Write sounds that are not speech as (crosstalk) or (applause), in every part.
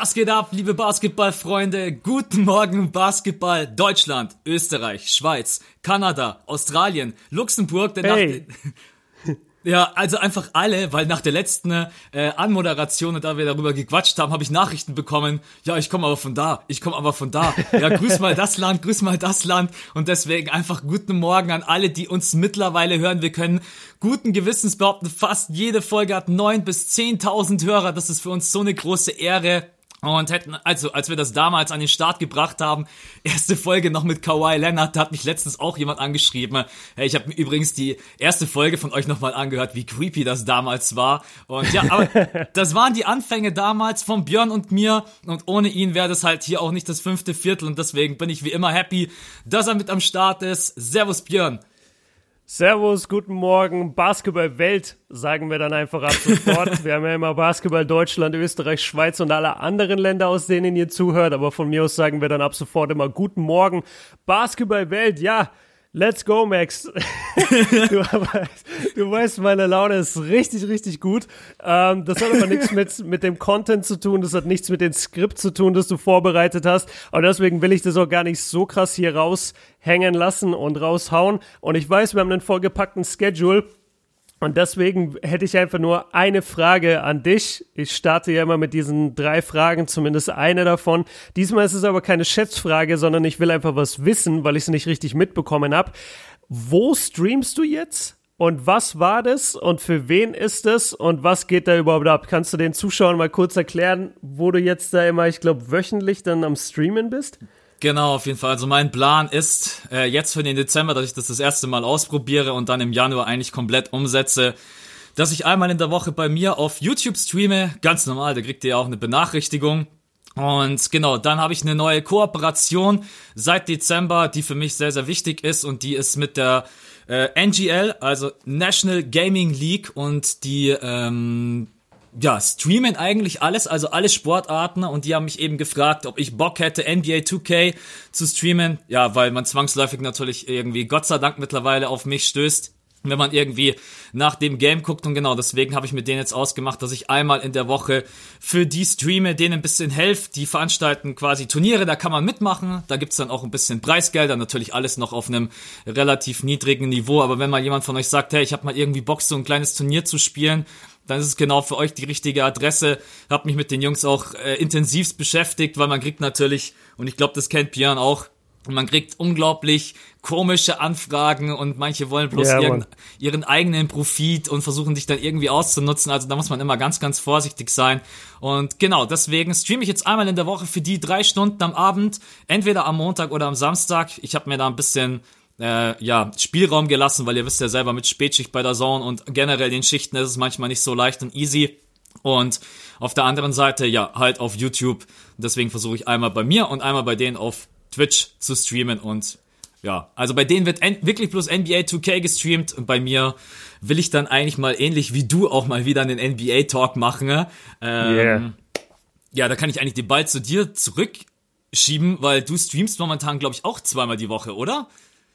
Was geht ab, liebe Basketballfreunde? Guten Morgen, Basketball Deutschland, Österreich, Schweiz, Kanada, Australien, Luxemburg, der hey. (laughs) Ja, also einfach alle, weil nach der letzten äh, Anmoderation und da wir darüber gequatscht haben, habe ich Nachrichten bekommen. Ja, ich komme aber von da, ich komme aber von da. Ja, grüß mal das Land, grüß mal das Land. Und deswegen einfach guten Morgen an alle, die uns mittlerweile hören. Wir können guten Gewissens behaupten, fast jede Folge hat neun bis zehntausend Hörer. Das ist für uns so eine große Ehre. Und hätten, also als wir das damals an den Start gebracht haben, (laughs) erste Folge noch mit Kawhi Leonard, da hat mich letztens auch jemand angeschrieben. Hey, ich habe mir übrigens die erste Folge von euch nochmal angehört, wie creepy das damals war. Und ja, aber (laughs) das waren die Anfänge damals von Björn und mir. Und ohne ihn wäre das halt hier auch nicht das fünfte Viertel. Und deswegen bin ich wie immer happy, dass er mit am Start ist. Servus Björn. Servus, guten Morgen. Basketball-Welt sagen wir dann einfach ab sofort. (laughs) wir haben ja immer Basketball Deutschland, Österreich, Schweiz und alle anderen Länder, aus denen ihr zuhört. Aber von mir aus sagen wir dann ab sofort immer guten Morgen. Basketball-Welt, ja. Let's go, Max. (laughs) du, weißt, du, weißt, meine Laune ist richtig, richtig gut. Ähm, das hat aber nichts mit, mit dem Content zu tun. Das hat nichts mit dem Skript zu tun, das du vorbereitet hast. Und deswegen will ich das auch gar nicht so krass hier raushängen lassen und raushauen. Und ich weiß, wir haben einen vollgepackten Schedule. Und deswegen hätte ich einfach nur eine Frage an dich. Ich starte ja immer mit diesen drei Fragen, zumindest eine davon. Diesmal ist es aber keine Schätzfrage, sondern ich will einfach was wissen, weil ich es nicht richtig mitbekommen habe. Wo streamst du jetzt? Und was war das? Und für wen ist es? Und was geht da überhaupt ab? Kannst du den Zuschauern mal kurz erklären, wo du jetzt da immer, ich glaube, wöchentlich dann am Streamen bist? Genau, auf jeden Fall. Also mein Plan ist äh, jetzt für den Dezember, dass ich das das erste Mal ausprobiere und dann im Januar eigentlich komplett umsetze, dass ich einmal in der Woche bei mir auf YouTube streame. Ganz normal, da kriegt ihr ja auch eine Benachrichtigung. Und genau, dann habe ich eine neue Kooperation seit Dezember, die für mich sehr, sehr wichtig ist und die ist mit der äh, NGL, also National Gaming League und die ähm, ja, streamen eigentlich alles, also alle Sportarten und die haben mich eben gefragt, ob ich Bock hätte, NBA 2K zu streamen. Ja, weil man zwangsläufig natürlich irgendwie, Gott sei Dank mittlerweile auf mich stößt, wenn man irgendwie nach dem Game guckt und genau deswegen habe ich mit denen jetzt ausgemacht, dass ich einmal in der Woche für die streame, denen ein bisschen helfe. Die veranstalten quasi Turniere, da kann man mitmachen, da gibt's dann auch ein bisschen Preisgelder, natürlich alles noch auf einem relativ niedrigen Niveau, aber wenn mal jemand von euch sagt, hey, ich habe mal irgendwie Bock, so ein kleines Turnier zu spielen, dann ist es genau für euch die richtige Adresse. Hab mich mit den Jungs auch äh, intensivst beschäftigt, weil man kriegt natürlich, und ich glaube, das kennt Björn auch, man kriegt unglaublich komische Anfragen und manche wollen bloß ja, ihren, ihren, eigenen Profit und versuchen dich dann irgendwie auszunutzen. Also da muss man immer ganz, ganz vorsichtig sein. Und genau, deswegen streame ich jetzt einmal in der Woche für die drei Stunden am Abend, entweder am Montag oder am Samstag. Ich habe mir da ein bisschen äh, ja, Spielraum gelassen, weil ihr wisst ja selber mit Spätschicht bei der Zone und generell den Schichten ist es manchmal nicht so leicht und easy. Und auf der anderen Seite, ja, halt auf YouTube. Deswegen versuche ich einmal bei mir und einmal bei denen auf Twitch zu streamen und ja, also bei denen wird wirklich bloß NBA 2K gestreamt und bei mir will ich dann eigentlich mal ähnlich wie du auch mal wieder einen NBA Talk machen. Ähm, yeah. Ja, da kann ich eigentlich den Ball zu dir zurückschieben, weil du streamst momentan, glaube ich, auch zweimal die Woche, oder?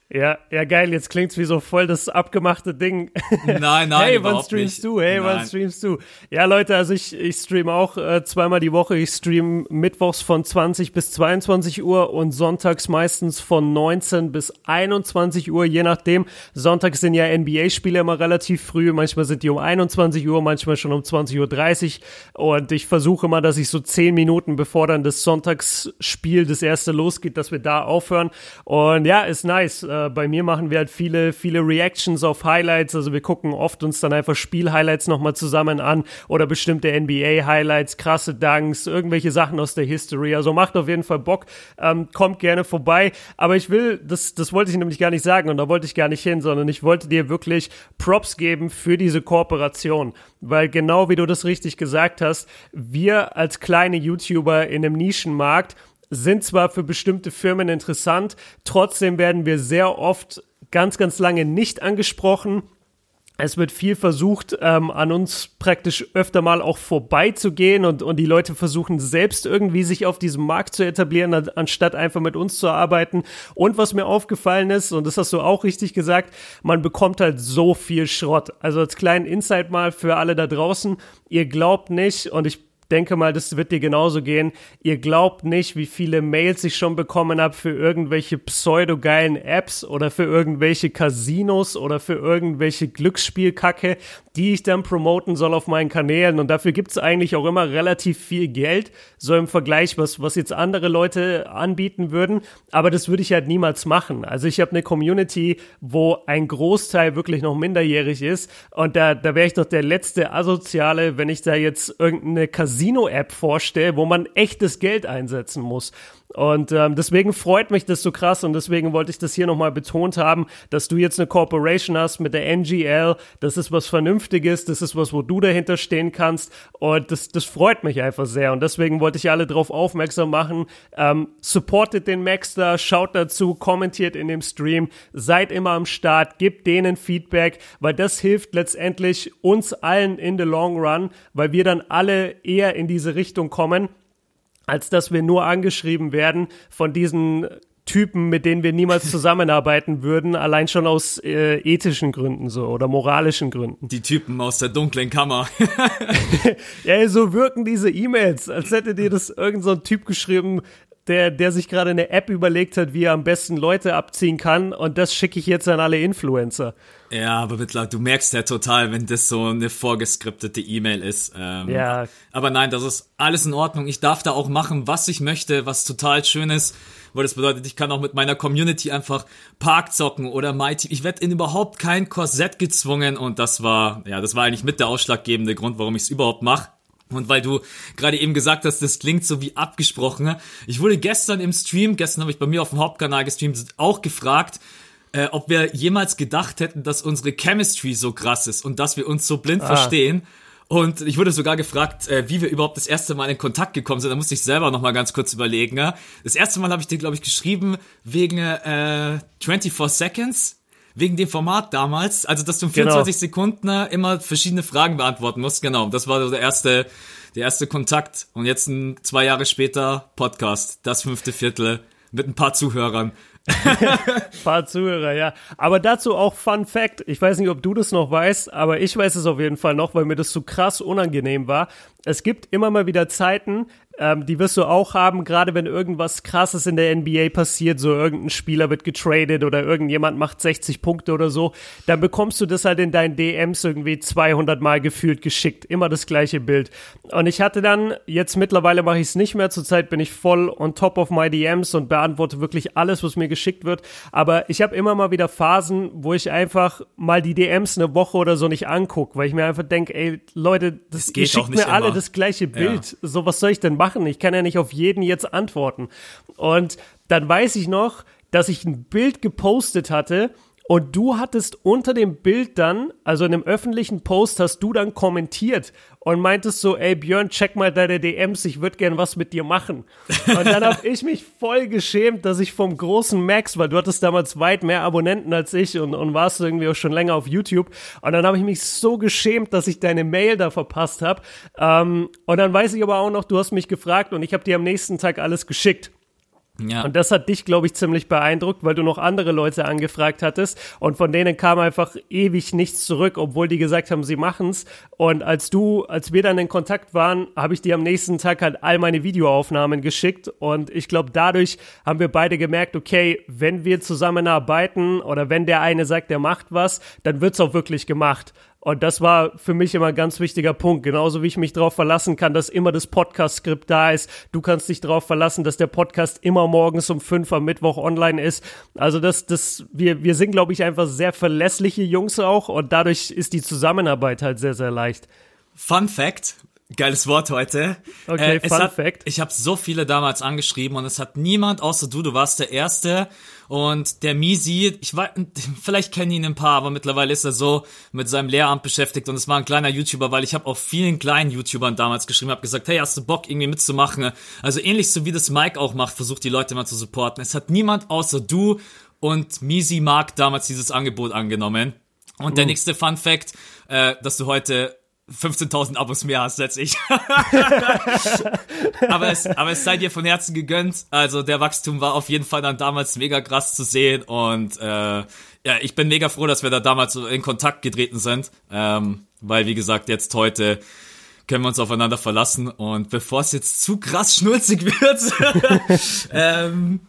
Ja, ja, geil. Jetzt klingt's wie so voll das abgemachte Ding. Nein, nein, (laughs) Hey, wann streamst nicht. du? Hey, nein. wann streamst du? Ja, Leute, also ich, ich stream auch äh, zweimal die Woche. Ich stream mittwochs von 20 bis 22 Uhr und sonntags meistens von 19 bis 21 Uhr, je nachdem. Sonntags sind ja NBA-Spiele immer relativ früh. Manchmal sind die um 21 Uhr, manchmal schon um 20.30 Uhr. Und ich versuche immer, dass ich so 10 Minuten bevor dann das Sonntagsspiel, das erste losgeht, dass wir da aufhören. Und ja, ist nice äh, bei mir machen wir halt viele, viele Reactions auf Highlights. Also wir gucken oft uns dann einfach Spiel-Highlights nochmal zusammen an oder bestimmte NBA-Highlights, krasse Dunks, irgendwelche Sachen aus der History. Also macht auf jeden Fall Bock. Ähm, kommt gerne vorbei. Aber ich will, das, das wollte ich nämlich gar nicht sagen und da wollte ich gar nicht hin, sondern ich wollte dir wirklich Props geben für diese Kooperation. Weil genau wie du das richtig gesagt hast, wir als kleine YouTuber in einem Nischenmarkt sind zwar für bestimmte Firmen interessant, trotzdem werden wir sehr oft ganz, ganz lange nicht angesprochen. Es wird viel versucht, ähm, an uns praktisch öfter mal auch vorbeizugehen und, und die Leute versuchen selbst irgendwie sich auf diesem Markt zu etablieren, an, anstatt einfach mit uns zu arbeiten. Und was mir aufgefallen ist, und das hast du auch richtig gesagt, man bekommt halt so viel Schrott. Also als kleinen Insight mal für alle da draußen, ihr glaubt nicht, und ich denke mal, das wird dir genauso gehen. Ihr glaubt nicht, wie viele Mails ich schon bekommen habe für irgendwelche pseudogeilen Apps oder für irgendwelche Casinos oder für irgendwelche Glücksspielkacke, die ich dann promoten soll auf meinen Kanälen. Und dafür gibt's eigentlich auch immer relativ viel Geld, so im Vergleich, was, was jetzt andere Leute anbieten würden. Aber das würde ich halt niemals machen. Also ich habe eine Community, wo ein Großteil wirklich noch minderjährig ist. Und da, da wäre ich doch der letzte Asoziale, wenn ich da jetzt irgendeine Casino-App vorstelle, wo man echtes Geld einsetzen muss. Und ähm, deswegen freut mich das so krass und deswegen wollte ich das hier nochmal betont haben, dass du jetzt eine Corporation hast mit der NGL. Das ist was Vernünftiges, das ist was, wo du dahinter stehen kannst und das, das freut mich einfach sehr. Und deswegen wollte ich alle darauf aufmerksam machen. Ähm, supportet den Max da, schaut dazu, kommentiert in dem Stream, seid immer am Start, gebt denen Feedback, weil das hilft letztendlich uns allen in the long run, weil wir dann alle eher in diese Richtung kommen als dass wir nur angeschrieben werden von diesen Typen, mit denen wir niemals (laughs) zusammenarbeiten würden, allein schon aus äh, ethischen Gründen so oder moralischen Gründen. Die Typen aus der dunklen Kammer. (laughs) ja, so wirken diese E-Mails, als hätte dir das irgendein so Typ geschrieben, der, der sich gerade eine App überlegt hat, wie er am besten Leute abziehen kann und das schicke ich jetzt an alle Influencer. Ja, aber mittlerweile, du merkst ja total, wenn das so eine vorgeskriptete E-Mail ist. Ähm, ja. Aber nein, das ist alles in Ordnung. Ich darf da auch machen, was ich möchte, was total schön ist. Weil das bedeutet, ich kann auch mit meiner Community einfach Park zocken oder Mighty. Ich werde in überhaupt kein Korsett gezwungen und das war, ja, das war eigentlich mit der ausschlaggebende Grund, warum ich es überhaupt mache. Und weil du gerade eben gesagt hast, das klingt so wie abgesprochen. Ich wurde gestern im Stream, gestern habe ich bei mir auf dem Hauptkanal gestreamt, auch gefragt, äh, ob wir jemals gedacht hätten, dass unsere Chemistry so krass ist und dass wir uns so blind ah. verstehen. Und ich wurde sogar gefragt, äh, wie wir überhaupt das erste Mal in Kontakt gekommen sind. Da musste ich selber noch mal ganz kurz überlegen. Ja? Das erste Mal habe ich dir, glaube ich, geschrieben wegen äh, 24 Seconds wegen dem Format damals, also dass du in 24 genau. Sekunden immer verschiedene Fragen beantworten musst. Genau, das war der erste, der erste Kontakt. Und jetzt ein, zwei Jahre später Podcast, das fünfte Viertel mit ein paar Zuhörern. (laughs) (laughs) paar Zuhörer, ja. Aber dazu auch Fun Fact. Ich weiß nicht, ob du das noch weißt, aber ich weiß es auf jeden Fall noch, weil mir das so krass unangenehm war. Es gibt immer mal wieder Zeiten, ähm, die wirst du auch haben, gerade wenn irgendwas krasses in der NBA passiert, so irgendein Spieler wird getradet oder irgendjemand macht 60 Punkte oder so, dann bekommst du das halt in deinen DMs irgendwie 200 Mal gefühlt geschickt. Immer das gleiche Bild. Und ich hatte dann, jetzt mittlerweile mache ich es nicht mehr, zurzeit bin ich voll on top of my DMs und beantworte wirklich alles, was mir geschickt wird. Aber ich habe immer mal wieder Phasen, wo ich einfach mal die DMs eine Woche oder so nicht angucke, weil ich mir einfach denke, ey, Leute, das, das geht ihr schickt mir immer. alle das gleiche Bild. Ja. So, was soll ich denn machen? Machen. Ich kann ja nicht auf jeden jetzt antworten. Und dann weiß ich noch, dass ich ein Bild gepostet hatte und du hattest unter dem Bild dann, also in einem öffentlichen Post, hast du dann kommentiert und meintest so, ey Björn, check mal deine DMs, ich würde gern was mit dir machen. Und dann habe ich mich voll geschämt, dass ich vom großen Max, weil du hattest damals weit mehr Abonnenten als ich und, und warst irgendwie auch schon länger auf YouTube. Und dann habe ich mich so geschämt, dass ich deine Mail da verpasst habe. Ähm, und dann weiß ich aber auch noch, du hast mich gefragt und ich habe dir am nächsten Tag alles geschickt. Ja. Und das hat dich, glaube ich, ziemlich beeindruckt, weil du noch andere Leute angefragt hattest und von denen kam einfach ewig nichts zurück, obwohl die gesagt haben, sie machen's. Und als du, als wir dann in Kontakt waren, habe ich dir am nächsten Tag halt all meine Videoaufnahmen geschickt und ich glaube, dadurch haben wir beide gemerkt, okay, wenn wir zusammenarbeiten oder wenn der eine sagt, der macht was, dann wird's auch wirklich gemacht. Und das war für mich immer ein ganz wichtiger Punkt. Genauso wie ich mich darauf verlassen kann, dass immer das Podcast-Skript da ist. Du kannst dich darauf verlassen, dass der Podcast immer morgens um fünf am Mittwoch online ist. Also das, das, wir, wir sind, glaube ich, einfach sehr verlässliche Jungs auch und dadurch ist die Zusammenarbeit halt sehr, sehr leicht. Fun Fact, Geiles Wort heute. Okay, äh, Fun hat, Fact. Ich habe so viele damals angeschrieben und es hat niemand außer du, du warst der Erste. Und der Misi, ich weiß, vielleicht kennen ihn ein paar, aber mittlerweile ist er so mit seinem Lehramt beschäftigt und es war ein kleiner YouTuber, weil ich habe auch vielen kleinen YouTubern damals geschrieben, habe gesagt, hey, hast du Bock irgendwie mitzumachen? Also ähnlich so wie das Mike auch macht, versucht die Leute mal zu supporten. Es hat niemand außer du und Misi Mark damals dieses Angebot angenommen. Und uh. der nächste Fun Fact, äh, dass du heute 15.000 Abos mehr hast als ich. (laughs) aber, es, aber es sei dir von Herzen gegönnt. Also der Wachstum war auf jeden Fall dann damals mega krass zu sehen und äh, ja, ich bin mega froh, dass wir da damals so in Kontakt getreten sind, ähm, weil wie gesagt jetzt heute können wir uns aufeinander verlassen. Und bevor es jetzt zu krass schnulzig (laughs) wird, (laughs) ähm,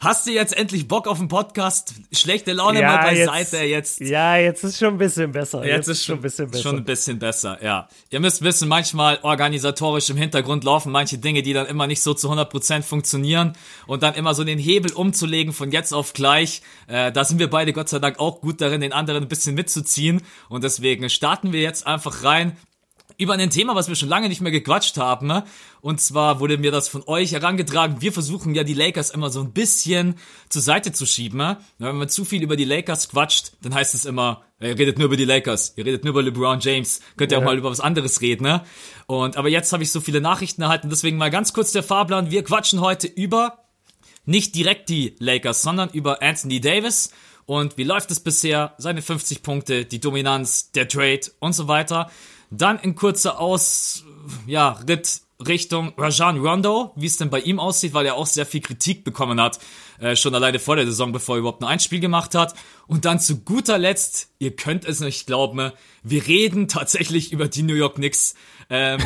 Hast du jetzt endlich Bock auf den Podcast? Schlechte Laune ja, mal beiseite jetzt, jetzt. Ja, jetzt ist schon ein bisschen besser. Jetzt, jetzt ist schon ein bisschen besser. Schon ein bisschen besser, ja. Ihr müsst wissen, manchmal organisatorisch im Hintergrund laufen manche Dinge, die dann immer nicht so zu 100% funktionieren und dann immer so den Hebel umzulegen von jetzt auf gleich. Äh, da sind wir beide Gott sei Dank auch gut darin, den anderen ein bisschen mitzuziehen und deswegen starten wir jetzt einfach rein über ein Thema, was wir schon lange nicht mehr gequatscht haben. Ne? Und zwar wurde mir das von euch herangetragen. Wir versuchen ja die Lakers immer so ein bisschen zur Seite zu schieben. Ne? Wenn man zu viel über die Lakers quatscht, dann heißt es immer, ihr redet nur über die Lakers, ihr redet nur über LeBron James, könnt ihr ja. auch mal über was anderes reden. Ne? Und aber jetzt habe ich so viele Nachrichten erhalten, deswegen mal ganz kurz der Fahrplan. Wir quatschen heute über nicht direkt die Lakers, sondern über Anthony Davis. Und wie läuft es bisher? Seine 50 Punkte, die Dominanz, der Trade und so weiter. Dann in kurzer Aus, ja, Ritt Richtung Rajan Rondo, wie es denn bei ihm aussieht, weil er auch sehr viel Kritik bekommen hat, äh, schon alleine vor der Saison, bevor er überhaupt nur ein Spiel gemacht hat. Und dann zu guter Letzt, ihr könnt es nicht glauben, wir reden tatsächlich über die New York Knicks. Ähm,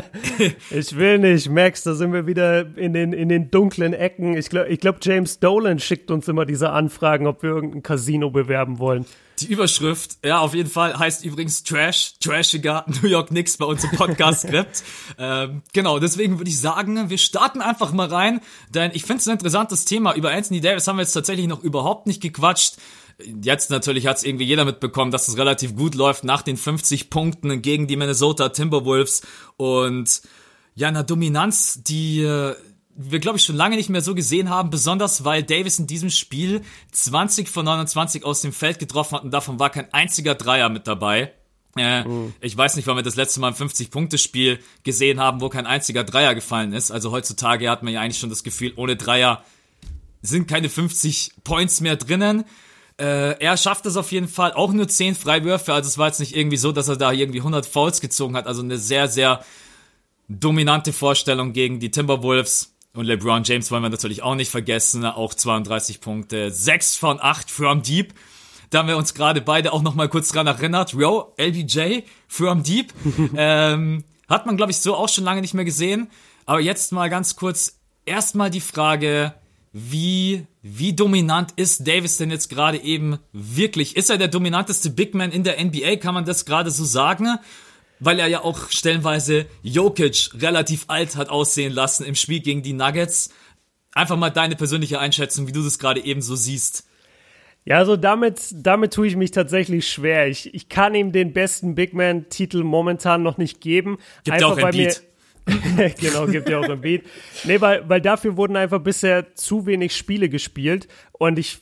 (laughs) ich will nicht, Max, da sind wir wieder in den, in den dunklen Ecken. Ich glaube, ich glaub, James Dolan schickt uns immer diese Anfragen, ob wir irgendein Casino bewerben wollen. Die Überschrift, ja, auf jeden Fall heißt übrigens Trash, trashiger (laughs) New York Knicks bei uns im Podcast-Skript. (laughs) ähm, genau, deswegen würde ich sagen, wir starten einfach mal rein, denn ich finde es ein interessantes Thema. Über Anthony Davis haben wir jetzt tatsächlich noch überhaupt nicht gequatscht. Jetzt natürlich hat es irgendwie jeder mitbekommen, dass es relativ gut läuft nach den 50 Punkten gegen die Minnesota Timberwolves und ja, einer Dominanz, die äh, wir, glaube ich, schon lange nicht mehr so gesehen haben, besonders weil Davis in diesem Spiel 20 von 29 aus dem Feld getroffen hat und davon war kein einziger Dreier mit dabei. Äh, mhm. Ich weiß nicht, wann wir das letzte Mal ein 50-Punkte-Spiel gesehen haben, wo kein einziger Dreier gefallen ist. Also heutzutage hat man ja eigentlich schon das Gefühl, ohne Dreier sind keine 50 Points mehr drinnen. Äh, er schafft es auf jeden Fall, auch nur 10 Freiwürfe, also es war jetzt nicht irgendwie so, dass er da irgendwie 100 Fouls gezogen hat, also eine sehr, sehr dominante Vorstellung gegen die Timberwolves. Und LeBron James wollen wir natürlich auch nicht vergessen, auch 32 Punkte, 6 von 8 from Deep. Da haben wir uns gerade beide auch noch mal kurz dran erinnert. Yo, LBJ from Deep. (laughs) ähm, hat man, glaube ich, so auch schon lange nicht mehr gesehen. Aber jetzt mal ganz kurz erstmal die Frage, wie, wie dominant ist Davis denn jetzt gerade eben wirklich? Ist er der dominanteste Big Man in der NBA? Kann man das gerade so sagen? weil er ja auch stellenweise Jokic relativ alt hat aussehen lassen im Spiel gegen die Nuggets. Einfach mal deine persönliche Einschätzung, wie du das gerade eben so siehst. Ja, also damit, damit tue ich mich tatsächlich schwer. Ich, ich kann ihm den besten Big Man-Titel momentan noch nicht geben. Gibt ja auch ein Beat. (laughs) genau, gibt ja auch ein Beat. Nee, weil, weil dafür wurden einfach bisher zu wenig Spiele gespielt. Und ich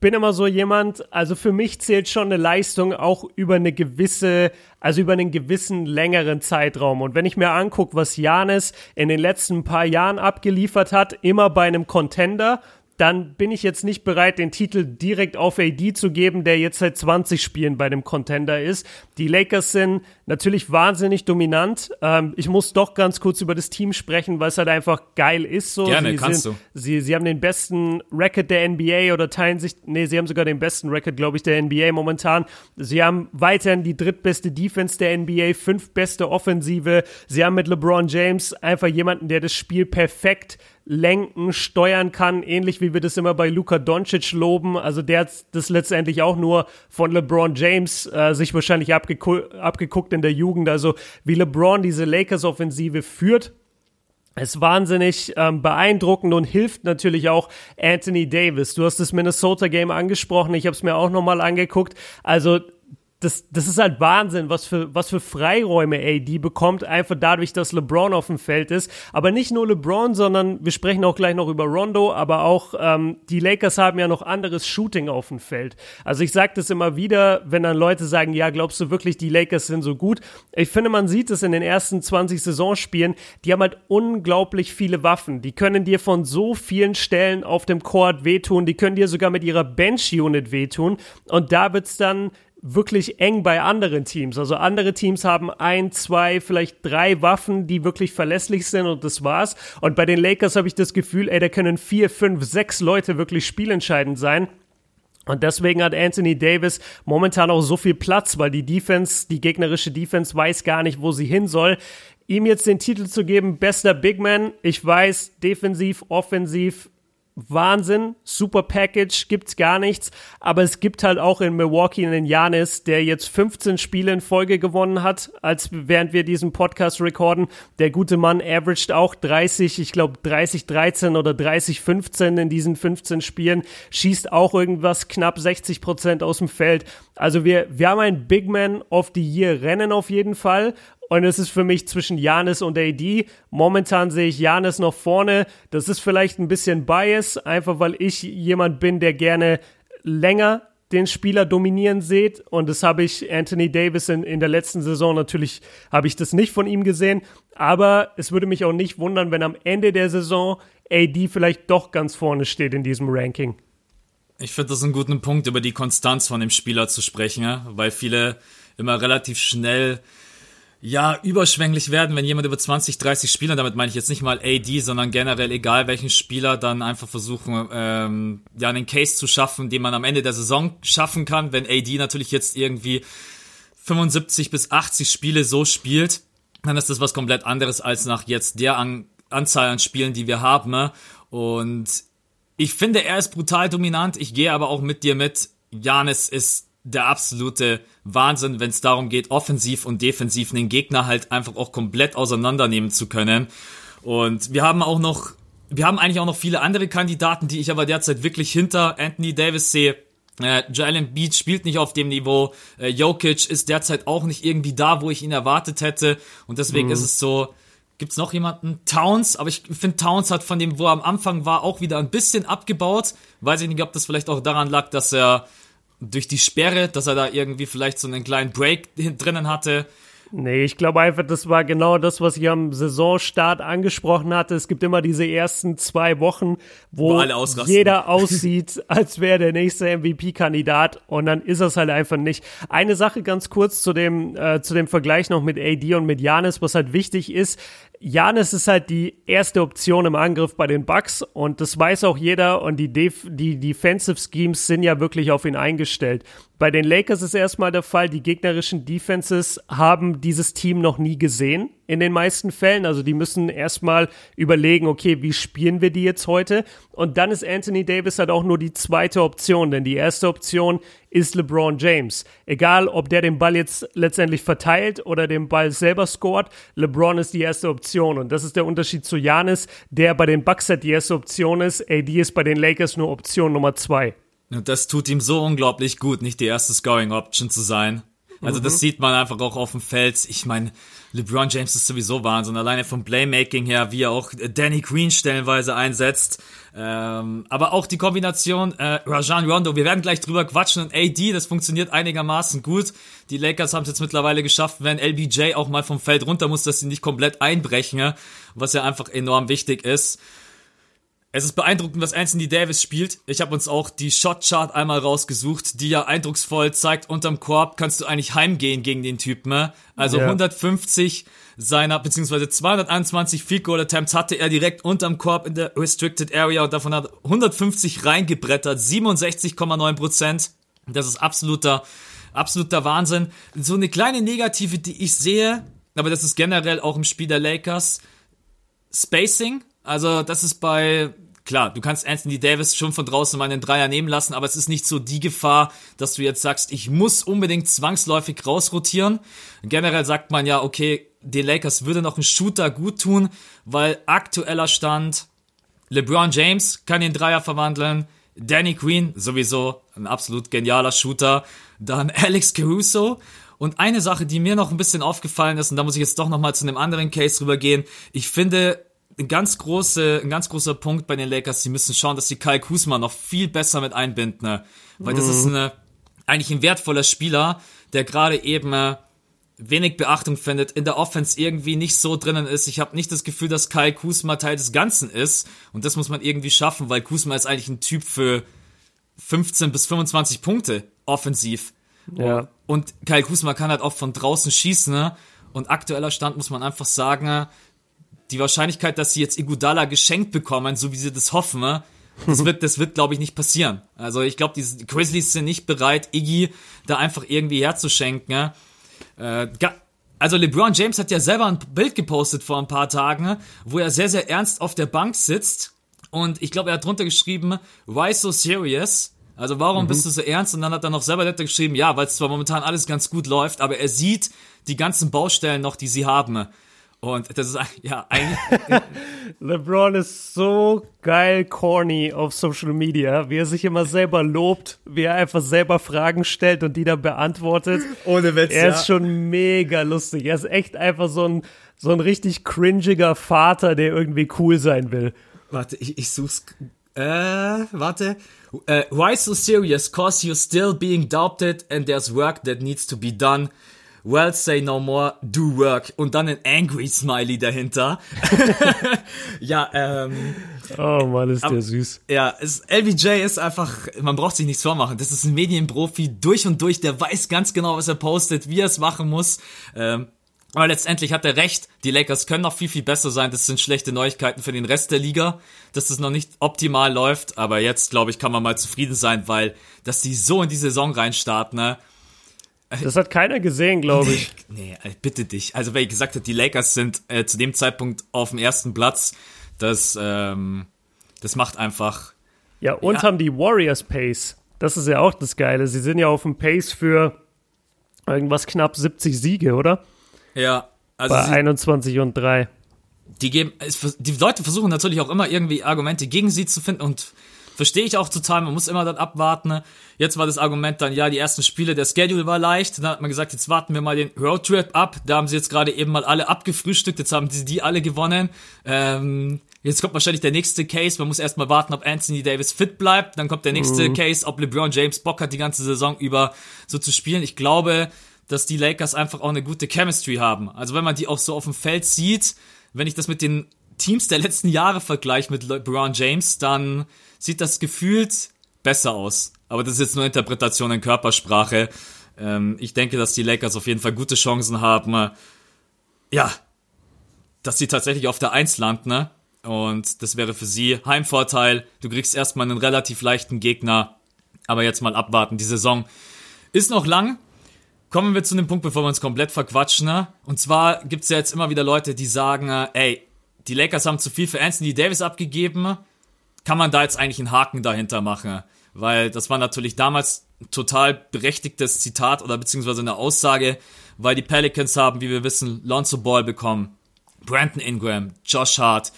bin immer so jemand, also für mich zählt schon eine Leistung auch über eine gewisse, also über einen gewissen längeren Zeitraum. Und wenn ich mir angucke, was Janis in den letzten paar Jahren abgeliefert hat, immer bei einem Contender, dann bin ich jetzt nicht bereit, den Titel direkt auf AD zu geben, der jetzt seit 20 Spielen bei dem Contender ist. Die Lakers sind natürlich wahnsinnig dominant. Ähm, ich muss doch ganz kurz über das Team sprechen, weil es halt einfach geil ist. So. Gerne, sie kannst sind, du. Sie, sie haben den besten Record der NBA oder teilen sich, nee, sie haben sogar den besten Record, glaube ich, der NBA momentan. Sie haben weiterhin die drittbeste Defense der NBA, fünf beste Offensive. Sie haben mit LeBron James einfach jemanden, der das Spiel perfekt lenken, steuern kann, ähnlich wie wir das immer bei Luka Doncic loben. Also der hat das letztendlich auch nur von LeBron James äh, sich wahrscheinlich abgeku abgeguckt in der Jugend. Also wie LeBron diese Lakers-Offensive führt, ist wahnsinnig ähm, beeindruckend und hilft natürlich auch Anthony Davis. Du hast das Minnesota-Game angesprochen, ich habe es mir auch nochmal angeguckt. Also das, das ist halt Wahnsinn, was für, was für Freiräume AD bekommt, einfach dadurch, dass LeBron auf dem Feld ist. Aber nicht nur LeBron, sondern wir sprechen auch gleich noch über Rondo, aber auch ähm, die Lakers haben ja noch anderes Shooting auf dem Feld. Also ich sage das immer wieder, wenn dann Leute sagen, ja, glaubst du wirklich, die Lakers sind so gut? Ich finde, man sieht es in den ersten 20 Saisonspielen, die haben halt unglaublich viele Waffen. Die können dir von so vielen Stellen auf dem Court wehtun, die können dir sogar mit ihrer Bench-Unit wehtun. Und da wird's dann wirklich eng bei anderen Teams. Also andere Teams haben ein, zwei, vielleicht drei Waffen, die wirklich verlässlich sind und das war's. Und bei den Lakers habe ich das Gefühl, ey, da können vier, fünf, sechs Leute wirklich spielentscheidend sein. Und deswegen hat Anthony Davis momentan auch so viel Platz, weil die Defense, die gegnerische Defense weiß gar nicht, wo sie hin soll. ihm jetzt den Titel zu geben, bester Big Man, ich weiß, defensiv, offensiv, Wahnsinn, super Package, gibt's gar nichts, aber es gibt halt auch in Milwaukee einen Janis, der jetzt 15 Spiele in Folge gewonnen hat, als während wir diesen Podcast recorden. Der gute Mann averaged auch 30, ich glaube 30 13 oder 30 15 in diesen 15 Spielen, schießt auch irgendwas knapp 60 Prozent aus dem Feld. Also wir wir haben ein Big Man of the Year Rennen auf jeden Fall und es ist für mich zwischen Janis und AD. Momentan sehe ich Janis noch vorne. Das ist vielleicht ein bisschen Bias, einfach weil ich jemand bin, der gerne länger den Spieler dominieren seht. Und das habe ich Anthony Davis in, in der letzten Saison natürlich, habe ich das nicht von ihm gesehen. Aber es würde mich auch nicht wundern, wenn am Ende der Saison AD vielleicht doch ganz vorne steht in diesem Ranking. Ich finde das einen guten Punkt, über die Konstanz von dem Spieler zu sprechen, weil viele immer relativ schnell ja, überschwänglich werden, wenn jemand über 20, 30 Spieler, damit meine ich jetzt nicht mal AD, sondern generell egal welchen Spieler, dann einfach versuchen, ähm, ja, einen Case zu schaffen, den man am Ende der Saison schaffen kann, wenn AD natürlich jetzt irgendwie 75 bis 80 Spiele so spielt, dann ist das was komplett anderes als nach jetzt der an Anzahl an Spielen, die wir haben. Ne? Und ich finde, er ist brutal dominant. Ich gehe aber auch mit dir mit. Janis ist der absolute Wahnsinn, wenn es darum geht, offensiv und defensiv den Gegner halt einfach auch komplett auseinandernehmen zu können. Und wir haben auch noch, wir haben eigentlich auch noch viele andere Kandidaten, die ich aber derzeit wirklich hinter Anthony Davis sehe. Äh, Jalen Beach spielt nicht auf dem Niveau. Äh, Jokic ist derzeit auch nicht irgendwie da, wo ich ihn erwartet hätte. Und deswegen mhm. ist es so, gibt's noch jemanden? Towns, aber ich finde, Towns hat von dem, wo er am Anfang war, auch wieder ein bisschen abgebaut. Weiß ich nicht, ob das vielleicht auch daran lag, dass er durch die Sperre, dass er da irgendwie vielleicht so einen kleinen Break drinnen hatte. Nee, ich glaube einfach, das war genau das, was ich am Saisonstart angesprochen hatte. Es gibt immer diese ersten zwei Wochen, wo, wo jeder aussieht, (laughs) als wäre der nächste MVP-Kandidat und dann ist es halt einfach nicht. Eine Sache ganz kurz zu dem, äh, zu dem Vergleich noch mit AD und mit Janis, was halt wichtig ist. Janis ist halt die erste Option im Angriff bei den Bucks und das weiß auch jeder und die, Def die Defensive Schemes sind ja wirklich auf ihn eingestellt. Bei den Lakers ist erstmal der Fall, die gegnerischen Defenses haben dieses Team noch nie gesehen in den meisten Fällen. Also die müssen erstmal überlegen, okay, wie spielen wir die jetzt heute? Und dann ist Anthony Davis halt auch nur die zweite Option, denn die erste Option ist LeBron James. Egal, ob der den Ball jetzt letztendlich verteilt oder den Ball selber scored, LeBron ist die erste Option. Und das ist der Unterschied zu Janis, der bei den Bucks halt die erste Option ist. AD ist bei den Lakers nur Option Nummer zwei. Und das tut ihm so unglaublich gut, nicht die erste Scoring Option zu sein. Also mhm. das sieht man einfach auch auf dem Feld. Ich meine, LeBron James ist sowieso Wahnsinn. Alleine vom Playmaking her, wie er auch Danny Green stellenweise einsetzt. Ähm, aber auch die Kombination äh, Rajan Rondo, wir werden gleich drüber quatschen und AD, das funktioniert einigermaßen gut. Die Lakers haben es jetzt mittlerweile geschafft, wenn LBJ auch mal vom Feld runter muss, dass sie nicht komplett einbrechen, was ja einfach enorm wichtig ist. Es ist beeindruckend, was Anthony Davis spielt. Ich habe uns auch die Shot-Chart einmal rausgesucht, die ja eindrucksvoll zeigt, unterm Korb kannst du eigentlich heimgehen gegen den Typen. Ne? Also yeah. 150 seiner, beziehungsweise 221 Field Goal Attempts hatte er direkt unterm Korb in der Restricted Area und davon hat 150 reingebrettert, 67,9 Prozent. Das ist absoluter, absoluter Wahnsinn. So eine kleine Negative, die ich sehe, aber das ist generell auch im Spiel der Lakers. Spacing, also das ist bei klar, du kannst Anthony Davis schon von draußen mal einen Dreier nehmen lassen, aber es ist nicht so die Gefahr, dass du jetzt sagst, ich muss unbedingt zwangsläufig rausrotieren. Generell sagt man ja, okay, den Lakers würde noch ein Shooter gut tun, weil aktueller Stand, LeBron James kann den Dreier verwandeln, Danny Green sowieso ein absolut genialer Shooter, dann (laughs) Alex Caruso und eine Sache, die mir noch ein bisschen aufgefallen ist, und da muss ich jetzt doch nochmal zu einem anderen Case rübergehen. Ich finde, ein ganz, große, ein ganz großer Punkt bei den Lakers, sie müssen schauen, dass sie Kai Kusma noch viel besser mit einbinden. Ne? Weil mhm. das ist eine, eigentlich ein wertvoller Spieler, der gerade eben äh, wenig Beachtung findet, in der Offense irgendwie nicht so drinnen ist. Ich habe nicht das Gefühl, dass Kai Kusma Teil des Ganzen ist. Und das muss man irgendwie schaffen, weil Kusma ist eigentlich ein Typ für 15 bis 25 Punkte offensiv. Ja. Und Kai Kusma kann halt auch von draußen schießen. Ne? Und aktueller Stand muss man einfach sagen, die Wahrscheinlichkeit, dass sie jetzt Igudala geschenkt bekommen, so wie sie das hoffen, das (laughs) wird, das wird, glaube ich, nicht passieren. Also ich glaube, die Grizzlies sind nicht bereit, Iggy da einfach irgendwie herzuschenken. Äh, also LeBron James hat ja selber ein Bild gepostet vor ein paar Tagen, wo er sehr, sehr ernst auf der Bank sitzt. Und ich glaube, er hat drunter geschrieben, why so serious? Also warum mhm. bist du so ernst? Und dann hat er noch selber Letter geschrieben, ja, weil es zwar momentan alles ganz gut läuft, aber er sieht die ganzen Baustellen noch, die sie haben. Und das ist ja eigentlich. (laughs) LeBron ist so geil corny auf Social Media, wie er sich immer selber lobt, wie er einfach selber Fragen stellt und die dann beantwortet. Ohne Witz. Er ist schon mega lustig. Er ist echt einfach so ein, so ein richtig cringiger Vater, der irgendwie cool sein will. Warte, ich, ich such's. Äh, warte. Uh, why so serious? Cause you're still being doubted and there's work that needs to be done. Well, say no more, do work. Und dann ein angry Smiley dahinter. (laughs) ja, ähm. Oh Mann, ist der süß. Ja, es, LBJ ist einfach, man braucht sich nichts vormachen. Das ist ein Medienprofi durch und durch, der weiß ganz genau, was er postet, wie er es machen muss. Ähm, aber letztendlich hat er recht, die Lakers können noch viel, viel besser sein. Das sind schlechte Neuigkeiten für den Rest der Liga, dass das noch nicht optimal läuft. Aber jetzt, glaube ich, kann man mal zufrieden sein, weil, dass die so in die Saison reinstarten, ne? Das hat keiner gesehen, glaube ich. Nee, nee, bitte dich. Also, weil ich gesagt habe, die Lakers sind äh, zu dem Zeitpunkt auf dem ersten Platz. Das, ähm, das macht einfach. Ja, und ja. haben die Warriors Pace. Das ist ja auch das Geile. Sie sind ja auf dem Pace für irgendwas knapp 70 Siege, oder? Ja. Also Bei 21 und 3. Die geben, die Leute versuchen natürlich auch immer irgendwie Argumente gegen sie zu finden und Verstehe ich auch total, man muss immer dann abwarten. Ne? Jetzt war das Argument dann, ja, die ersten Spiele, der Schedule war leicht. Dann hat man gesagt, jetzt warten wir mal den Roadtrip ab. Da haben sie jetzt gerade eben mal alle abgefrühstückt, jetzt haben sie die alle gewonnen. Ähm, jetzt kommt wahrscheinlich der nächste Case. Man muss erstmal warten, ob Anthony Davis fit bleibt. Dann kommt der nächste mhm. Case, ob LeBron James Bock hat, die ganze Saison über so zu spielen. Ich glaube, dass die Lakers einfach auch eine gute Chemistry haben. Also wenn man die auch so auf dem Feld sieht, wenn ich das mit den Teams der letzten Jahre vergleiche mit LeBron James, dann sieht das gefühlt besser aus. Aber das ist jetzt nur Interpretation in Körpersprache. Ähm, ich denke, dass die Lakers auf jeden Fall gute Chancen haben. Ja, dass sie tatsächlich auf der Eins landen. Ne? Und das wäre für sie Heimvorteil. Du kriegst erstmal einen relativ leichten Gegner. Aber jetzt mal abwarten. Die Saison ist noch lang. Kommen wir zu dem Punkt, bevor wir uns komplett verquatschen. Ne? Und zwar gibt's ja jetzt immer wieder Leute, die sagen, ey, die Lakers haben zu viel für Anthony Davis abgegeben kann man da jetzt eigentlich einen Haken dahinter machen? Weil das war natürlich damals total berechtigtes Zitat oder beziehungsweise eine Aussage, weil die Pelicans haben, wie wir wissen, Lonzo Ball bekommen, Brandon Ingram, Josh Hart,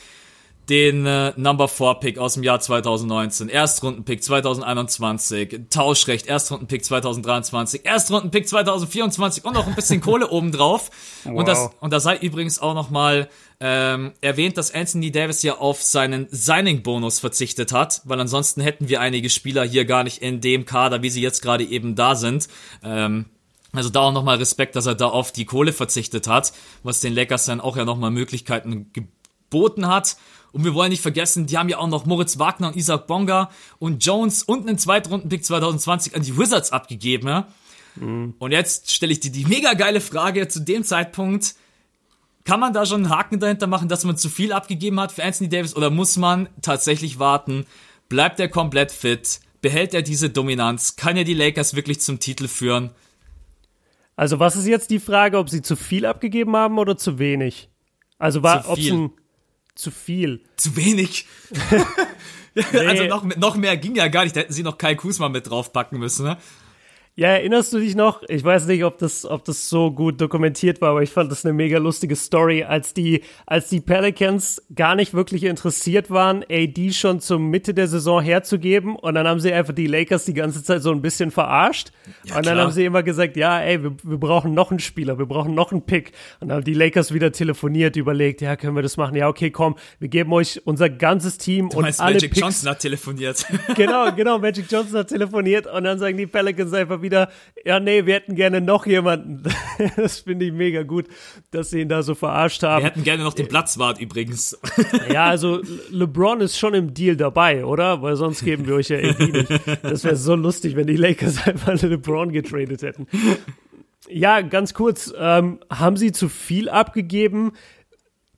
den äh, Number 4 Pick aus dem Jahr 2019, Erstrundenpick 2021, Tauschrecht, Erstrundenpick 2023, Erstrundenpick 2024 und noch ein bisschen (laughs) Kohle obendrauf. Wow. Und das und da sei übrigens auch noch mal ähm, erwähnt, dass Anthony Davis ja auf seinen Signing-Bonus verzichtet hat, weil ansonsten hätten wir einige Spieler hier gar nicht in dem Kader, wie sie jetzt gerade eben da sind. Ähm, also da auch nochmal Respekt, dass er da auf die Kohle verzichtet hat, was den Lakers dann auch ja nochmal Möglichkeiten geboten hat. Und wir wollen nicht vergessen, die haben ja auch noch Moritz Wagner und Isaac Bonga und Jones und einen Zweitrunden-Pick 2020 an die Wizards abgegeben. Ja? Mhm. Und jetzt stelle ich dir die mega geile Frage zu dem Zeitpunkt. Kann man da schon einen Haken dahinter machen, dass man zu viel abgegeben hat für Anthony Davis oder muss man tatsächlich warten? Bleibt er komplett fit? Behält er diese Dominanz? Kann er die Lakers wirklich zum Titel führen? Also was ist jetzt die Frage, ob sie zu viel abgegeben haben oder zu wenig? Also war, ob ein zu viel. Zu wenig. (laughs) (laughs) nee. Also noch, noch mehr ging ja gar nicht. Da hätten sie noch Kai Kusma mit draufpacken müssen, ne? Ja, erinnerst du dich noch? Ich weiß nicht, ob das, ob das so gut dokumentiert war, aber ich fand das eine mega lustige Story, als die, als die Pelicans gar nicht wirklich interessiert waren, AD schon zur Mitte der Saison herzugeben und dann haben sie einfach die Lakers die ganze Zeit so ein bisschen verarscht ja, und dann klar. haben sie immer gesagt, ja, ey, wir, wir brauchen noch einen Spieler, wir brauchen noch einen Pick und dann haben die Lakers wieder telefoniert, überlegt, ja, können wir das machen? Ja, okay, komm, wir geben euch unser ganzes Team du und meinst, alle Magic Picks. Johnson hat telefoniert. genau, (laughs) genau, Magic Johnson hat telefoniert und dann sagen die Pelicans einfach wieder, ja, nee, wir hätten gerne noch jemanden. (laughs) das finde ich mega gut, dass sie ihn da so verarscht haben. Wir hätten gerne noch den Platzwart übrigens. (laughs) ja, also LeBron ist schon im Deal dabei, oder? Weil sonst geben wir euch ja irgendwie nicht. Das wäre so lustig, wenn die Lakers (laughs) einfach LeBron getradet hätten. Ja, ganz kurz, ähm, haben sie zu viel abgegeben?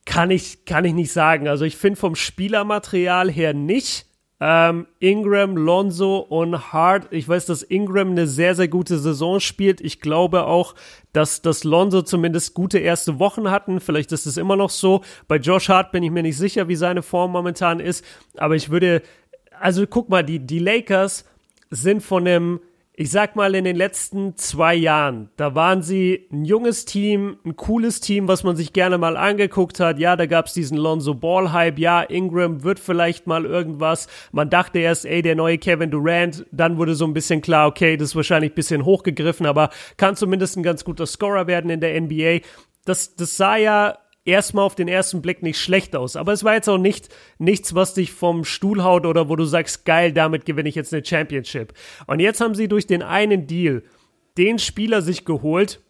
Kann ich, kann ich nicht sagen. Also ich finde vom Spielermaterial her nicht. Ähm, Ingram, Lonzo und Hart. Ich weiß, dass Ingram eine sehr, sehr gute Saison spielt. Ich glaube auch, dass, dass Lonzo zumindest gute erste Wochen hatten. Vielleicht ist es immer noch so. Bei Josh Hart bin ich mir nicht sicher, wie seine Form momentan ist. Aber ich würde, also guck mal, die, die Lakers sind von einem ich sag mal, in den letzten zwei Jahren, da waren sie ein junges Team, ein cooles Team, was man sich gerne mal angeguckt hat. Ja, da gab's diesen Lonzo Ball-Hype. Ja, Ingram wird vielleicht mal irgendwas. Man dachte erst, ey, der neue Kevin Durant. Dann wurde so ein bisschen klar, okay, das ist wahrscheinlich ein bisschen hochgegriffen, aber kann zumindest ein ganz guter Scorer werden in der NBA. Das, das sah ja erstmal auf den ersten Blick nicht schlecht aus. Aber es war jetzt auch nicht nichts, was dich vom Stuhl haut oder wo du sagst, geil, damit gewinne ich jetzt eine Championship. Und jetzt haben sie durch den einen Deal den Spieler sich geholt,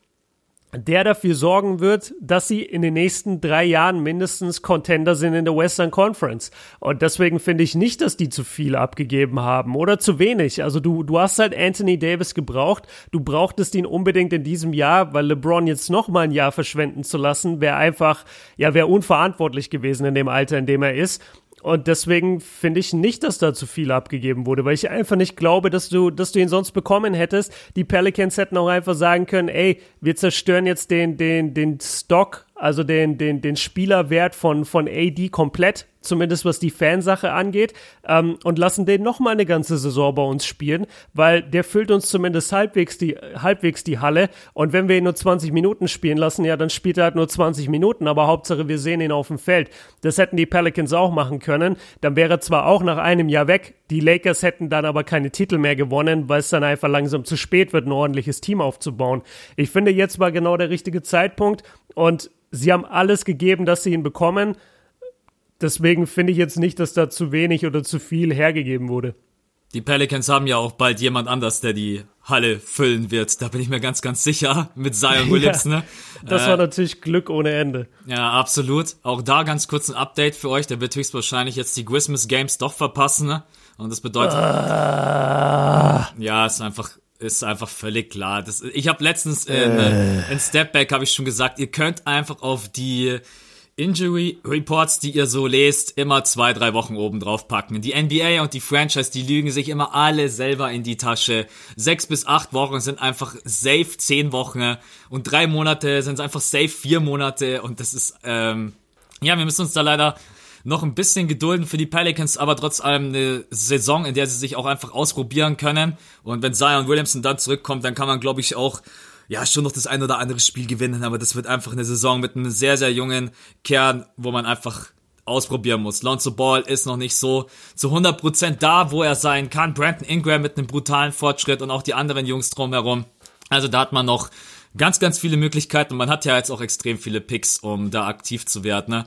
der dafür sorgen wird, dass sie in den nächsten drei Jahren mindestens Contender sind in der Western Conference. Und deswegen finde ich nicht, dass die zu viel abgegeben haben oder zu wenig. Also du, du hast halt Anthony Davis gebraucht. Du brauchtest ihn unbedingt in diesem Jahr, weil LeBron jetzt noch mal ein Jahr verschwenden zu lassen, wäre einfach, ja, wäre unverantwortlich gewesen in dem Alter, in dem er ist. Und deswegen finde ich nicht, dass da zu viel abgegeben wurde, weil ich einfach nicht glaube, dass du, dass du ihn sonst bekommen hättest. Die Pelicans hätten auch einfach sagen können, ey, wir zerstören jetzt den, den, den Stock, also den, den, den Spielerwert von, von AD komplett zumindest was die Fansache angeht, ähm, und lassen den noch mal eine ganze Saison bei uns spielen, weil der füllt uns zumindest halbwegs die, halbwegs die Halle. Und wenn wir ihn nur 20 Minuten spielen lassen, ja, dann spielt er halt nur 20 Minuten, aber Hauptsache wir sehen ihn auf dem Feld. Das hätten die Pelicans auch machen können. Dann wäre er zwar auch nach einem Jahr weg, die Lakers hätten dann aber keine Titel mehr gewonnen, weil es dann einfach langsam zu spät wird, ein ordentliches Team aufzubauen. Ich finde, jetzt war genau der richtige Zeitpunkt und sie haben alles gegeben, dass sie ihn bekommen deswegen finde ich jetzt nicht, dass da zu wenig oder zu viel hergegeben wurde. Die Pelicans haben ja auch bald jemand anders, der die Halle füllen wird. Da bin ich mir ganz, ganz sicher mit Zion Williamson. (laughs) Ja, das äh, war natürlich Glück ohne Ende. Ja, absolut. Auch da ganz kurz ein Update für euch. Der wird höchstwahrscheinlich jetzt die Christmas Games doch verpassen. Ne? Und das bedeutet, ah. ja, ist einfach ist einfach völlig klar. Das, ich habe letztens in, äh. in Stepback habe ich schon gesagt, ihr könnt einfach auf die Injury Reports, die ihr so lest, immer zwei, drei Wochen oben drauf packen. Die NBA und die Franchise, die lügen sich immer alle selber in die Tasche. Sechs bis acht Wochen sind einfach safe zehn Wochen und drei Monate sind einfach safe vier Monate und das ist, ähm, ja, wir müssen uns da leider noch ein bisschen gedulden für die Pelicans, aber trotz allem eine Saison, in der sie sich auch einfach ausprobieren können. Und wenn Zion Williamson dann zurückkommt, dann kann man, glaube ich, auch ja, schon noch das ein oder andere Spiel gewinnen, aber das wird einfach eine Saison mit einem sehr, sehr jungen Kern, wo man einfach ausprobieren muss. Lonzo Ball ist noch nicht so zu 100% da, wo er sein kann. Brandon Ingram mit einem brutalen Fortschritt und auch die anderen Jungs drumherum. Also da hat man noch ganz, ganz viele Möglichkeiten und man hat ja jetzt auch extrem viele Picks, um da aktiv zu werden. Ne?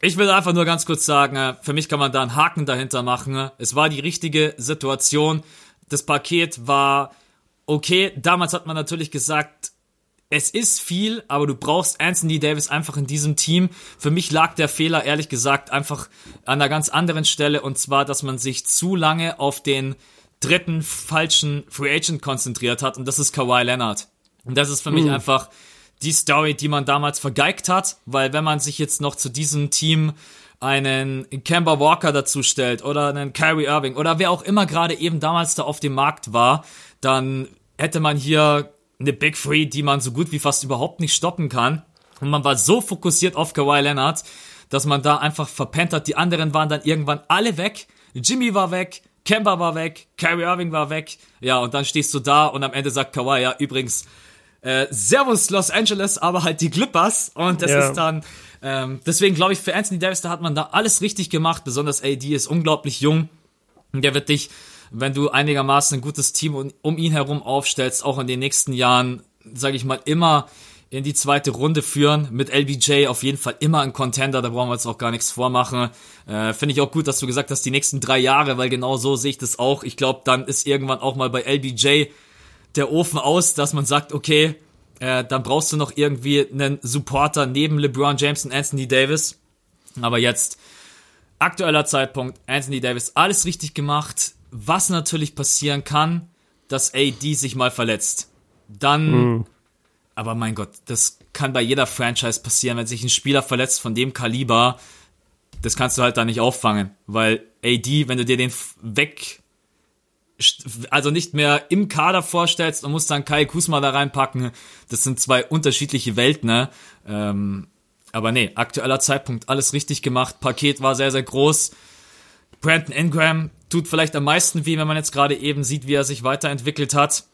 Ich will einfach nur ganz kurz sagen, äh, für mich kann man da einen Haken dahinter machen. Es war die richtige Situation. Das Paket war okay, damals hat man natürlich gesagt, es ist viel, aber du brauchst Anthony Davis einfach in diesem Team. Für mich lag der Fehler ehrlich gesagt einfach an einer ganz anderen Stelle und zwar, dass man sich zu lange auf den dritten falschen Free Agent konzentriert hat und das ist Kawhi Leonard. Und das ist für mich mhm. einfach die Story, die man damals vergeigt hat, weil wenn man sich jetzt noch zu diesem Team einen Kemba Walker dazu stellt oder einen Kyrie Irving oder wer auch immer gerade eben damals da auf dem Markt war, dann hätte man hier eine Big Free, die man so gut wie fast überhaupt nicht stoppen kann. Und man war so fokussiert auf Kawhi Leonard, dass man da einfach verpennt hat. Die anderen waren dann irgendwann alle weg. Jimmy war weg, Kemba war weg, Kyrie Irving war weg. Ja, und dann stehst du da und am Ende sagt Kawhi, ja, übrigens, äh, Servus Los Angeles, aber halt die Clippers. Und das ja. ist dann, ähm, deswegen glaube ich, für Anthony Davis, da hat man da alles richtig gemacht. Besonders AD ist unglaublich jung. Und der wird dich wenn du einigermaßen ein gutes Team um ihn herum aufstellst, auch in den nächsten Jahren, sage ich mal, immer in die zweite Runde führen. Mit LBJ auf jeden Fall immer ein Contender, da brauchen wir jetzt auch gar nichts vormachen. Äh, Finde ich auch gut, dass du gesagt hast, die nächsten drei Jahre, weil genau so sehe ich das auch. Ich glaube, dann ist irgendwann auch mal bei LBJ der Ofen aus, dass man sagt, okay, äh, dann brauchst du noch irgendwie einen Supporter neben LeBron James und Anthony Davis. Aber jetzt, aktueller Zeitpunkt, Anthony Davis, alles richtig gemacht was natürlich passieren kann, dass AD sich mal verletzt. Dann, mhm. aber mein Gott, das kann bei jeder Franchise passieren, wenn sich ein Spieler verletzt von dem Kaliber, das kannst du halt da nicht auffangen, weil AD, wenn du dir den weg, also nicht mehr im Kader vorstellst und musst dann Kai Kusma da reinpacken, das sind zwei unterschiedliche Welten, ne? Ähm, aber nee, aktueller Zeitpunkt, alles richtig gemacht, Paket war sehr, sehr groß. Brandon Ingram tut vielleicht am meisten weh, wenn man jetzt gerade eben sieht, wie er sich weiterentwickelt hat.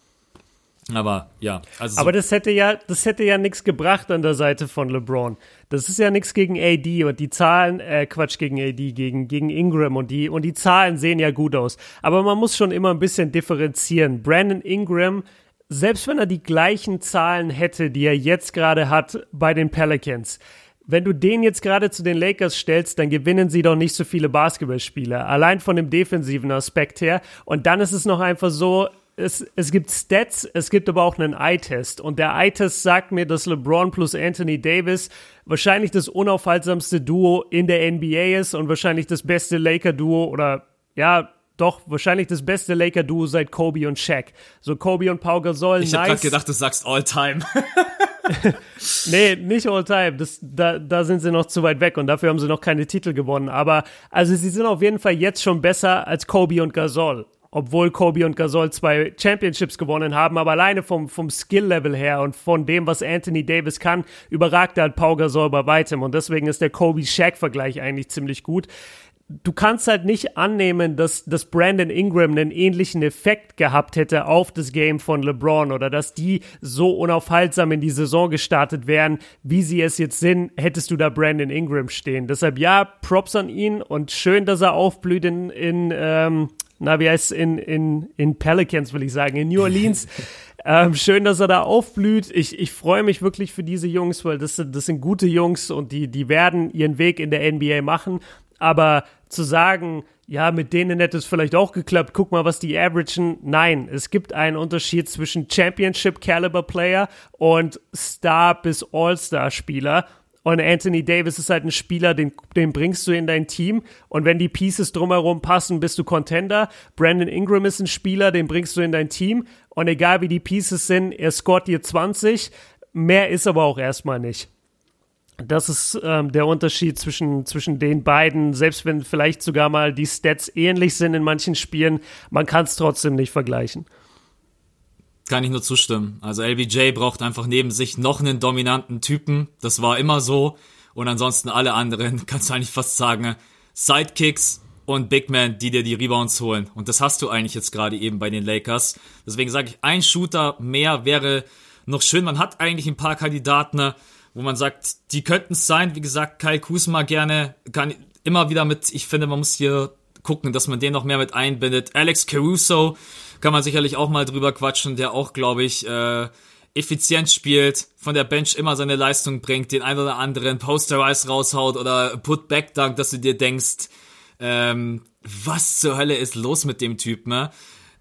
Aber ja, also. Aber das hätte ja, das hätte ja nichts gebracht an der Seite von LeBron. Das ist ja nichts gegen AD und die Zahlen, äh, Quatsch, gegen AD, gegen, gegen Ingram und die, und die Zahlen sehen ja gut aus. Aber man muss schon immer ein bisschen differenzieren. Brandon Ingram, selbst wenn er die gleichen Zahlen hätte, die er jetzt gerade hat bei den Pelicans, wenn du den jetzt gerade zu den Lakers stellst, dann gewinnen sie doch nicht so viele Basketballspiele. Allein von dem defensiven Aspekt her. Und dann ist es noch einfach so, es, es gibt Stats, es gibt aber auch einen Eye-Test. Und der Eye-Test sagt mir, dass LeBron plus Anthony Davis wahrscheinlich das unaufhaltsamste Duo in der NBA ist und wahrscheinlich das beste Laker-Duo oder ja, doch wahrscheinlich das beste Laker-Duo seit Kobe und Shaq. So Kobe und Pau Gasol. Ich nice. habe gerade gedacht, du sagst All-Time. (laughs) (laughs) nee, nicht All-Time. da, da sind sie noch zu weit weg und dafür haben sie noch keine Titel gewonnen. Aber also sie sind auf jeden Fall jetzt schon besser als Kobe und Gasol obwohl Kobe und Gasol zwei Championships gewonnen haben, aber alleine vom, vom Skill-Level her und von dem, was Anthony Davis kann, überragt er halt Pau Gasol bei weitem und deswegen ist der Kobe-Shaq-Vergleich eigentlich ziemlich gut du kannst halt nicht annehmen, dass, dass Brandon Ingram einen ähnlichen Effekt gehabt hätte auf das Game von LeBron oder dass die so unaufhaltsam in die Saison gestartet wären, wie sie es jetzt sind, hättest du da Brandon Ingram stehen. Deshalb ja, Props an ihn und schön, dass er aufblüht in, in ähm, na, wie heißt in, in, in Pelicans, will ich sagen, in New Orleans. (laughs) ähm, schön, dass er da aufblüht. Ich, ich freue mich wirklich für diese Jungs, weil das, das sind gute Jungs und die, die werden ihren Weg in der NBA machen. Aber zu sagen, ja, mit denen hätte es vielleicht auch geklappt, guck mal, was die averagen. Nein, es gibt einen Unterschied zwischen Championship Caliber Player und Star bis All-Star Spieler. Und Anthony Davis ist halt ein Spieler, den, den bringst du in dein Team. Und wenn die Pieces drumherum passen, bist du Contender. Brandon Ingram ist ein Spieler, den bringst du in dein Team. Und egal wie die Pieces sind, er scoret dir 20. Mehr ist aber auch erstmal nicht. Das ist ähm, der Unterschied zwischen, zwischen den beiden. Selbst wenn vielleicht sogar mal die Stats ähnlich sind in manchen Spielen, man kann es trotzdem nicht vergleichen. Kann ich nur zustimmen. Also LBJ braucht einfach neben sich noch einen dominanten Typen. Das war immer so. Und ansonsten alle anderen, (laughs) kannst du eigentlich fast sagen, Sidekicks und Big Men, die dir die Rebounds holen. Und das hast du eigentlich jetzt gerade eben bei den Lakers. Deswegen sage ich, ein Shooter mehr wäre noch schön. Man hat eigentlich ein paar Kandidaten, wo man sagt, die könnten es sein. Wie gesagt, Kyle Kuzma gerne, kann immer wieder mit, ich finde, man muss hier gucken, dass man den noch mehr mit einbindet. Alex Caruso, kann man sicherlich auch mal drüber quatschen, der auch, glaube ich, äh, effizient spielt, von der Bench immer seine Leistung bringt, den ein oder anderen Posterize raushaut oder Put-Back Dunk, dass du dir denkst, ähm, was zur Hölle ist los mit dem Typen? Ne?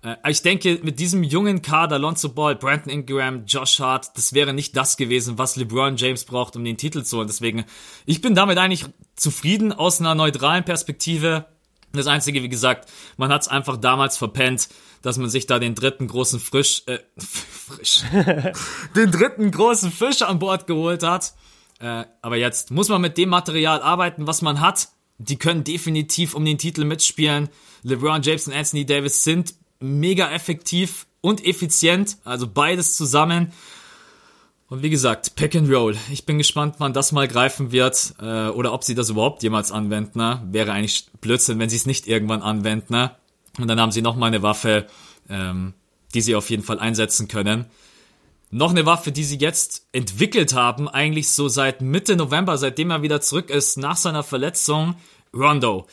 Äh, ich denke, mit diesem jungen Kader, Lonzo Ball, Brandon Ingram, Josh Hart, das wäre nicht das gewesen, was LeBron James braucht, um den Titel zu holen. Deswegen, ich bin damit eigentlich zufrieden aus einer neutralen Perspektive. Das Einzige, wie gesagt, man hat es einfach damals verpennt, dass man sich da den dritten großen Frisch, äh, (laughs) frisch, (laughs) den dritten großen Fisch an Bord geholt hat. Äh, aber jetzt muss man mit dem Material arbeiten, was man hat. Die können definitiv um den Titel mitspielen. LeBron James und Anthony Davis sind mega effektiv und effizient, also beides zusammen. Und wie gesagt, Pack and Roll. Ich bin gespannt, wann das mal greifen wird äh, oder ob sie das überhaupt jemals anwenden. Ne? Wäre eigentlich Blödsinn, wenn sie es nicht irgendwann anwenden. Ne? Und dann haben sie noch mal eine Waffe, ähm, die sie auf jeden Fall einsetzen können. Noch eine Waffe, die sie jetzt entwickelt haben, eigentlich so seit Mitte November, seitdem er wieder zurück ist nach seiner Verletzung, Rondo.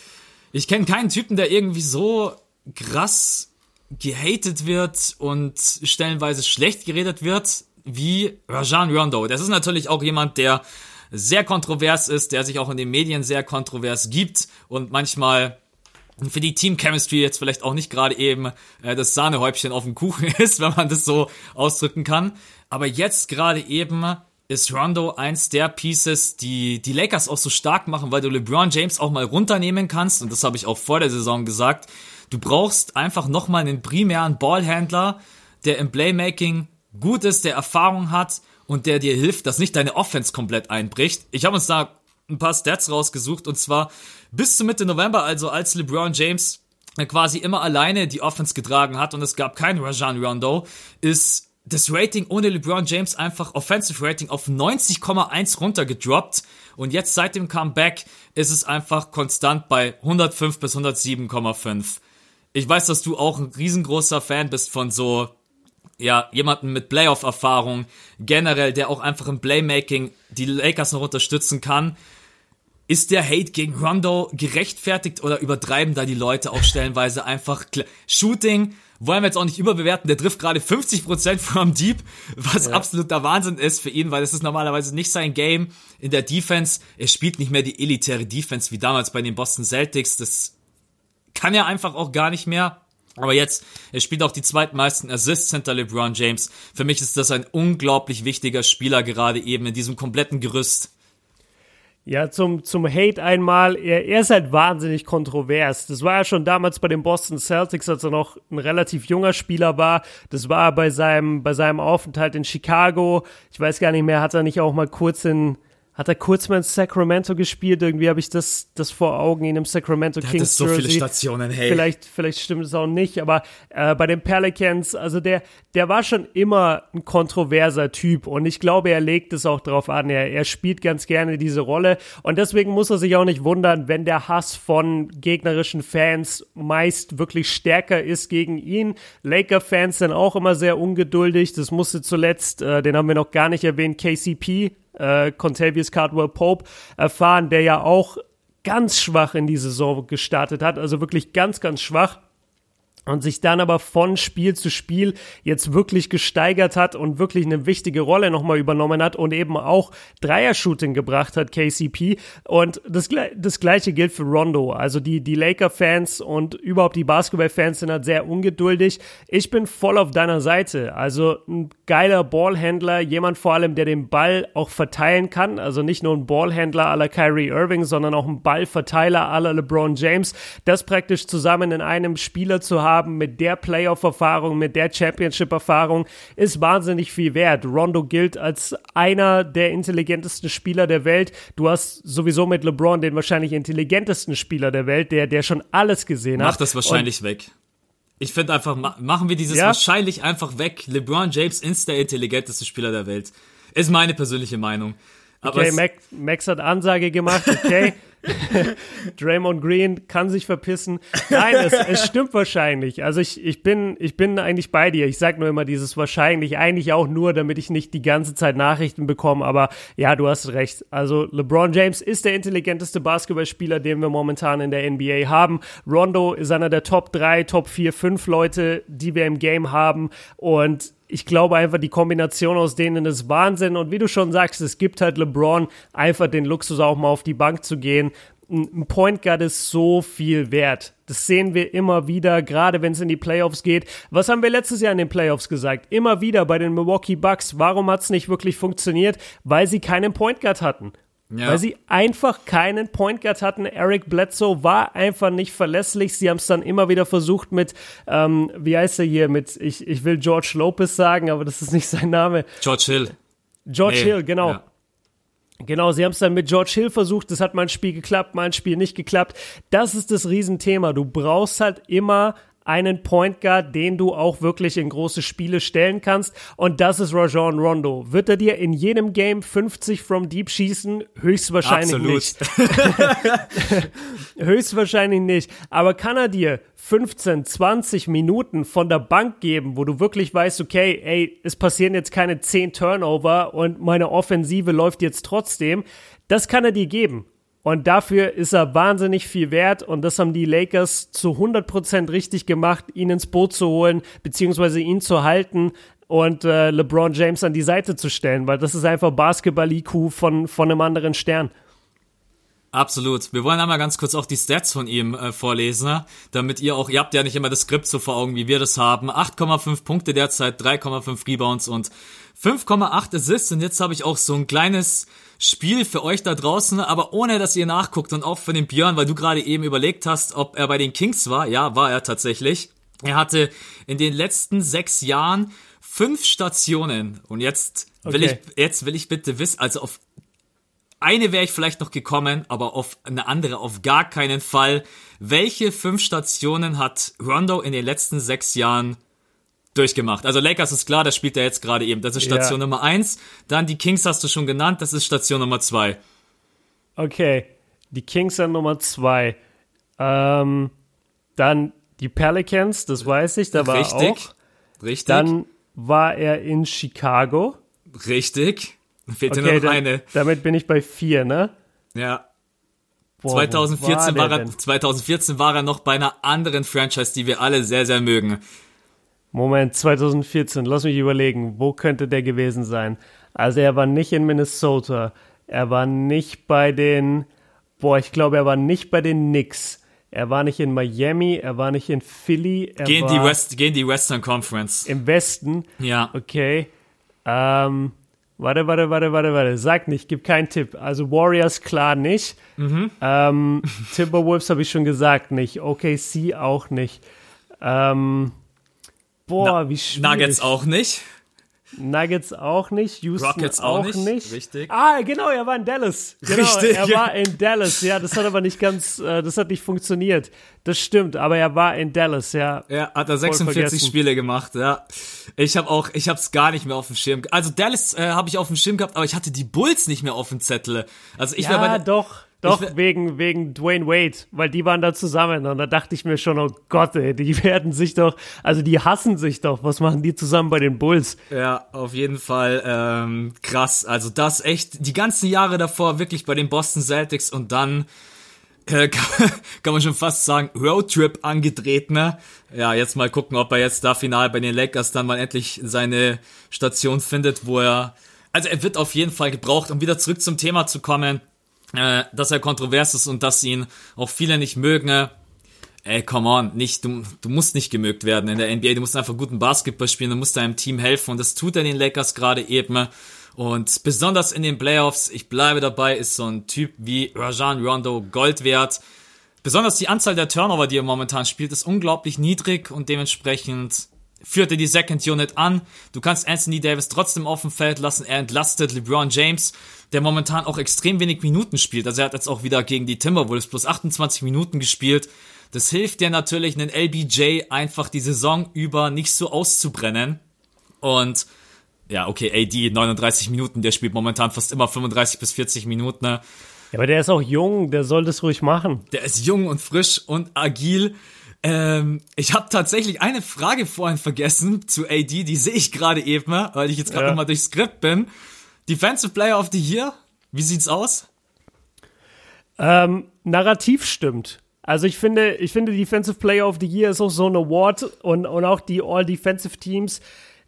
Ich kenne keinen Typen, der irgendwie so krass gehatet wird und stellenweise schlecht geredet wird wie Rajan Rondo. Das ist natürlich auch jemand, der sehr kontrovers ist, der sich auch in den Medien sehr kontrovers gibt und manchmal für die Team Chemistry jetzt vielleicht auch nicht gerade eben äh, das Sahnehäubchen auf dem Kuchen (laughs) ist, wenn man das so ausdrücken kann. Aber jetzt gerade eben ist Rondo eins der Pieces, die die Lakers auch so stark machen, weil du LeBron James auch mal runternehmen kannst. Und das habe ich auch vor der Saison gesagt. Du brauchst einfach nochmal einen primären Ballhändler, der im Playmaking gut ist, der Erfahrung hat und der dir hilft, dass nicht deine Offense komplett einbricht. Ich habe uns da ein paar Stats rausgesucht und zwar bis zu Mitte November, also als LeBron James quasi immer alleine die Offense getragen hat und es gab keinen Rajan Rondo, ist das Rating ohne LeBron James einfach Offensive Rating auf 90,1 runtergedroppt und jetzt seit dem Comeback ist es einfach konstant bei 105 bis 107,5. Ich weiß, dass du auch ein riesengroßer Fan bist von so ja, jemanden mit Playoff-Erfahrung, generell, der auch einfach im Playmaking die Lakers noch unterstützen kann. Ist der Hate gegen Rondo gerechtfertigt oder übertreiben da die Leute auch stellenweise einfach Shooting? Wollen wir jetzt auch nicht überbewerten, der trifft gerade 50% vom Deep, was ja. absoluter Wahnsinn ist für ihn, weil das ist normalerweise nicht sein Game in der Defense. Er spielt nicht mehr die elitäre Defense wie damals bei den Boston Celtics. Das kann er einfach auch gar nicht mehr. Aber jetzt, er spielt auch die zweitmeisten Assists hinter LeBron James. Für mich ist das ein unglaublich wichtiger Spieler gerade eben in diesem kompletten Gerüst. Ja, zum, zum Hate einmal, er, er ist halt wahnsinnig kontrovers. Das war ja schon damals bei den Boston Celtics, als er noch ein relativ junger Spieler war. Das war bei seinem, bei seinem Aufenthalt in Chicago. Ich weiß gar nicht mehr, hat er nicht auch mal kurz in, hat er kurz mal in Sacramento gespielt? Irgendwie habe ich das, das vor Augen in einem Sacramento der Kings so viele Stationen, hey. Vielleicht, vielleicht stimmt es auch nicht, aber äh, bei den Pelicans, also der, der war schon immer ein kontroverser Typ und ich glaube, er legt es auch drauf an. Er, er spielt ganz gerne diese Rolle und deswegen muss er sich auch nicht wundern, wenn der Hass von gegnerischen Fans meist wirklich stärker ist gegen ihn. Laker-Fans sind auch immer sehr ungeduldig. Das musste zuletzt, äh, den haben wir noch gar nicht erwähnt, KCP äh, Contavious Cardwell Pope erfahren, der ja auch ganz schwach in die Saison gestartet hat, also wirklich ganz, ganz schwach und sich dann aber von Spiel zu Spiel jetzt wirklich gesteigert hat und wirklich eine wichtige Rolle nochmal übernommen hat und eben auch Dreier-Shooting gebracht hat, KCP. Und das, das gleiche gilt für Rondo. Also die, die Laker-Fans und überhaupt die Basketball-Fans sind halt sehr ungeduldig. Ich bin voll auf deiner Seite. Also ein geiler Ballhändler, jemand vor allem, der den Ball auch verteilen kann. Also nicht nur ein Ballhändler la Kyrie Irving, sondern auch ein Ballverteiler la LeBron James. Das praktisch zusammen in einem Spieler zu haben, haben mit der Playoff-Erfahrung, mit der Championship-Erfahrung, ist wahnsinnig viel wert. Rondo gilt als einer der intelligentesten Spieler der Welt. Du hast sowieso mit LeBron den wahrscheinlich intelligentesten Spieler der Welt, der, der schon alles gesehen Mach hat. Mach das wahrscheinlich Und weg. Ich finde einfach, machen wir dieses ja? wahrscheinlich einfach weg. LeBron James ist der intelligenteste Spieler der Welt. Ist meine persönliche Meinung. Aber okay, Max, Max hat Ansage gemacht, okay. (laughs) Draymond Green kann sich verpissen. Nein, es, es, stimmt wahrscheinlich. Also ich, ich, bin, ich bin eigentlich bei dir. Ich sag nur immer dieses wahrscheinlich, eigentlich auch nur, damit ich nicht die ganze Zeit Nachrichten bekomme. Aber ja, du hast recht. Also LeBron James ist der intelligenteste Basketballspieler, den wir momentan in der NBA haben. Rondo ist einer der Top 3, Top 4, 5 Leute, die wir im Game haben. Und ich glaube einfach, die Kombination aus denen ist Wahnsinn. Und wie du schon sagst, es gibt halt LeBron einfach den Luxus auch mal auf die Bank zu gehen. Ein Point Guard ist so viel wert. Das sehen wir immer wieder, gerade wenn es in die Playoffs geht. Was haben wir letztes Jahr in den Playoffs gesagt? Immer wieder bei den Milwaukee Bucks. Warum hat es nicht wirklich funktioniert? Weil sie keinen Point Guard hatten. Ja. Weil sie einfach keinen Point Guard hatten. Eric Bledsoe war einfach nicht verlässlich. Sie haben es dann immer wieder versucht mit, ähm, wie heißt er hier, mit, ich, ich will George Lopez sagen, aber das ist nicht sein Name. George Hill. George nee. Hill, genau. Ja. Genau, sie haben es dann mit George Hill versucht, das hat mal ein Spiel geklappt, mal ein Spiel nicht geklappt. Das ist das Riesenthema. Du brauchst halt immer einen Point Guard, den du auch wirklich in große Spiele stellen kannst. Und das ist Rajon Rondo. Wird er dir in jedem Game 50 from Deep schießen? Höchstwahrscheinlich Absolut. nicht. (laughs) Höchstwahrscheinlich nicht. Aber kann er dir 15, 20 Minuten von der Bank geben, wo du wirklich weißt, okay, ey, es passieren jetzt keine 10 Turnover und meine Offensive läuft jetzt trotzdem. Das kann er dir geben. Und dafür ist er wahnsinnig viel wert und das haben die Lakers zu 100% richtig gemacht, ihn ins Boot zu holen, beziehungsweise ihn zu halten und äh, LeBron James an die Seite zu stellen, weil das ist einfach Basketball-IQ von, von einem anderen Stern. Absolut. Wir wollen einmal ganz kurz auch die Stats von ihm äh, vorlesen, damit ihr auch, ihr habt ja nicht immer das Skript so vor Augen, wie wir das haben. 8,5 Punkte derzeit, 3,5 Rebounds und 5,8 Assists. Und jetzt habe ich auch so ein kleines Spiel für euch da draußen, aber ohne dass ihr nachguckt und auch für den Björn, weil du gerade eben überlegt hast, ob er bei den Kings war. Ja, war er tatsächlich. Er hatte in den letzten sechs Jahren fünf Stationen und jetzt will okay. ich, jetzt will ich bitte wissen, also auf eine wäre ich vielleicht noch gekommen, aber auf eine andere auf gar keinen Fall. Welche fünf Stationen hat Rondo in den letzten sechs Jahren durchgemacht? Also Lakers ist klar, das spielt er jetzt gerade eben. Das ist Station ja. Nummer eins. Dann die Kings hast du schon genannt, das ist Station Nummer zwei. Okay, die Kings sind Nummer zwei. Ähm, dann die Pelicans, das weiß ich, da war Richtig. er auch. Richtig. Dann war er in Chicago. Richtig. Fehlt okay, dir noch eine. Damit bin ich bei vier, ne? Ja. Boah, 2014, war, war er, 2014 war er noch bei einer anderen Franchise, die wir alle sehr, sehr mögen. Moment, 2014, lass mich überlegen, wo könnte der gewesen sein? Also er war nicht in Minnesota, er war nicht bei den, boah, ich glaube, er war nicht bei den Knicks. Er war nicht in Miami, er war nicht in Philly. Er gehen, die West, gehen die Western Conference. Im Westen? Ja. Okay. Ähm, warte, warte, warte, warte, warte. Sag nicht, gib keinen Tipp. Also Warriors klar nicht. Mhm. Ähm, Timberwolves habe ich schon gesagt nicht. OKC auch nicht. Ähm, boah, Na, wie schwierig. Nuggets auch nicht. Nuggets auch nicht, Houston Rockets auch, auch nicht. nicht. Richtig. Ah, genau, er war in Dallas. Genau, Richtig. Er war in Dallas. Ja, das hat aber nicht ganz, äh, das hat nicht funktioniert. Das stimmt, aber er war in Dallas, ja. Ja, hat er 46 Spiele gemacht, ja. Ich habe auch, ich habe es gar nicht mehr auf dem Schirm. Also Dallas äh, habe ich auf dem Schirm gehabt, aber ich hatte die Bulls nicht mehr auf dem Zettel. Also ich ja, war bei doch. Doch, wegen, wegen Dwayne Wade, weil die waren da zusammen und da dachte ich mir schon, oh Gott, ey, die (laughs) werden sich doch, also die hassen sich doch. Was machen die zusammen bei den Bulls? Ja, auf jeden Fall ähm, krass. Also das echt, die ganzen Jahre davor wirklich bei den Boston Celtics und dann äh, (laughs) kann, kann man schon fast sagen, Roadtrip angedreht, ne? Ja, jetzt mal gucken, ob er jetzt da final bei den Lakers dann mal endlich seine Station findet, wo er also er wird auf jeden Fall gebraucht, um wieder zurück zum Thema zu kommen äh, dass er kontrovers ist und dass ihn auch viele nicht mögen. Ey, come on, nicht, du, du musst nicht gemögt werden in der NBA, du musst einfach guten Basketball spielen, du musst deinem Team helfen und das tut er den Lakers gerade eben. Und besonders in den Playoffs, ich bleibe dabei, ist so ein Typ wie Rajan Rondo Gold wert. Besonders die Anzahl der Turnover, die er momentan spielt, ist unglaublich niedrig und dementsprechend führt er die Second Unit an. Du kannst Anthony Davis trotzdem auf dem Feld lassen. Er entlastet LeBron James, der momentan auch extrem wenig Minuten spielt. Also er hat jetzt auch wieder gegen die Timberwolves plus 28 Minuten gespielt. Das hilft dir natürlich, einen LBJ einfach die Saison über nicht so auszubrennen. Und ja, okay, AD 39 Minuten, der spielt momentan fast immer 35 bis 40 Minuten. Ne? Ja, aber der ist auch jung, der soll das ruhig machen. Der ist jung und frisch und agil. Ähm, ich habe tatsächlich eine Frage vorhin vergessen zu AD, die sehe ich gerade eben, weil ich jetzt gerade ja. nochmal durchs Skript bin. Defensive Player of the Year, wie sieht's aus? Ähm, narrativ stimmt. Also ich finde, ich finde Defensive Player of the Year ist auch so ein Award und, und auch die All Defensive Teams,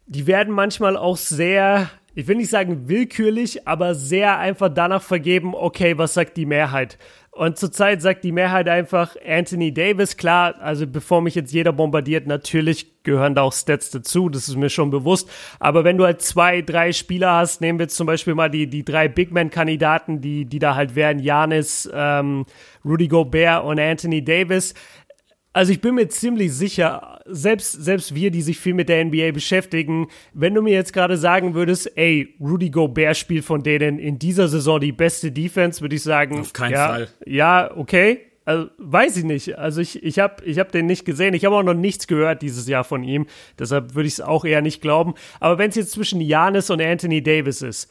die werden manchmal auch sehr ich will nicht sagen willkürlich, aber sehr einfach danach vergeben, okay, was sagt die Mehrheit? Und zurzeit sagt die Mehrheit einfach Anthony Davis. Klar, also bevor mich jetzt jeder bombardiert, natürlich gehören da auch Stats dazu, das ist mir schon bewusst. Aber wenn du halt zwei, drei Spieler hast, nehmen wir jetzt zum Beispiel mal die, die drei Big Man-Kandidaten, die, die da halt wären, Janis, ähm, Rudy Gobert und Anthony Davis also ich bin mir ziemlich sicher, selbst, selbst wir, die sich viel mit der NBA beschäftigen, wenn du mir jetzt gerade sagen würdest, ey, Rudy Gobert spielt von denen in dieser Saison die beste Defense, würde ich sagen. Auf keinen ja, Fall. Ja, okay. Also, weiß ich nicht. Also ich, ich habe ich hab den nicht gesehen. Ich habe auch noch nichts gehört dieses Jahr von ihm. Deshalb würde ich es auch eher nicht glauben. Aber wenn es jetzt zwischen Janis und Anthony Davis ist,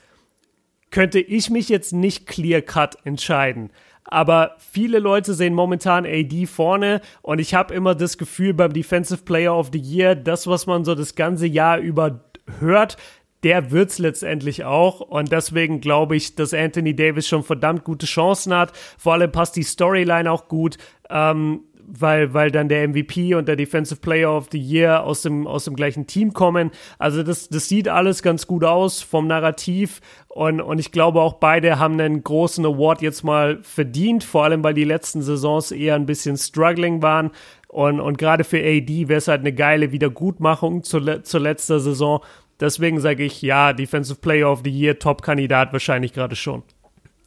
könnte ich mich jetzt nicht clear-cut entscheiden aber viele Leute sehen momentan AD vorne und ich habe immer das Gefühl beim Defensive Player of the Year, das, was man so das ganze Jahr über hört, der wird's letztendlich auch. Und deswegen glaube ich, dass Anthony Davis schon verdammt gute Chancen hat. Vor allem passt die Storyline auch gut. Ähm, weil, weil dann der MVP und der Defensive Player of the Year aus dem, aus dem gleichen Team kommen. Also das, das sieht alles ganz gut aus vom Narrativ und, und ich glaube auch beide haben einen großen Award jetzt mal verdient, vor allem weil die letzten Saisons eher ein bisschen struggling waren. Und, und gerade für AD wäre es halt eine geile Wiedergutmachung zur, zur letzter Saison. Deswegen sage ich ja, Defensive Player of the Year, Top-Kandidat wahrscheinlich gerade schon.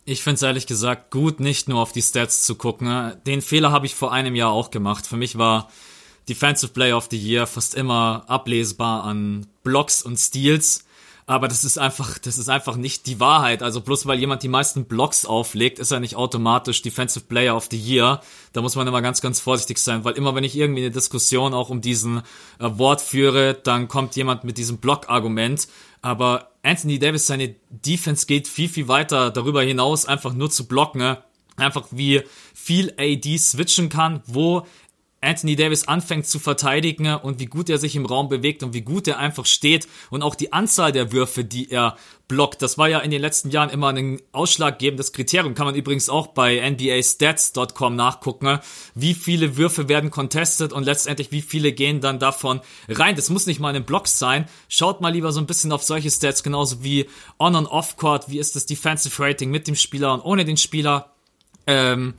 Ich finde es ehrlich gesagt gut, nicht nur auf die Stats zu gucken. Den Fehler habe ich vor einem Jahr auch gemacht. Für mich war Defensive Player of the Year fast immer ablesbar an Blocks und Steals. Aber das ist einfach, das ist einfach nicht die Wahrheit. Also bloß weil jemand die meisten Blocks auflegt, ist er nicht automatisch Defensive Player of the Year. Da muss man immer ganz, ganz vorsichtig sein, weil immer wenn ich irgendwie eine Diskussion auch um diesen Award führe, dann kommt jemand mit diesem Block-Argument. Aber Anthony Davis, seine Defense geht viel, viel weiter darüber hinaus, einfach nur zu blocken. Ne? Einfach wie viel AD switchen kann, wo Anthony Davis anfängt zu verteidigen und wie gut er sich im Raum bewegt und wie gut er einfach steht und auch die Anzahl der Würfe, die er blockt. Das war ja in den letzten Jahren immer ein ausschlaggebendes Kriterium. Kann man übrigens auch bei NBAstats.com nachgucken, wie viele Würfe werden contested und letztendlich wie viele gehen dann davon rein. Das muss nicht mal in den Blocks sein. Schaut mal lieber so ein bisschen auf solche Stats, genauso wie On- und Off-Court, wie ist das Defensive Rating mit dem Spieler und ohne den Spieler. Ähm,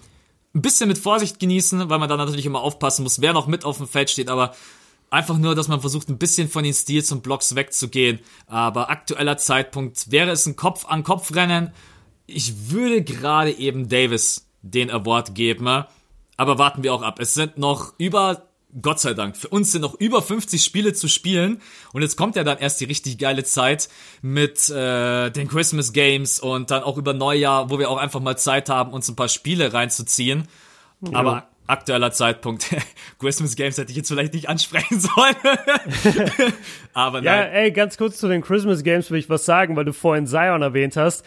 ein bisschen mit Vorsicht genießen, weil man da natürlich immer aufpassen muss, wer noch mit auf dem Feld steht, aber einfach nur, dass man versucht, ein bisschen von den Steals und Blocks wegzugehen. Aber aktueller Zeitpunkt wäre es ein Kopf-an-Kopf-Rennen. Ich würde gerade eben Davis den Award geben, aber warten wir auch ab. Es sind noch über Gott sei Dank, für uns sind noch über 50 Spiele zu spielen und jetzt kommt ja dann erst die richtig geile Zeit mit äh, den Christmas Games und dann auch über Neujahr, wo wir auch einfach mal Zeit haben, uns ein paar Spiele reinzuziehen. Ja. Aber aktueller Zeitpunkt, (laughs) Christmas Games hätte ich jetzt vielleicht nicht ansprechen (laughs) sollen. (laughs) Aber nein. Ja, ey, ganz kurz zu den Christmas Games will ich was sagen, weil du vorhin Zion erwähnt hast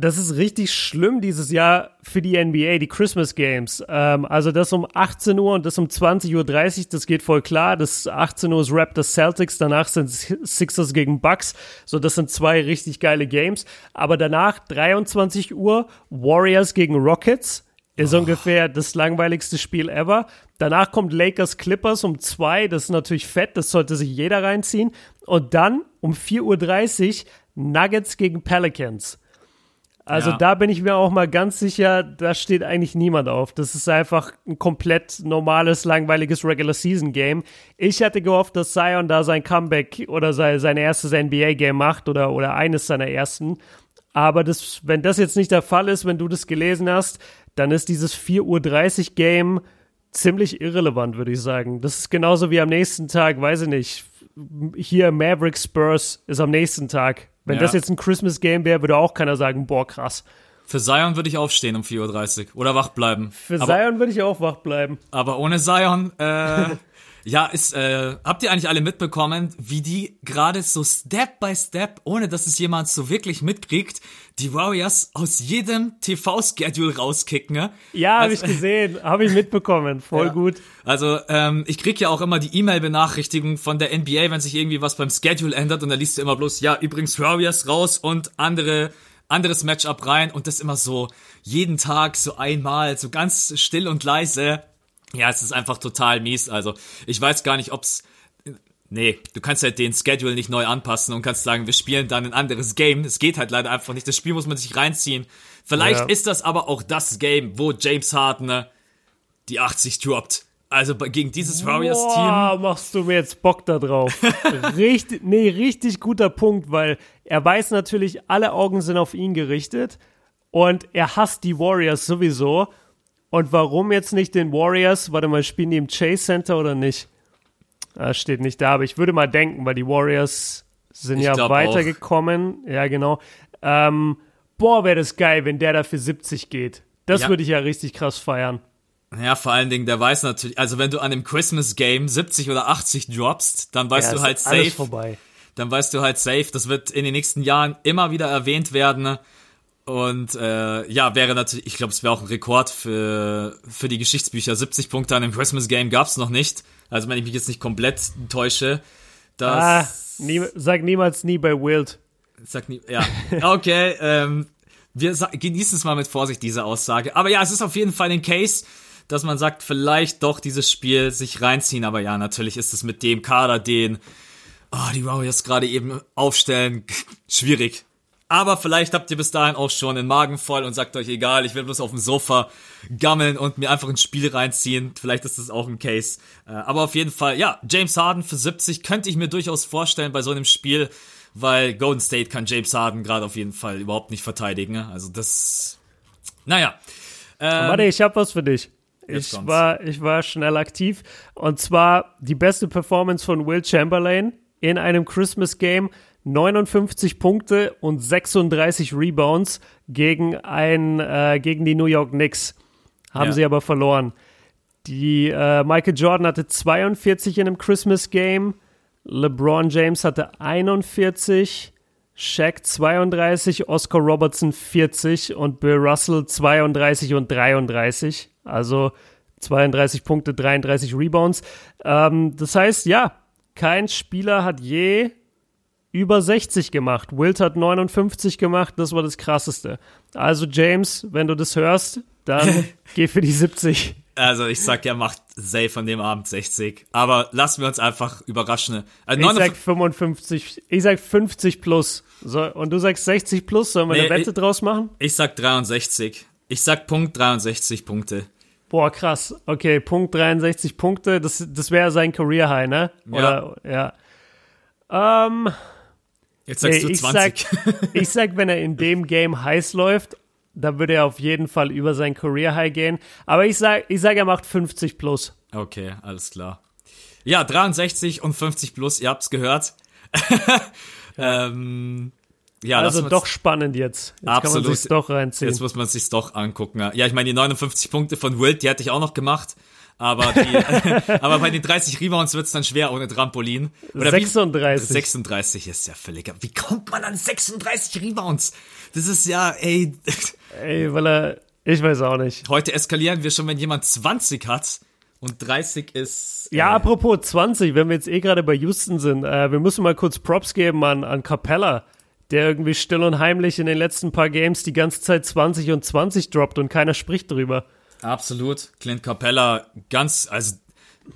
das ist richtig schlimm dieses Jahr für die NBA, die Christmas Games. Ähm, also das um 18 Uhr und das um 20.30 Uhr, das geht voll klar. Das 18 Uhr ist Raptors Celtics, danach sind Sixers gegen Bucks. So, das sind zwei richtig geile Games. Aber danach 23 Uhr Warriors gegen Rockets. Ist oh. ungefähr das langweiligste Spiel ever. Danach kommt Lakers Clippers um zwei. Das ist natürlich fett. Das sollte sich jeder reinziehen. Und dann um 4.30 Uhr Nuggets gegen Pelicans. Also ja. da bin ich mir auch mal ganz sicher, da steht eigentlich niemand auf. Das ist einfach ein komplett normales, langweiliges Regular Season Game. Ich hatte gehofft, dass Zion da sein Comeback oder sein, sein erstes NBA Game macht oder, oder eines seiner ersten. Aber das, wenn das jetzt nicht der Fall ist, wenn du das gelesen hast, dann ist dieses 4.30 Uhr Game ziemlich irrelevant, würde ich sagen. Das ist genauso wie am nächsten Tag, weiß ich nicht, hier Maverick Spurs ist am nächsten Tag. Wenn ja. das jetzt ein Christmas-Game wäre, würde auch keiner sagen, boah, krass. Für Zion würde ich aufstehen um 4.30 Uhr oder wach bleiben. Für aber, Zion würde ich auch wach bleiben. Aber ohne Zion, äh, (laughs) ja, ist, äh, habt ihr eigentlich alle mitbekommen, wie die gerade so Step by Step, ohne dass es jemand so wirklich mitkriegt, die Warriors aus jedem TV-Schedule rauskicken. Ne? Ja, habe also, ich gesehen, habe ich mitbekommen, voll ja. gut. Also ähm, ich krieg ja auch immer die E-Mail-Benachrichtigung von der NBA, wenn sich irgendwie was beim Schedule ändert und da liest du immer bloß, ja, übrigens Warriors raus und andere anderes Matchup rein und das immer so jeden Tag so einmal, so ganz still und leise. Ja, es ist einfach total mies. Also ich weiß gar nicht, ob's Nee, du kannst halt den Schedule nicht neu anpassen und kannst sagen, wir spielen dann ein anderes Game. Es geht halt leider einfach nicht. Das Spiel muss man sich reinziehen. Vielleicht ja. ist das aber auch das Game, wo James Harden die 80 droppt. Also gegen dieses Warriors-Team. machst du mir jetzt Bock da drauf. (laughs) richtig, nee, richtig guter Punkt, weil er weiß natürlich, alle Augen sind auf ihn gerichtet und er hasst die Warriors sowieso. Und warum jetzt nicht den Warriors? Warte mal, spielen die im Chase Center oder nicht? Das steht nicht da, aber ich würde mal denken, weil die Warriors sind ich ja weitergekommen. Auch. Ja, genau. Ähm, boah, wäre das geil, wenn der da für 70 geht. Das ja. würde ich ja richtig krass feiern. Ja, vor allen Dingen, der weiß natürlich, also wenn du an dem Christmas Game 70 oder 80 droppst, dann weißt ja, du halt safe. Vorbei. Dann weißt du halt safe, das wird in den nächsten Jahren immer wieder erwähnt werden. Und äh, ja, wäre natürlich, ich glaube, es wäre auch ein Rekord für, für die Geschichtsbücher. 70 Punkte an dem Christmas Game gab's noch nicht. Also wenn ich mich jetzt nicht komplett täusche. Das ah, nie, sag niemals nie bei Wild. Sag nie, ja. (laughs) Okay, ähm, wir genießen es mal mit Vorsicht, diese Aussage. Aber ja, es ist auf jeden Fall ein Case, dass man sagt, vielleicht doch dieses Spiel sich reinziehen. Aber ja, natürlich ist es mit dem Kader, den oh, die Warriors gerade eben aufstellen, (laughs) schwierig. Aber vielleicht habt ihr bis dahin auch schon den Magen voll und sagt euch, egal, ich will bloß auf dem Sofa gammeln und mir einfach ein Spiel reinziehen. Vielleicht ist das auch ein Case. Äh, aber auf jeden Fall, ja, James Harden für 70 könnte ich mir durchaus vorstellen bei so einem Spiel, weil Golden State kann James Harden gerade auf jeden Fall überhaupt nicht verteidigen. Ne? Also das, naja. Ähm, Warte, ich hab was für dich. Ich war, ich war schnell aktiv. Und zwar die beste Performance von Will Chamberlain in einem Christmas Game 59 Punkte und 36 Rebounds gegen ein äh, gegen die New York Knicks. Haben Ja. sie aber verloren. Die äh, Michael Jordan hatte 42 in einem Christmas Game. LeBron James hatte 41. Shaq 32, Oscar Robertson 40 und Bill Russell 32 und 33. Also 32 Punkte, 33 Rebounds. Ähm, das heißt, ja, kein Spieler hat je über 60 gemacht. Wilt hat 59 gemacht, das war das Krasseste. Also James, wenn du das hörst, dann (laughs) geh für die 70. Also ich sag, er macht safe an dem Abend 60. Aber lassen wir uns einfach überraschen. Also Ich 59 sag 55, ich sag 50 plus. So, und du sagst 60 plus, sollen wir Nee, eine Wette ich- draus machen? ich sag 63. Ich sag Punkt 63 Punkte. Boah, krass. Okay, Punkt 63 Punkte, das, das wäre sein Career High, ne? Oder, ja. Ähm, Jetzt sagst nee, du ich 20. sag, (laughs) ich sag, wenn er in dem Game heiß läuft, dann würde er auf jeden Fall über sein Career High gehen. Aber ich sag, ich sag, er macht 50 plus. Okay, alles klar. Ja, 63 und 50 plus, ihr habt's gehört. (laughs) ähm, ja, Also doch spannend jetzt. Jetzt Absolut. kann man sich's doch reinziehen. Jetzt muss man sich's doch angucken. Ja, ich meine, die 59 Punkte von Wilt, die hätte ich auch noch gemacht. Aber, die, (laughs) aber bei den 30 Rebounds wird's dann schwer ohne Trampolin. Oder wie- 36. 36 ist ja völlig. Wie kommt man an 36 Rebounds? Das ist ja, ey. (laughs) Ey, weil er, ich weiß auch nicht. Heute eskalieren wir schon, wenn jemand 20 hat und 30 ist. Ja, äh, apropos 20, wenn wir jetzt eh gerade bei Houston sind, äh, wir müssen mal kurz Props geben an, an Capella, der irgendwie still und heimlich in den letzten paar Games die ganze Zeit 20 und 20 droppt und keiner spricht drüber. Absolut. Clint Capella, ganz, also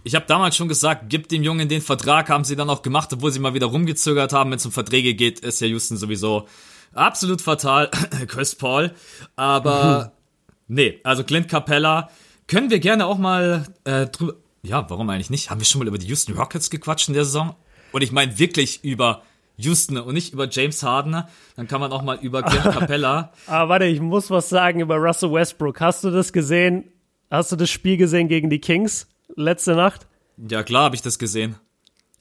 ich habe damals schon gesagt, gibt dem Jungen den Vertrag, haben sie dann auch gemacht, obwohl sie mal wieder rumgezögert haben, wenn es um Verträge geht, ist ja Houston sowieso absolut fatal. (clears throat) Chris Paul. Aber (laughs) nee, also Clint Capella können wir gerne auch mal äh, drüber. Ja, warum eigentlich nicht? Haben wir schon mal über die Houston Rockets gequatscht in der Saison? Und ich meine wirklich über Houston und nicht über James Harden. Dann kann man auch mal über Clint (laughs) Capella. Aber warte, ich muss was sagen über Russell Westbrook. Hast du das gesehen? Hast du das Spiel gesehen gegen die Kings letzte Nacht? Ja, klar habe ich das gesehen.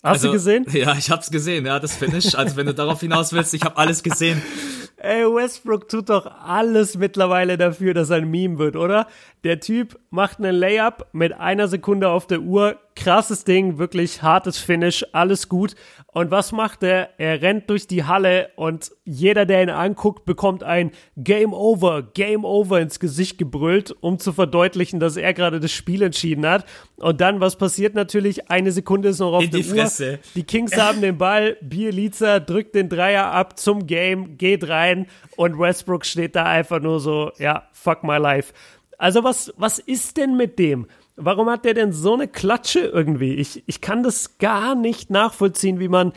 Hast du gesehen? (laughs) Ja, ich hab's gesehen, ja, das Finish. Also wenn du darauf hinaus willst, ich habe alles gesehen. (laughs) Ey, Westbrook tut doch alles mittlerweile dafür, dass er ein Meme wird, oder? Der Typ macht einen Layup mit einer Sekunde auf der Uhr. Krasses Ding, wirklich hartes Finish, alles gut. Und was macht er? Er rennt durch die Halle und jeder, der ihn anguckt, bekommt ein Game Over, Game Over ins Gesicht gebrüllt, um zu verdeutlichen, dass er gerade das Spiel entschieden hat. Und dann, was passiert natürlich? Eine Sekunde ist noch auf In der die Uhr. Fresse. Die Kings haben den Ball, Bielica drückt den Dreier ab zum Game, geht rein und Westbrook steht da einfach nur so, ja, fuck my life. Also was, was ist denn mit dem? Warum hat der denn so eine Klatsche irgendwie? Ich, ich kann das gar nicht nachvollziehen, wie man,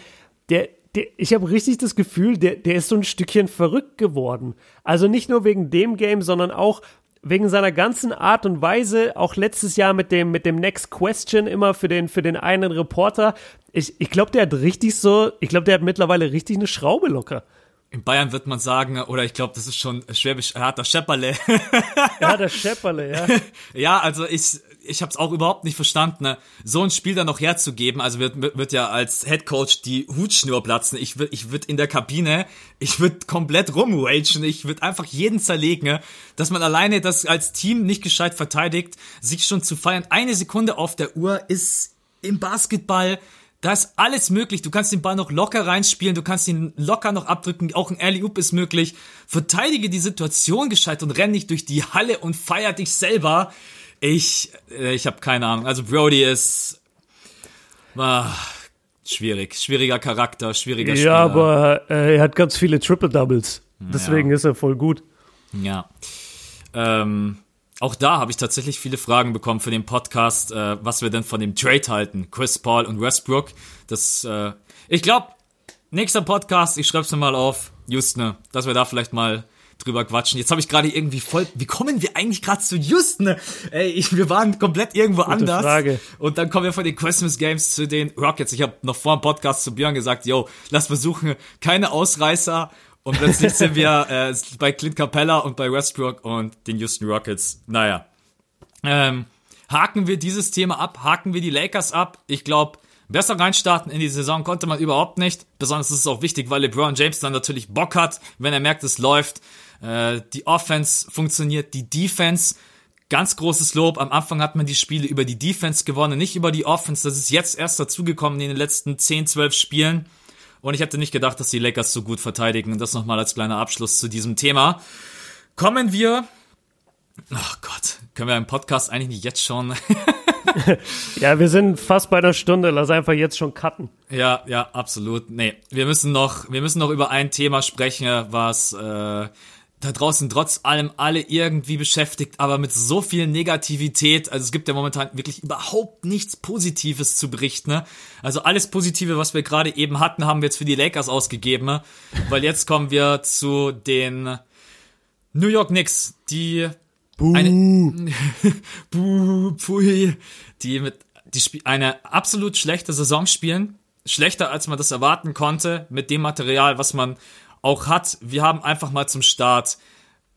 der, der ich habe richtig das Gefühl, der, der ist so ein Stückchen verrückt geworden. Also nicht nur wegen dem Game, sondern auch wegen seiner ganzen Art und Weise, auch letztes Jahr mit dem, mit dem Next Question immer für den, für den einen Reporter. Ich, ich glaube, der hat richtig so, ich glaube, der hat mittlerweile richtig eine Schraube locker. In Bayern wird man sagen, oder ich glaube, das ist schon schwäbisch, er hat (laughs) das Schepperle. Ja, der Schepperle, ja. ja, also ich, ich habe es auch überhaupt nicht verstanden, ne? so ein Spiel dann noch herzugeben. Also wird, wird wird ja als Head Coach die Hutschnur platzen. Ich würde ich würd in der Kabine, ich würde komplett rumragen. Ich würde einfach jeden zerlegen, ne? dass man alleine das als Team nicht gescheit verteidigt, sich schon zu feiern. Eine Sekunde auf der Uhr ist im Basketball da ist alles möglich. Du kannst den Ball noch locker reinspielen, du kannst ihn locker noch abdrücken, auch ein Alley Oop ist möglich. Verteidige die Situation gescheit und renn nicht durch die Halle und feier dich selber. Ich, äh, ich habe keine Ahnung. Also Brody ist ah, schwierig, schwieriger Charakter, schwieriger Spieler. Ja, aber äh, er hat ganz viele Triple Doubles. Deswegen ist er voll gut. Ja. Ähm, auch da habe ich tatsächlich viele Fragen bekommen für den Podcast, äh, was wir denn von dem Trade halten. Chris Paul und Westbrook. Das, äh, ich glaube, nächster Podcast, ich schreib's mir mal auf, Houston, dass wir da vielleicht mal drüber quatschen. Jetzt habe ich gerade irgendwie voll. Wie kommen wir eigentlich gerade zu Houston? Ey, ich, wir waren komplett irgendwo anders. Frage. Und dann kommen wir von den Christmas Games zu den Rockets. Ich habe noch vor dem Podcast zu Björn gesagt, yo, lass versuchen, keine Ausreißer. Und plötzlich sind wir äh, bei Clint Capella und bei Westbrook und den Houston Rockets. Naja. Ähm, haken wir dieses Thema ab, haken wir die Lakers ab. Ich glaube, Besser reinstarten in die Saison konnte man überhaupt nicht. Besonders ist es auch wichtig, weil LeBron James dann natürlich Bock hat, wenn er merkt, es läuft. Äh, die Offense funktioniert, die Defense. Ganz großes Lob. Am Anfang hat man die Spiele über die Defense gewonnen, nicht über die Offense. Das ist jetzt erst dazugekommen in den letzten 10, 12 Spielen. Und ich hätte nicht gedacht, dass die Lakers so gut verteidigen. Und das nochmal als kleiner Abschluss zu diesem Thema. Kommen wir. Ach Gott, können wir im Podcast eigentlich nicht jetzt schon (laughs) ja, wir sind fast bei einer Stunde. Lass einfach jetzt schon cutten. Ja, ja, absolut. Nee, wir müssen noch, wir müssen noch über ein Thema sprechen, was äh, da draußen trotz allem alle irgendwie beschäftigt, aber mit so viel Negativität. Also es gibt ja momentan wirklich überhaupt nichts Positives zu berichten. Ne? Also alles Positive, was wir gerade eben hatten, haben wir jetzt für die Lakers ausgegeben. Ne? Weil jetzt kommen wir zu den New York Knicks, die Buh. Eine, (laughs) Buh, pfui, die mit die eine absolut schlechte Saison spielen, schlechter als man das erwarten konnte mit dem Material, was man auch hat. Wir haben einfach mal zum Start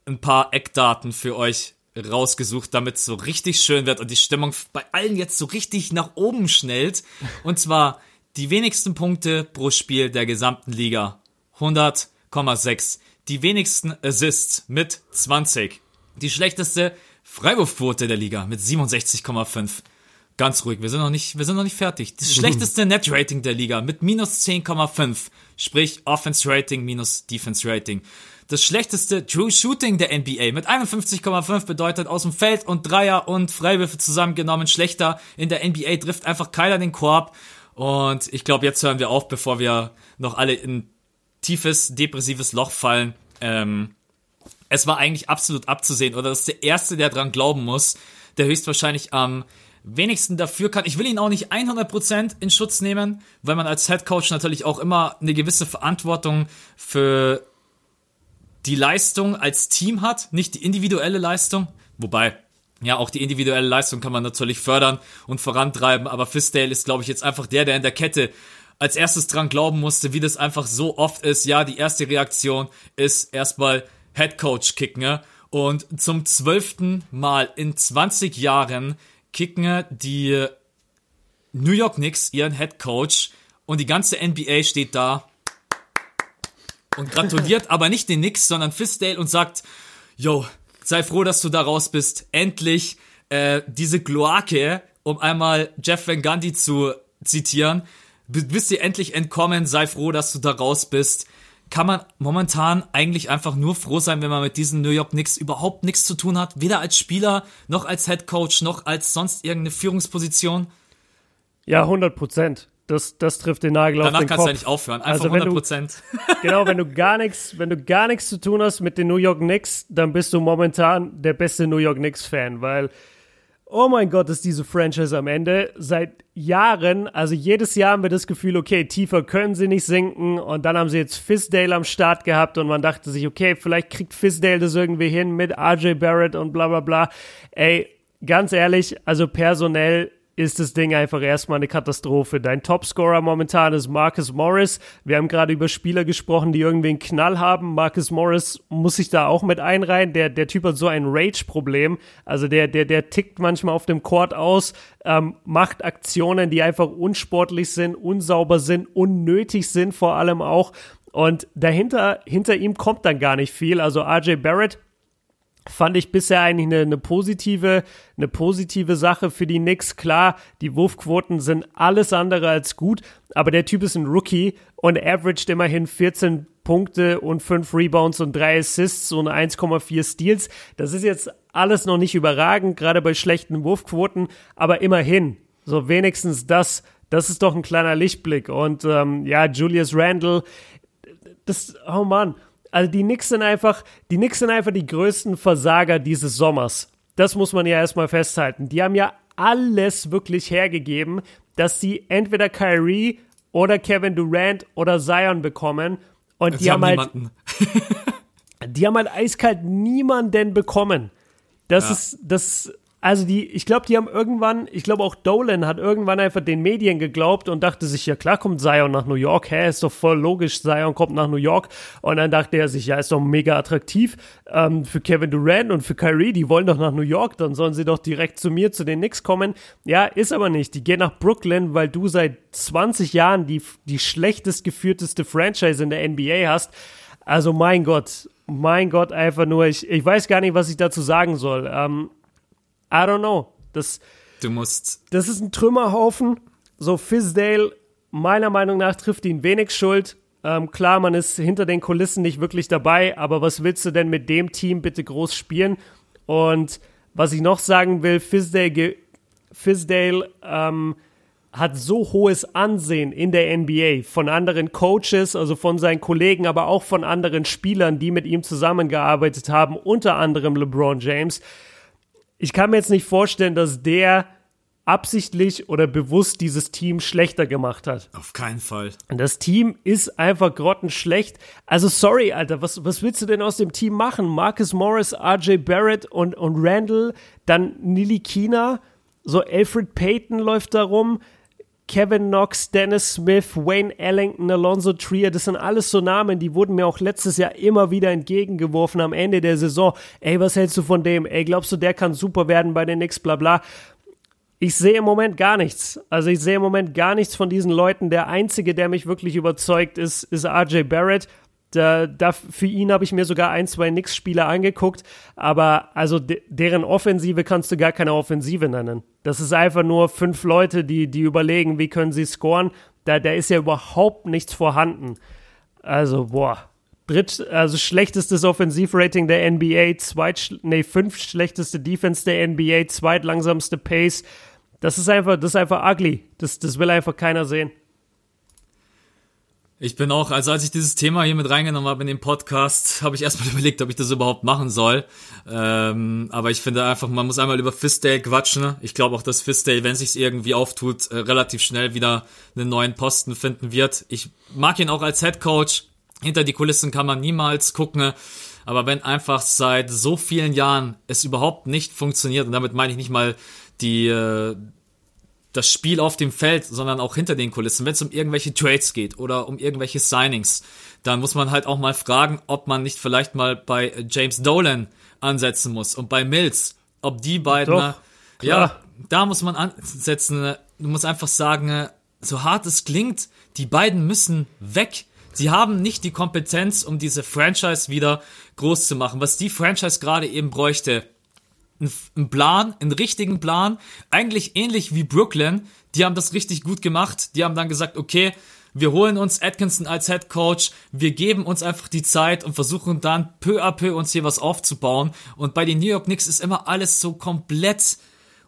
ein paar Eckdaten für euch rausgesucht, damit es so richtig schön wird und die Stimmung bei allen jetzt so richtig nach oben schnellt. Und zwar die wenigsten Punkte pro Spiel der gesamten Liga. 100,6. Die wenigsten Assists mit 20 die schlechteste Freiwurfquote der Liga mit 67,5. Ganz ruhig, wir sind noch nicht, wir sind noch nicht fertig. Das schlechteste Net-Rating der Liga mit minus 10,5. Sprich, Offense-Rating minus Defense-Rating. Das schlechteste True Shooting der NBA mit 51,5 bedeutet aus dem Feld und Dreier und Freiwürfe zusammengenommen schlechter. In der NBA trifft einfach keiner den Korb. Und ich glaube, jetzt hören wir auf, bevor wir noch alle in tiefes, depressives Loch fallen. Ähm, es war eigentlich absolut abzusehen oder das ist der Erste, der dran glauben muss, der höchstwahrscheinlich am wenigsten dafür kann. Ich will ihn auch nicht 100% in Schutz nehmen, weil man als Head Coach natürlich auch immer eine gewisse Verantwortung für die Leistung als Team hat, nicht die individuelle Leistung. Wobei, ja, auch die individuelle Leistung kann man natürlich fördern und vorantreiben, aber Fisdale ist, glaube ich, jetzt einfach der, der in der Kette als erstes dran glauben musste, wie das einfach so oft ist. Ja, die erste Reaktion ist erstmal Head Coach kicken. Und zum zwölften Mal in 20 Jahren kicken die New York Knicks ihren Head Coach und die ganze NBA steht da und gratuliert (laughs) aber nicht den Knicks, sondern Fisdale und sagt, yo, sei froh, dass du da raus bist. Endlich äh, diese Gloake, um einmal Jeff Van Gundy zu zitieren, bist dir endlich entkommen, sei froh, dass du da raus bist kann man momentan eigentlich einfach nur froh sein, wenn man mit diesen New York Knicks überhaupt nichts zu tun hat, weder als Spieler noch als Head Coach noch als sonst irgendeine Führungsposition. Ja, 100 Prozent. Das, das trifft den Nagel Danach auf den Kopf. Danach kannst du ja nicht aufhören. Einfach also 100 Prozent. (laughs) Genau, wenn du gar nichts, wenn du gar nichts zu tun hast mit den New York Knicks, dann bist du momentan der beste New York Knicks Fan, weil oh mein Gott, ist diese Franchise am Ende. Seit Jahren, also jedes Jahr haben wir das Gefühl, okay, tiefer können sie nicht sinken. Und dann haben sie jetzt Fisdale am Start gehabt und man dachte sich, okay, vielleicht kriegt Fisdale das irgendwie hin mit RJ Barrett und bla bla bla. Ey, ganz ehrlich, also personell ist das Ding einfach erstmal eine Katastrophe. Dein Topscorer momentan ist Marcus Morris. Wir haben gerade über Spieler gesprochen, die irgendwie einen Knall haben. Marcus Morris muss sich da auch mit einreihen. Der, der Typ hat so ein Rage-Problem. Also der, der, der tickt manchmal auf dem Court aus, ähm, macht Aktionen, die einfach unsportlich sind, unsauber sind, unnötig sind vor allem auch. Und dahinter, hinter ihm kommt dann gar nicht viel. Also RJ Barrett fand ich bisher eigentlich eine, eine, positive, eine positive Sache für die Knicks. Klar, die Wurfquoten sind alles andere als gut, aber der Typ ist ein Rookie und averaged immerhin 14 Punkte und 5 Rebounds und 3 Assists und 1,4 Steals. Das ist jetzt alles noch nicht überragend, gerade bei schlechten Wurfquoten, aber immerhin, so wenigstens das, das ist doch ein kleiner Lichtblick. Und ähm, ja, Julius Randle, das, oh Mann, also die Knicks sind einfach, die Knicks sind einfach die größten Versager dieses Sommers. Das muss man ja erstmal festhalten. Die haben ja alles wirklich hergegeben, dass sie entweder Kyrie oder Kevin Durant oder Zion bekommen. Und Jetzt die haben, haben halt, (laughs) die haben halt eiskalt niemanden bekommen. Das ja. ist, das, also die, ich glaube, die haben irgendwann, ich glaube auch Dolan hat irgendwann einfach den Medien geglaubt und dachte sich, ja klar kommt Zion nach New York, hä, ist doch voll logisch, Zion kommt nach New York. Und dann dachte er sich, ja, ist doch mega attraktiv ähm, für Kevin Durant und für Kyrie, die wollen doch nach New York, dann sollen sie doch direkt zu mir, zu den Knicks kommen. Ja, ist aber nicht. Die gehen nach Brooklyn, weil du seit 20 Jahren die, die schlechtest geführteste Franchise in der NBA hast. Also mein Gott, mein Gott, einfach nur, ich, ich weiß gar nicht, was ich dazu sagen soll. Ähm, I don't know. Das, du musst. Das ist ein Trümmerhaufen. So, Fizdale, meiner Meinung nach, trifft ihn wenig Schuld. Ähm, klar, man ist hinter den Kulissen nicht wirklich dabei, aber was willst du denn mit dem Team bitte groß spielen? Und was ich noch sagen will, Fizdale, Fizdale ähm, hat so hohes Ansehen in der NBA von anderen Coaches, also von seinen Kollegen, aber auch von anderen Spielern, die mit ihm zusammengearbeitet haben, unter anderem LeBron James ich kann mir jetzt nicht vorstellen, dass der absichtlich oder bewusst dieses Team schlechter gemacht hat. Auf keinen Fall. Und das Team ist einfach grottenschlecht. Also sorry, Alter, was, was willst du denn aus dem Team machen? Marcus Morris, RJ Barrett und, und Randall, dann Nili Kina, so Alfred Payton läuft da rum. Kevin Knox, Dennis Smith, Wayne Ellington, Alonso Trier, das sind alles so Namen, die wurden mir auch letztes Jahr immer wieder entgegengeworfen am Ende der Saison. Ey, was hältst du von dem? Ey, glaubst du, der kann super werden bei den Knicks, bla bla. Ich sehe im Moment gar nichts. Also ich sehe im Moment gar nichts von diesen Leuten. Der einzige, der mich wirklich überzeugt, ist, ist RJ Barrett. Da, da, für ihn habe ich mir sogar ein, zwei Knicks-Spieler angeguckt, aber also de, deren Offensive kannst du gar keine Offensive nennen. Das ist einfach nur fünf Leute, die, die überlegen, wie können sie scoren. Da, da ist ja überhaupt nichts vorhanden. Also, boah. Dritt, also schlechtestes Offensivrating der NBA, zweit, nee, fünf schlechteste Defense der NBA, zweitlangsamste Pace. Das ist einfach, das ist einfach ugly. Das, das will einfach keiner sehen. Ich bin auch, also als ich dieses Thema hier mit reingenommen habe in den Podcast, habe ich erstmal (laughs) überlegt, ob ich das überhaupt machen soll. Ähm, aber ich finde einfach, man muss einmal über Fistdale quatschen. Ich glaube auch, dass Fistdale, wenn sich's irgendwie auftut, äh, relativ schnell wieder einen neuen Posten finden wird. Ich mag ihn auch als Head Coach. Hinter die Kulissen kann man niemals gucken. Aber wenn einfach seit so vielen Jahren es überhaupt nicht funktioniert, und damit meine ich nicht mal die, äh, das Spiel auf dem Feld, sondern auch hinter den Kulissen. Wenn es um irgendwelche Trades geht oder um irgendwelche Signings, dann muss man halt auch mal fragen, ob man nicht vielleicht mal bei James Dolan ansetzen muss und bei Mills, ob die beiden, Doch, ja, da muss man ansetzen. Du musst einfach sagen, so hart es klingt, die beiden müssen weg. Sie haben nicht die Kompetenz, um diese Franchise wieder groß zu machen. Was die Franchise gerade eben bräuchte, einen Plan, einen richtigen Plan, eigentlich ähnlich wie Brooklyn. Die haben das richtig gut gemacht. Die haben dann gesagt, okay, wir holen uns Atkinson als Head Coach, wir geben uns einfach die Zeit und versuchen dann peu à peu uns hier was aufzubauen. Und bei den New York Knicks ist immer alles so komplett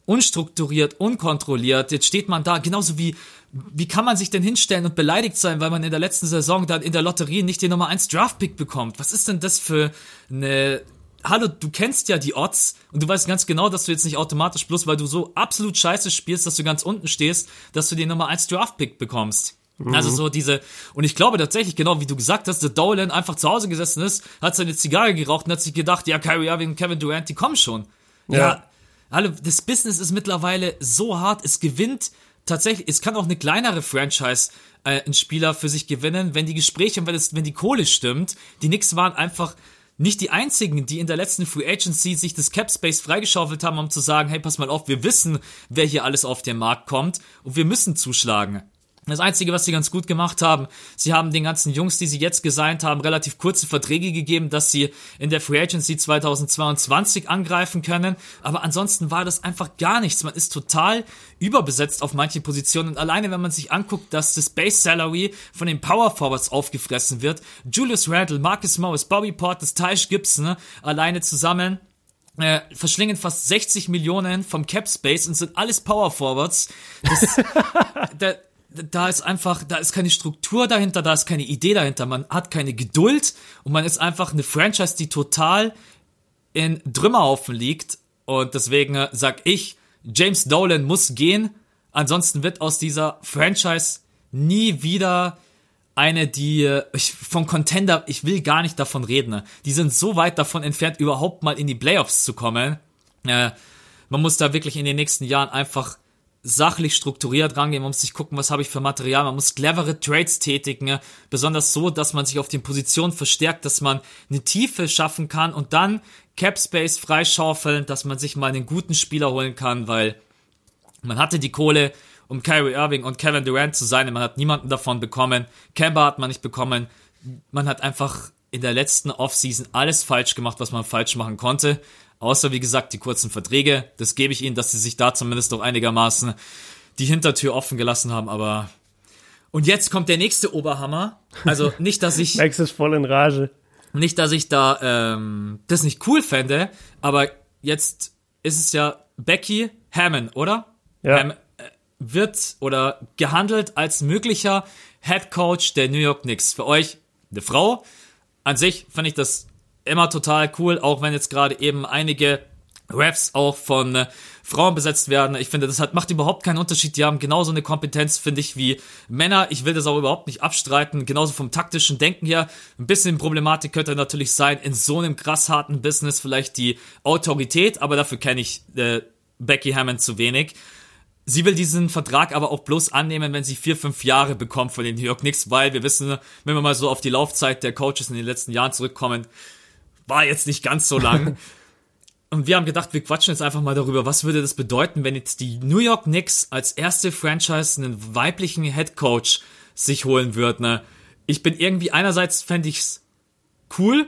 unstrukturiert, unkontrolliert. Jetzt steht man da, genauso wie, wie kann man sich denn hinstellen und beleidigt sein, weil man in der letzten Saison dann in der Lotterie nicht den Nummer 1 Draftpick bekommt? Was ist denn das für eine hallo, du kennst ja die Odds und du weißt ganz genau, dass du jetzt nicht automatisch bloß, weil du so absolut scheiße spielst, dass du ganz unten stehst, dass du den Nummer 1 Draft-Pick bekommst. Mhm. Also so diese, und ich glaube tatsächlich, genau wie du gesagt hast, der Dolan einfach zu Hause gesessen ist, hat seine Zigarre geraucht und hat sich gedacht, ja, Kyrie Irving und Kevin Durant, die kommen schon. Ja. ja. Hallo, das Business ist mittlerweile so hart, es gewinnt tatsächlich, es kann auch eine kleinere Franchise äh, einen Spieler für sich gewinnen, wenn die Gespräche und wenn, es, wenn die Kohle stimmt. Die Knicks waren einfach nicht die einzigen, die in der letzten Free Agency sich das Cap Space freigeschaufelt haben, um zu sagen, hey, pass mal auf, wir wissen, wer hier alles auf den Markt kommt und wir müssen zuschlagen. Das Einzige, was sie ganz gut gemacht haben, sie haben den ganzen Jungs, die sie jetzt gesigned haben, relativ kurze Verträge gegeben, dass sie in der Free Agency 2022 angreifen können. Aber ansonsten war das einfach gar nichts. Man ist total überbesetzt auf manche Positionen. Und alleine, wenn man sich anguckt, dass das Base Salary von den Power Forwards aufgefressen wird, Julius Randle, Marcus Morris, Bobby Portis, Tysh Gibson, ne, alleine zusammen, äh, verschlingen fast 60 Millionen vom Cap Space und sind alles Power Forwards. Das, (laughs) da, da ist einfach, da ist keine Struktur dahinter, da ist keine Idee dahinter, man hat keine Geduld und man ist einfach eine Franchise, die total in Trümmerhaufen liegt. Und deswegen äh, sag ich, James Dolan muss gehen, ansonsten wird aus dieser Franchise nie wieder eine, die äh, ich, von Contender, ich will gar nicht davon reden, die sind so weit davon entfernt, überhaupt mal in die Playoffs zu kommen. Äh, man muss da wirklich in den nächsten Jahren einfach sachlich strukturiert rangehen, man muss sich gucken, was habe ich für Material, man muss clevere Trades tätigen, besonders so, dass man sich auf den Positionen verstärkt, dass man eine Tiefe schaffen kann und dann Cap Space freischaufeln, dass man sich mal einen guten Spieler holen kann, weil man hatte die Kohle, um Kyrie Irving und Kevin Durant zu sein, man hat niemanden davon bekommen, Kemba hat man nicht bekommen, man hat einfach in der letzten Offseason alles falsch gemacht, was man falsch machen konnte. Außer, wie gesagt, die kurzen Verträge. Das gebe ich ihnen, dass sie sich da zumindest doch einigermaßen die Hintertür offen gelassen haben, aber. Und jetzt kommt der nächste Oberhammer. Also (laughs) nicht, dass ich. Max ist voll in Rage. Nicht, dass ich da ähm, das nicht cool fände, aber jetzt ist es ja Becky Hammond, oder? Ja. Ham, äh, wird oder gehandelt als möglicher Head Coach der New York Knicks. Für euch eine Frau. An sich finde ich das immer total cool, auch wenn jetzt gerade eben einige Raps auch von äh, Frauen besetzt werden. Ich finde, das hat, macht überhaupt keinen Unterschied. Die haben genauso eine Kompetenz, finde ich, wie Männer. Ich will das auch überhaupt nicht abstreiten. Genauso vom taktischen Denken her. Ein bisschen Problematik könnte natürlich sein, in so einem krass harten Business vielleicht die Autorität, aber dafür kenne ich äh, Becky Hammond zu wenig. Sie will diesen Vertrag aber auch bloß annehmen, wenn sie vier, fünf Jahre bekommt von den New York Knicks, weil wir wissen, wenn wir mal so auf die Laufzeit der Coaches in den letzten Jahren zurückkommen, war jetzt nicht ganz so lang. (laughs) Und wir haben gedacht, wir quatschen jetzt einfach mal darüber, was würde das bedeuten, wenn jetzt die New York Knicks als erste Franchise einen weiblichen Head Coach sich holen würden. Ne? Ich bin irgendwie, einerseits fände ich's cool,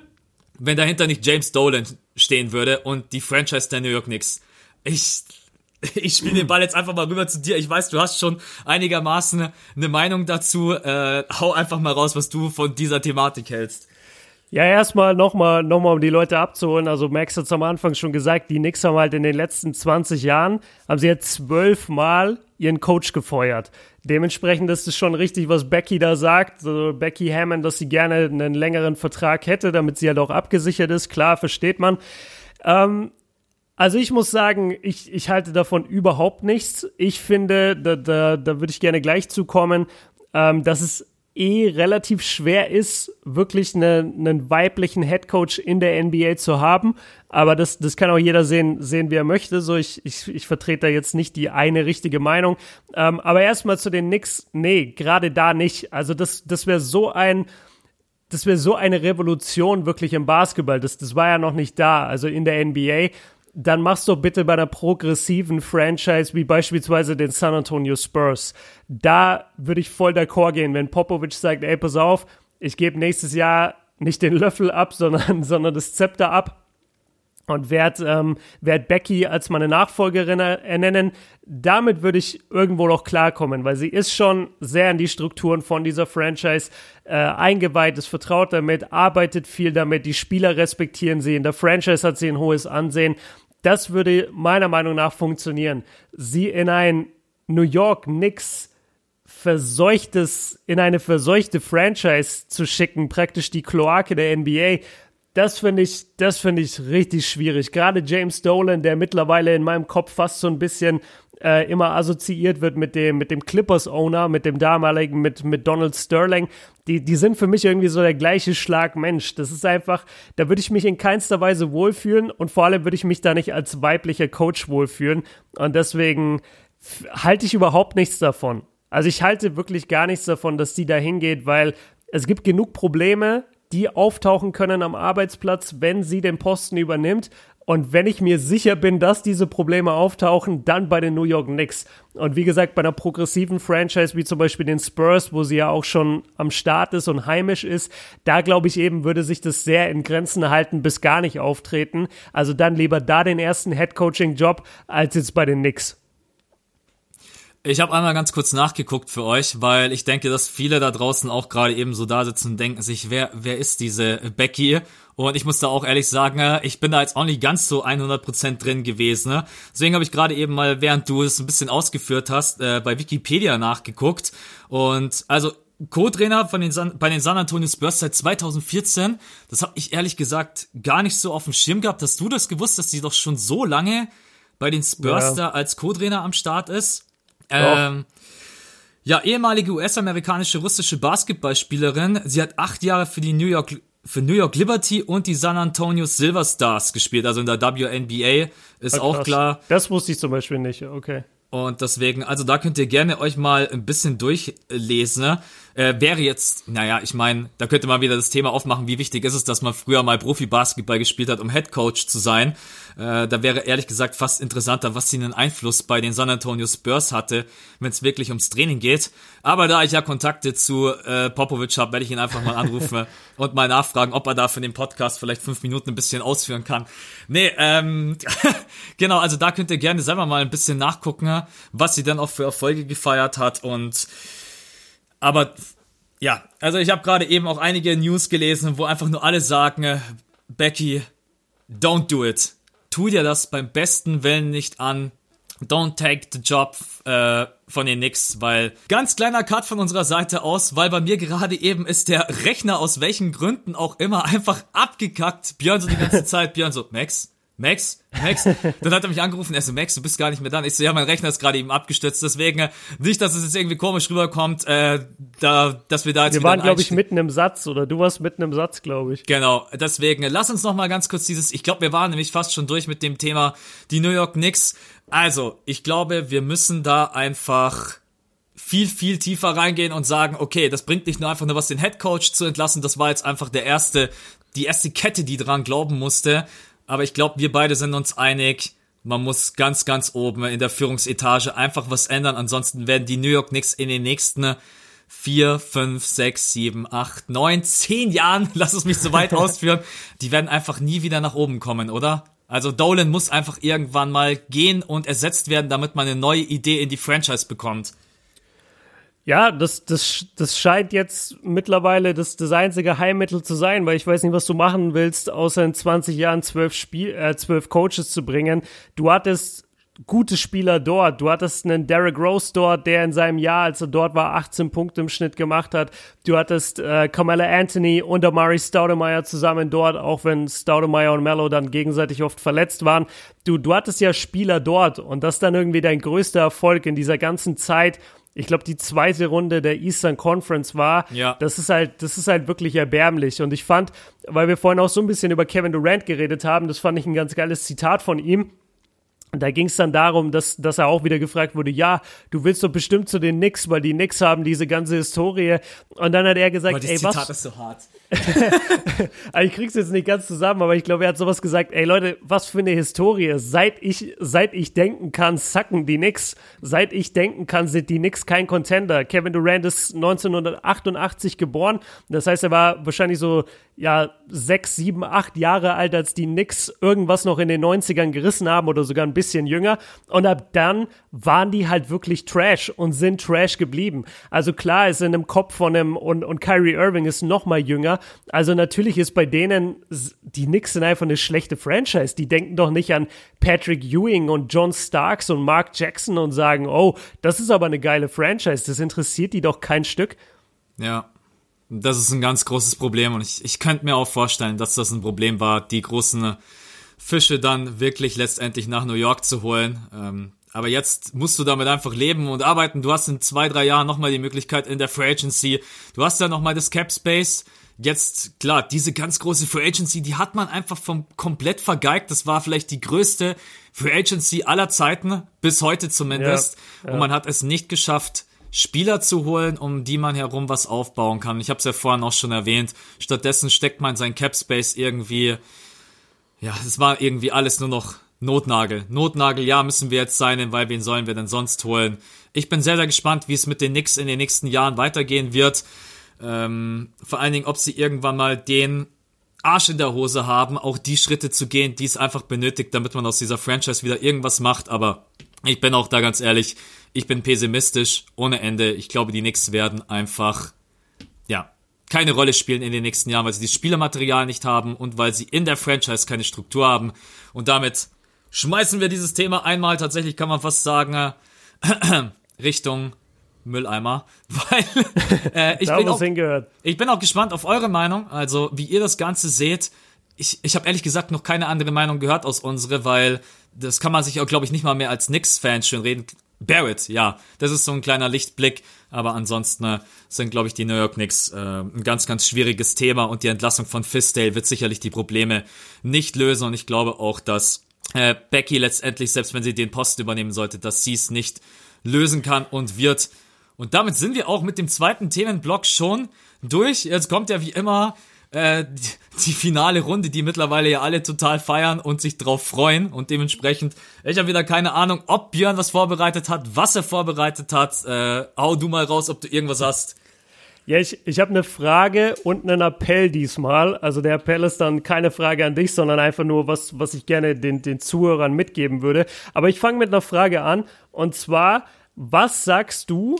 wenn dahinter nicht James Dolan stehen würde und die Franchise der New York Knicks. Ich, (laughs) ich spiele den Ball jetzt einfach mal rüber zu dir. Ich weiß, du hast schon einigermaßen eine Meinung dazu. Äh, hau einfach mal raus, was du von dieser Thematik hältst. Ja, erstmal nochmal, noch mal, um die Leute abzuholen. Also Max hat es am Anfang schon gesagt, die Knicks haben halt in den letzten 20 Jahren, haben sie jetzt zwölfmal ihren Coach gefeuert. Dementsprechend ist es schon richtig, was Becky da sagt. Also Becky Hammond, dass sie gerne einen längeren Vertrag hätte, damit sie halt auch abgesichert ist. Klar, versteht man. Ähm, also ich muss sagen, ich, ich halte davon überhaupt nichts. Ich finde, da, da, da würde ich gerne gleich zukommen, ähm, dass es eh relativ schwer ist, wirklich eine, einen weiblichen Headcoach in der NBA zu haben. Aber das, das kann auch jeder sehen, sehen, wie er möchte. So, ich, ich, ich vertrete da jetzt nicht die eine richtige Meinung. Ähm, aber erstmal zu den Knicks. Nee, gerade da nicht. Also das, das wäre so ein, das wäre so eine Revolution wirklich im Basketball. Das, das war ja noch nicht da. Also in der NBA dann machst du bitte bei einer progressiven Franchise wie beispielsweise den San Antonio Spurs. Da würde ich voll d'accord gehen, wenn Popovic sagt, ey, pass auf, ich gebe nächstes Jahr nicht den Löffel ab, sondern, (laughs) sondern das Zepter ab und werde ähm, werd Becky als meine Nachfolgerin ernennen. Damit würde ich irgendwo noch klarkommen, weil sie ist schon sehr in die Strukturen von dieser Franchise äh, eingeweiht, ist vertraut damit, arbeitet viel damit, die Spieler respektieren sie, in der Franchise hat sie ein hohes Ansehen das würde meiner Meinung nach funktionieren. Sie in ein New York Knicks verseuchtes, in eine verseuchte Franchise zu schicken, praktisch die Kloake der NBA, das finde ich, das finde ich richtig schwierig. Gerade James Dolan, der mittlerweile in meinem Kopf fast so ein bisschen äh, immer assoziiert wird mit dem, mit dem Clippers-Owner, mit dem damaligen, mit, mit Donald Sterling, die, die sind für mich irgendwie so der gleiche Schlag Mensch. Das ist einfach, da würde ich mich in keinster Weise wohlfühlen und vor allem würde ich mich da nicht als weiblicher Coach wohlfühlen. Und deswegen halte ich überhaupt nichts davon. Also ich halte wirklich gar nichts davon, dass die da hingeht, weil es gibt genug Probleme, die auftauchen können am Arbeitsplatz, wenn sie den Posten übernimmt. Und wenn ich mir sicher bin, dass diese Probleme auftauchen, dann bei den New York Knicks. Und wie gesagt, bei einer progressiven Franchise wie zum Beispiel den Spurs, wo sie ja auch schon am Start ist und heimisch ist, da glaube ich eben, würde sich das sehr in Grenzen halten, bis gar nicht auftreten. Also dann lieber da den ersten Head-Coaching-Job als jetzt bei den Knicks. Ich habe einmal ganz kurz nachgeguckt für euch, weil ich denke, dass viele da draußen auch gerade eben so da sitzen und denken sich, wer, wer ist diese Becky? Und ich muss da auch ehrlich sagen, äh, ich bin da jetzt auch nicht ganz so 100% drin gewesen. Ne? Deswegen habe ich gerade eben mal, während du es ein bisschen ausgeführt hast, äh, bei Wikipedia nachgeguckt. Und also Co-Trainer von den San, bei den San Antonio Spurs seit 2014. Das habe ich ehrlich gesagt gar nicht so auf dem Schirm gehabt. Hast du das gewusst, dass die doch schon so lange bei den Spurs ja. da als Co-Trainer am Start ist? Ähm, ja, ehemalige US-amerikanische russische Basketballspielerin. Sie hat acht Jahre für die New York für New York Liberty und die San Antonio Silver Stars gespielt, also in der WNBA, ist Ah, auch krass. klar. Das wusste ich zum Beispiel nicht, okay. Und deswegen, also da könnt ihr gerne euch mal ein bisschen durchlesen. ne? Äh, wäre jetzt, naja, ich meine, da könnte man wieder das Thema aufmachen, wie wichtig ist es, dass man früher mal Profi-Basketball gespielt hat, um Headcoach zu sein. Äh, da wäre ehrlich gesagt fast interessanter, was sie einen Einfluss bei den San Antonio Spurs hatte, wenn es wirklich ums Training geht. Aber da ich ja Kontakte zu äh, Popovic habe, werde ich ihn einfach mal anrufen (laughs) und mal nachfragen, ob er da für den Podcast vielleicht fünf Minuten ein bisschen ausführen kann. Nee, ähm, (laughs) genau, also da könnt ihr gerne selber mal ein bisschen nachgucken, was sie dann auch für Erfolge gefeiert hat und aber ja, also ich habe gerade eben auch einige News gelesen, wo einfach nur alle sagen, äh, Becky, don't do it. Tu dir das beim besten Willen nicht an. Don't take the job äh, von den Knicks, weil ganz kleiner Cut von unserer Seite aus, weil bei mir gerade eben ist der Rechner aus welchen Gründen auch immer einfach abgekackt. Björn so die ganze (laughs) Zeit, Björn so, Max, Max, Max. (laughs) Dann hat er mich angerufen, er so, Max, du bist gar nicht mehr da. Ich so, ja, mein Rechner ist gerade eben abgestürzt, deswegen äh, nicht, dass es jetzt irgendwie komisch rüberkommt, äh, da, dass wir da jetzt Wir waren, glaube ich, mitten im Satz oder du warst mitten im Satz, glaube ich. Genau, deswegen, lass uns noch mal ganz kurz dieses, ich glaube, wir waren nämlich fast schon durch mit dem Thema die New York Knicks. Also, ich glaube, wir müssen da einfach viel, viel tiefer reingehen und sagen, okay, das bringt nicht nur einfach nur was, den Head Coach zu entlassen, das war jetzt einfach der erste, die erste Kette, die dran glauben musste. Aber ich glaube, wir beide sind uns einig, man muss ganz, ganz oben in der Führungsetage einfach was ändern, ansonsten werden die New York Knicks in den nächsten vier, fünf, sechs, sieben, acht, neun, zehn Jahren, (laughs) lass es mich so weit ausführen, die werden einfach nie wieder nach oben kommen, oder? Also Dolan muss einfach irgendwann mal gehen und ersetzt werden, damit man eine neue Idee in die Franchise bekommt. Ja, das, das, das scheint jetzt mittlerweile das, das einzige Heilmittel zu sein, weil ich weiß nicht, was du machen willst, außer in 20 Jahren zwölf, Spiel, äh, zwölf Coaches zu bringen. Du hattest gute Spieler dort. Du hattest einen Derrick Rose dort, der in seinem Jahr, als er dort war, 18 Punkte im Schnitt gemacht hat. Du hattest äh, Carmelo Anthony und Amari Staudemeyer zusammen dort, auch wenn Staudemeyer und Mello dann gegenseitig oft verletzt waren. Du, du hattest ja Spieler dort und das dann irgendwie dein größter Erfolg in dieser ganzen Zeit ich glaube, die zweite Runde der Eastern Conference war. Ja. Das ist halt, das ist halt wirklich erbärmlich. Und ich fand, weil wir vorhin auch so ein bisschen über Kevin Durant geredet haben, das fand ich ein ganz geiles Zitat von ihm. Und da ging es dann darum, dass, dass er auch wieder gefragt wurde, ja, du willst doch bestimmt zu den Knicks, weil die Knicks haben diese ganze Historie. Und dann hat er gesagt, das ey, Zitat was, ist so hart. (laughs) ich krieg's jetzt nicht ganz zusammen, aber ich glaube, er hat sowas gesagt, ey Leute, was für eine Historie. Seit ich, seit ich denken kann, sacken die Knicks. Seit ich denken kann, sind die Knicks kein Contender. Kevin Durant ist 1988 geboren. Das heißt, er war wahrscheinlich so, ja, sechs, sieben, acht Jahre alt, als die Knicks irgendwas noch in den 90ern gerissen haben oder sogar ein bisschen jünger. Und ab dann waren die halt wirklich Trash und sind Trash geblieben. Also klar ist in dem Kopf von einem, und, und Kyrie Irving ist noch mal jünger. Also natürlich ist bei denen, die Knicks sind einfach eine schlechte Franchise. Die denken doch nicht an Patrick Ewing und John Starks und Mark Jackson und sagen, oh, das ist aber eine geile Franchise. Das interessiert die doch kein Stück. Ja. Das ist ein ganz großes Problem und ich, ich könnte mir auch vorstellen, dass das ein Problem war, die großen Fische dann wirklich letztendlich nach New York zu holen. Ähm, aber jetzt musst du damit einfach leben und arbeiten. Du hast in zwei, drei Jahren nochmal die Möglichkeit in der Free Agency. Du hast ja nochmal das Cap Space. Jetzt, klar, diese ganz große Free Agency, die hat man einfach vom komplett vergeigt. Das war vielleicht die größte Free Agency aller Zeiten, bis heute zumindest. Ja, ja. Und man hat es nicht geschafft, Spieler zu holen, um die man herum was aufbauen kann. Ich habe es ja vorhin auch schon erwähnt. Stattdessen steckt man sein Cap Space irgendwie, ja, es war irgendwie alles nur noch Notnagel. Notnagel, ja, müssen wir jetzt sein, weil wen sollen wir denn sonst holen? Ich bin sehr, sehr gespannt, wie es mit den Knicks in den nächsten Jahren weitergehen wird. Ähm, vor allen Dingen, ob sie irgendwann mal den Arsch in der Hose haben, auch die Schritte zu gehen, die es einfach benötigt, damit man aus dieser Franchise wieder irgendwas macht. Aber ich bin auch da ganz ehrlich, ich bin pessimistisch ohne Ende. Ich glaube, die Knicks werden einfach, keine Rolle spielen in den nächsten Jahren, weil sie das Spielermaterial nicht haben und weil sie in der Franchise keine Struktur haben. Und damit schmeißen wir dieses Thema einmal, tatsächlich kann man fast sagen, äh, (clears throat) Richtung Mülleimer, (laughs) weil äh, ich, bin auch, hingehört. ich bin auch gespannt auf eure Meinung, also wie ihr das Ganze seht. Ich, ich habe ehrlich gesagt noch keine andere Meinung gehört aus unsere, weil das kann man sich auch, glaube ich, nicht mal mehr als Knicks-Fan schön reden. Barrett, ja, das ist so ein kleiner Lichtblick. Aber ansonsten äh, sind, glaube ich, die New York Knicks äh, ein ganz, ganz schwieriges Thema und die Entlassung von Fisdale wird sicherlich die Probleme nicht lösen. Und ich glaube auch, dass äh, Becky letztendlich, selbst wenn sie den Posten übernehmen sollte, dass sie es nicht lösen kann und wird. Und damit sind wir auch mit dem zweiten Themenblock schon durch. Jetzt kommt ja wie immer äh, die, die finale Runde, die mittlerweile ja alle total feiern und sich drauf freuen. Und dementsprechend, ich habe wieder keine Ahnung, ob Björn was vorbereitet hat, was er vorbereitet hat. Äh, hau du mal raus, ob du irgendwas hast. Ja, ich, ich habe eine Frage und einen Appell diesmal. Also der Appell ist dann keine Frage an dich, sondern einfach nur was, was ich gerne den, den Zuhörern mitgeben würde. Aber ich fange mit einer Frage an. Und zwar, was sagst du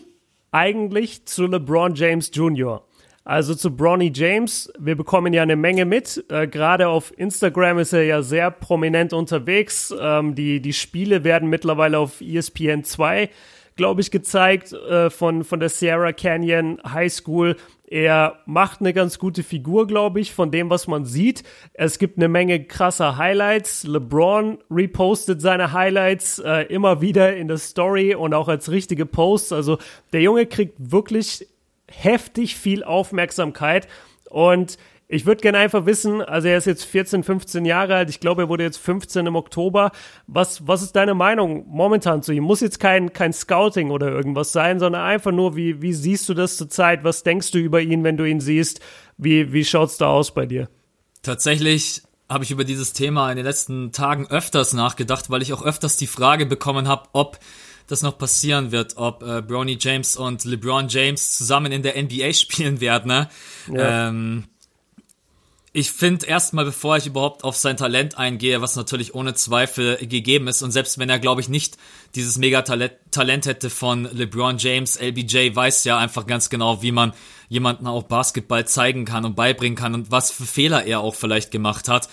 eigentlich zu LeBron James Jr.? Also zu Bronny James, wir bekommen ja eine Menge mit. Äh, Gerade auf Instagram ist er ja sehr prominent unterwegs. Ähm, die, die Spiele werden mittlerweile auf ESPN 2 glaube ich, gezeigt äh, von, von der Sierra Canyon High School. Er macht eine ganz gute Figur, glaube ich, von dem, was man sieht. Es gibt eine Menge krasser Highlights. LeBron repostet seine Highlights äh, immer wieder in der Story und auch als richtige Posts. Also der Junge kriegt wirklich heftig viel Aufmerksamkeit und ich würde gerne einfach wissen, also er ist jetzt 14, 15 Jahre alt, ich glaube, er wurde jetzt 15 im Oktober. Was, was ist deine Meinung momentan zu ihm? Muss jetzt kein, kein Scouting oder irgendwas sein, sondern einfach nur, wie, wie siehst du das zurzeit? Was denkst du über ihn, wenn du ihn siehst? Wie, wie schaut's da aus bei dir? Tatsächlich habe ich über dieses Thema in den letzten Tagen öfters nachgedacht, weil ich auch öfters die Frage bekommen habe, ob das noch passieren wird, ob äh, Bronny James und LeBron James zusammen in der NBA (laughs) spielen werden. Ne? Ja. Ähm, ich finde erstmal, bevor ich überhaupt auf sein Talent eingehe, was natürlich ohne Zweifel gegeben ist, und selbst wenn er, glaube ich, nicht dieses Mega-Talent hätte von LeBron James, LBJ weiß ja einfach ganz genau, wie man jemanden auch Basketball zeigen kann und beibringen kann und was für Fehler er auch vielleicht gemacht hat.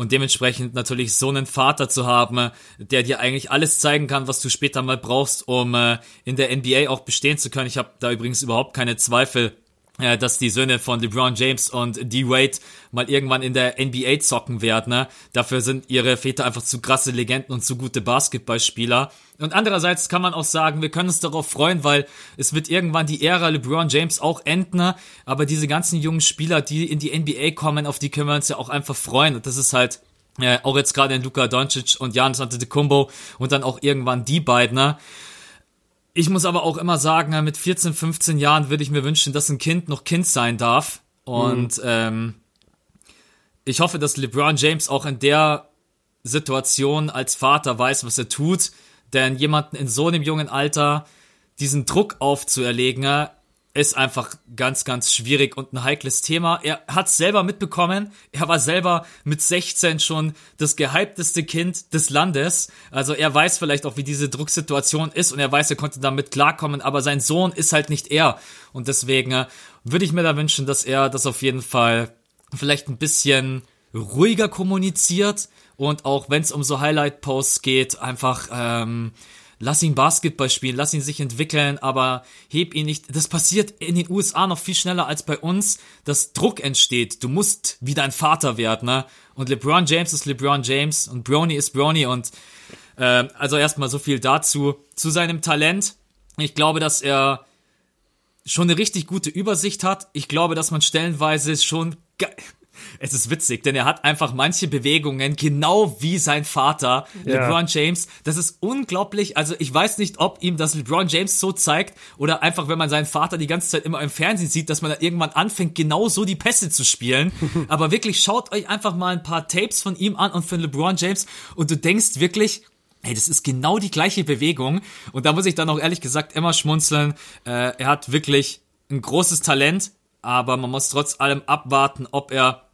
Und dementsprechend natürlich so einen Vater zu haben, der dir eigentlich alles zeigen kann, was du später mal brauchst, um äh, in der NBA auch bestehen zu können. Ich habe da übrigens überhaupt keine Zweifel dass die Söhne von LeBron James und D-Wade mal irgendwann in der NBA zocken werden. Ne? Dafür sind ihre Väter einfach zu krasse Legenden und zu gute Basketballspieler. Und andererseits kann man auch sagen, wir können uns darauf freuen, weil es wird irgendwann die Ära LeBron James auch enden. Ne? Aber diese ganzen jungen Spieler, die in die NBA kommen, auf die können wir uns ja auch einfach freuen. Und das ist halt äh, auch jetzt gerade in Luka Doncic und Giannis Antetokounmpo und dann auch irgendwann die beiden. Ne? Ich muss aber auch immer sagen, mit 14, 15 Jahren würde ich mir wünschen, dass ein Kind noch Kind sein darf. Und mhm. ähm, ich hoffe, dass LeBron James auch in der Situation als Vater weiß, was er tut. Denn jemanden in so einem jungen Alter diesen Druck aufzuerlegen, ist einfach ganz, ganz schwierig und ein heikles Thema. Er hat selber mitbekommen. Er war selber mit 16 schon das gehypteste Kind des Landes. Also er weiß vielleicht auch, wie diese Drucksituation ist und er weiß, er konnte damit klarkommen, aber sein Sohn ist halt nicht er. Und deswegen äh, würde ich mir da wünschen, dass er das auf jeden Fall vielleicht ein bisschen ruhiger kommuniziert und auch wenn es um so Highlight-Posts geht, einfach ähm, lass ihn Basketball spielen, lass ihn sich entwickeln, aber heb ihn nicht. Das passiert in den USA noch viel schneller als bei uns, dass Druck entsteht. Du musst wie dein Vater werden, ne? Und LeBron James ist LeBron James und Brony ist Brony und äh, also erstmal so viel dazu. Zu seinem Talent. Ich glaube, dass er schon eine richtig gute Übersicht hat. Ich glaube, dass man stellenweise schon es ist witzig, denn er hat einfach manche Bewegungen genau wie sein Vater, ja. LeBron James. Das ist unglaublich. Also ich weiß nicht, ob ihm das LeBron James so zeigt oder einfach, wenn man seinen Vater die ganze Zeit immer im Fernsehen sieht, dass man dann irgendwann anfängt, genau so die Pässe zu spielen. (laughs) Aber wirklich, schaut euch einfach mal ein paar Tapes von ihm an und von LeBron James und du denkst wirklich, Hey, das ist genau die gleiche Bewegung. Und da muss ich dann auch ehrlich gesagt immer schmunzeln. Äh, er hat wirklich ein großes Talent, aber man muss trotz allem abwarten, ob er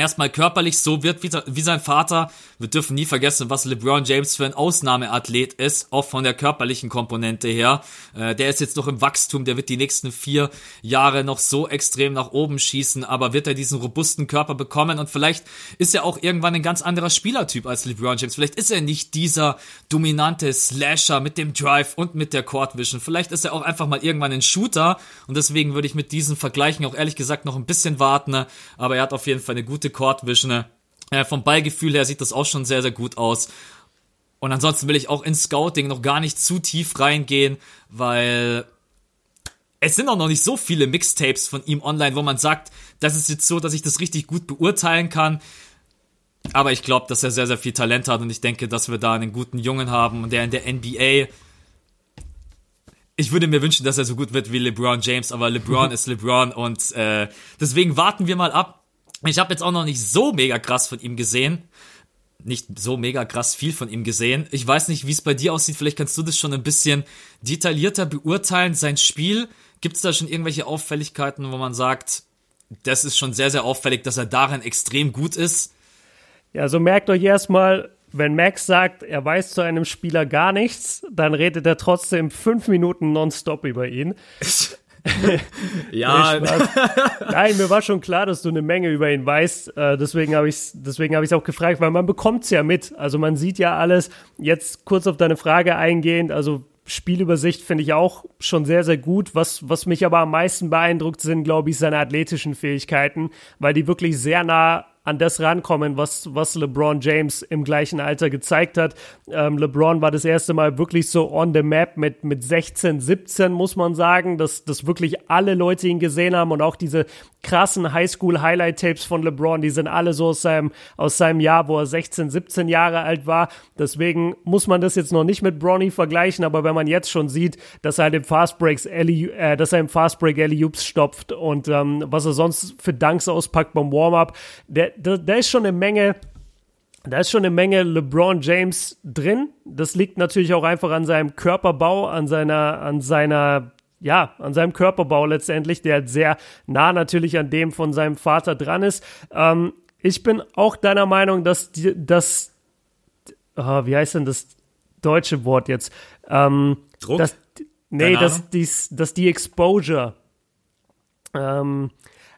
erstmal körperlich so wird wie, wie, sein Vater. Wir dürfen nie vergessen, was LeBron James für ein Ausnahmeathlet ist, auch von der körperlichen Komponente her. Äh, der ist jetzt noch im Wachstum, der wird die nächsten vier Jahre noch so extrem nach oben schießen, aber wird er diesen robusten Körper bekommen und vielleicht ist er auch irgendwann ein ganz anderer Spielertyp als LeBron James. Vielleicht ist er nicht dieser dominante Slasher mit dem Drive und mit der Court Vision. Vielleicht ist er auch einfach mal irgendwann ein Shooter und deswegen würde ich mit diesen Vergleichen auch ehrlich gesagt noch ein bisschen warten, aber er hat auf jeden Fall eine gute gute Court Vision. Äh, vom Ballgefühl her sieht das auch schon sehr, sehr gut aus. Und ansonsten will ich auch in Scouting noch gar nicht zu tief reingehen, weil es sind auch noch nicht so viele Mixtapes von ihm online, wo man sagt, das ist jetzt so, dass ich das richtig gut beurteilen kann. Aber ich glaube, dass er sehr, sehr viel Talent hat und ich denke, dass wir da einen guten Jungen haben und der in der NBA. Ich würde mir wünschen, dass er so gut wird wie LeBron James, aber LeBron (laughs) ist LeBron und äh, deswegen warten wir mal ab. Ich habe jetzt auch noch nicht so mega krass von ihm gesehen. Nicht so mega krass viel von ihm gesehen. Ich weiß nicht, wie es bei dir aussieht. Vielleicht kannst du das schon ein bisschen detaillierter beurteilen. Sein Spiel, gibt es da schon irgendwelche Auffälligkeiten, wo man sagt, das ist schon sehr, sehr auffällig, dass er darin extrem gut ist? Ja, so also merkt euch erstmal, wenn Max sagt, er weiß zu einem Spieler gar nichts, dann redet er trotzdem fünf Minuten nonstop über ihn. (laughs) ja. Nein, mir war schon klar, dass du eine Menge über ihn weißt. Äh, deswegen habe ich es deswegen hab auch gefragt, weil man bekommt es ja mit. Also man sieht ja alles. Jetzt kurz auf deine Frage eingehend. Also Spielübersicht finde ich auch schon sehr, sehr gut. Was, was mich aber am meisten beeindruckt, sind, glaube ich, seine athletischen Fähigkeiten, weil die wirklich sehr nah an das rankommen, was, was LeBron James im gleichen Alter gezeigt hat. Ähm, LeBron war das erste Mal wirklich so on the map mit, mit 16, 17, muss man sagen, dass, dass wirklich alle Leute ihn gesehen haben und auch diese krassen Highschool-Highlight-Tapes von LeBron, die sind alle so aus seinem, aus seinem Jahr, wo er 16, 17 Jahre alt war. Deswegen muss man das jetzt noch nicht mit Bronny vergleichen, aber wenn man jetzt schon sieht, dass er halt im Fastbreaks Ellie, äh, dass er im Fastbreak Ellie Oops stopft und ähm, was er sonst für Dunks auspackt beim Warm-Up, der, da, da ist schon eine Menge da ist schon eine Menge LeBron James drin. Das liegt natürlich auch einfach an seinem Körperbau, an seiner, an seiner, ja, an seinem Körperbau letztendlich, der halt sehr nah natürlich an dem von seinem Vater dran ist. Ähm, ich bin auch deiner Meinung, dass die, dass, oh, wie heißt denn das deutsche Wort jetzt? Ähm, Druck? Dass, nee, dass, dies, dass die Exposure, ähm,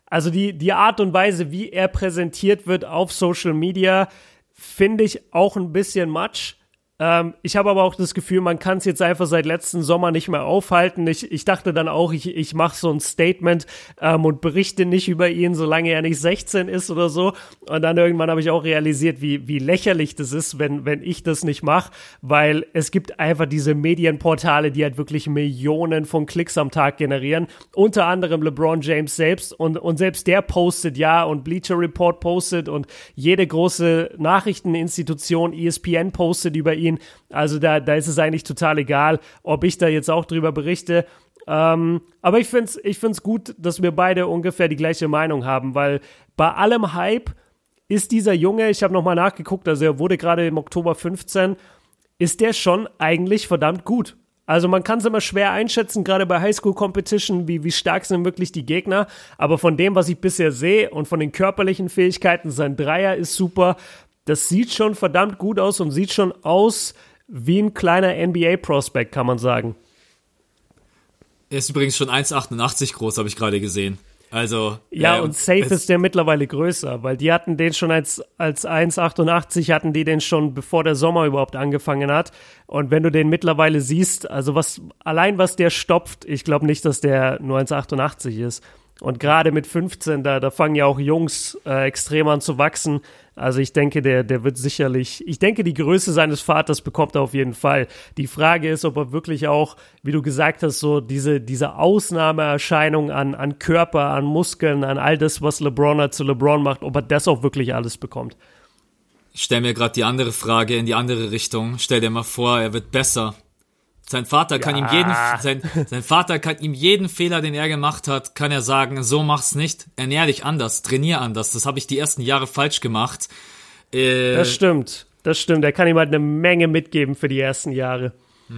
also die, die Art und Weise, wie er präsentiert wird auf Social Media, finde ich auch ein bisschen much. Ähm, ich habe aber auch das Gefühl, man kann es jetzt einfach seit letzten Sommer nicht mehr aufhalten. Ich, ich dachte dann auch, ich, ich mache so ein Statement ähm, und berichte nicht über ihn, solange er nicht 16 ist oder so. Und dann irgendwann habe ich auch realisiert, wie, wie lächerlich das ist, wenn, wenn ich das nicht mache, weil es gibt einfach diese Medienportale, die halt wirklich Millionen von Klicks am Tag generieren. Unter anderem LeBron James selbst und, und selbst der postet ja und Bleacher Report postet und jede große Nachrichteninstitution, ESPN postet über ihn ihn. Also da, da ist es eigentlich total egal, ob ich da jetzt auch drüber berichte. Ähm, aber ich finde es ich find's gut, dass wir beide ungefähr die gleiche Meinung haben, weil bei allem Hype ist dieser Junge, ich habe nochmal nachgeguckt, also er wurde gerade im Oktober 15, ist der schon eigentlich verdammt gut. Also man kann es immer schwer einschätzen, gerade bei Highschool Competition, wie, wie stark sind wirklich die Gegner. Aber von dem, was ich bisher sehe und von den körperlichen Fähigkeiten, sein Dreier ist super das sieht schon verdammt gut aus und sieht schon aus wie ein kleiner NBA-Prospect, kann man sagen. Er ist übrigens schon 1,88 groß, habe ich gerade gesehen. Also. Ja, äh, und safe ist der mittlerweile größer, weil die hatten den schon als, als 1,88 hatten die den schon, bevor der Sommer überhaupt angefangen hat. Und wenn du den mittlerweile siehst, also was, allein was der stopft, ich glaube nicht, dass der nur 1,88 ist. Und gerade mit 15, da, da fangen ja auch Jungs äh, extrem an zu wachsen. Also ich denke, der, der wird sicherlich, ich denke, die Größe seines Vaters bekommt er auf jeden Fall. Die Frage ist, ob er wirklich auch, wie du gesagt hast, so diese, diese Ausnahmeerscheinung an, an Körper, an Muskeln, an all das, was LeBron zu LeBron macht, ob er das auch wirklich alles bekommt. Ich stelle mir gerade die andere Frage in die andere Richtung. Stell dir mal vor, er wird besser. Sein Vater kann ja. ihm jeden, sein, sein Vater kann ihm jeden Fehler, den er gemacht hat, kann er sagen, so mach's nicht, ernähr dich anders, trainier anders. Das habe ich die ersten Jahre falsch gemacht. Äh, das stimmt, das stimmt. Er kann ihm halt eine Menge mitgeben für die ersten Jahre.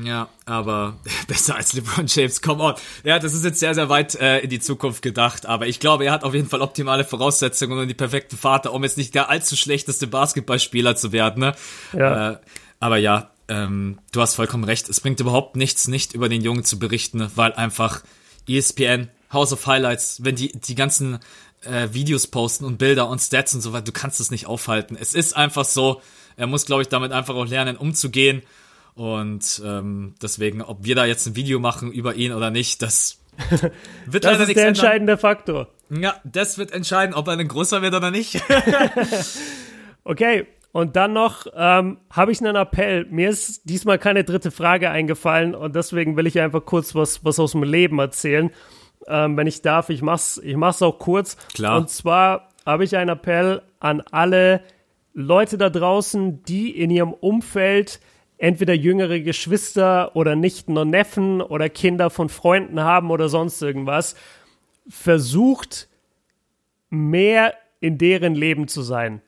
Ja, aber (laughs) besser als LeBron James, come on. Ja, das ist jetzt sehr, sehr weit äh, in die Zukunft gedacht, aber ich glaube, er hat auf jeden Fall optimale Voraussetzungen und die perfekten Vater, um jetzt nicht der allzu schlechteste Basketballspieler zu werden. Ne? Ja. Äh, aber ja, ähm, du hast vollkommen recht. Es bringt überhaupt nichts, nicht über den Jungen zu berichten, weil einfach ESPN, House of Highlights, wenn die die ganzen äh, Videos posten und Bilder und Stats und so weiter, du kannst es nicht aufhalten. Es ist einfach so. Er muss, glaube ich, damit einfach auch lernen, umzugehen. Und ähm, deswegen, ob wir da jetzt ein Video machen über ihn oder nicht, das (laughs) wird das ist der entscheidende Faktor. Ja, das wird entscheiden, ob er ein großer wird oder nicht. (laughs) (laughs) okay, und dann noch ähm, habe ich einen Appell. Mir ist diesmal keine dritte Frage eingefallen und deswegen will ich einfach kurz was, was aus dem Leben erzählen. ähm, wenn ich darf. Ich mach's, ich mach's auch kurz. Klar. Und zwar habe ich einen Appell an alle Leute da draußen, die in ihrem Umfeld entweder jüngere Geschwister oder Nichten und Neffen oder Kinder von Freunden haben oder sonst irgendwas. Versucht mehr in deren Leben zu sein.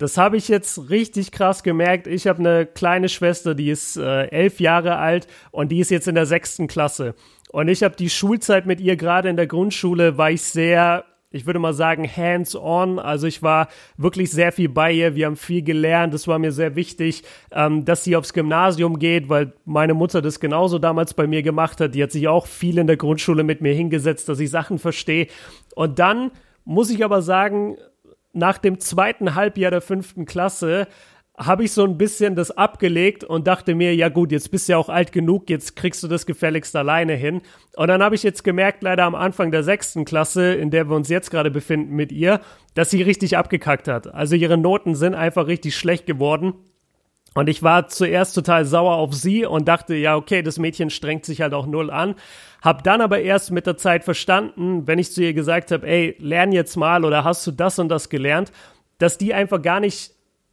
Das habe ich jetzt richtig krass gemerkt. Ich habe eine kleine Schwester, die ist äh, elf Jahre alt und die ist jetzt in der sechsten Klasse. Und ich habe die Schulzeit mit ihr gerade in der Grundschule, war ich sehr, ich würde mal sagen, hands-on. Also ich war wirklich sehr viel bei ihr. Wir haben viel gelernt. Es war mir sehr wichtig, ähm, dass sie aufs Gymnasium geht, weil meine Mutter das genauso damals bei mir gemacht hat. Die hat sich auch viel in der Grundschule mit mir hingesetzt, dass ich Sachen verstehe. Und dann muss ich aber sagen, nach dem zweiten Halbjahr der fünften Klasse habe ich so ein bisschen das abgelegt und dachte mir, ja gut, jetzt bist du ja auch alt genug, jetzt kriegst du das gefälligst alleine hin. Und dann habe ich jetzt gemerkt, leider am Anfang der sechsten Klasse, in der wir uns jetzt gerade befinden mit ihr, dass sie richtig abgekackt hat. Also ihre Noten sind einfach richtig schlecht geworden. Und ich war zuerst total sauer auf sie und dachte, ja, okay, das Mädchen strengt sich halt auch null an. Hab dann aber erst mit der Zeit verstanden, wenn ich zu ihr gesagt habe, ey, lern jetzt mal oder hast du das und das gelernt, dass die einfach gar nicht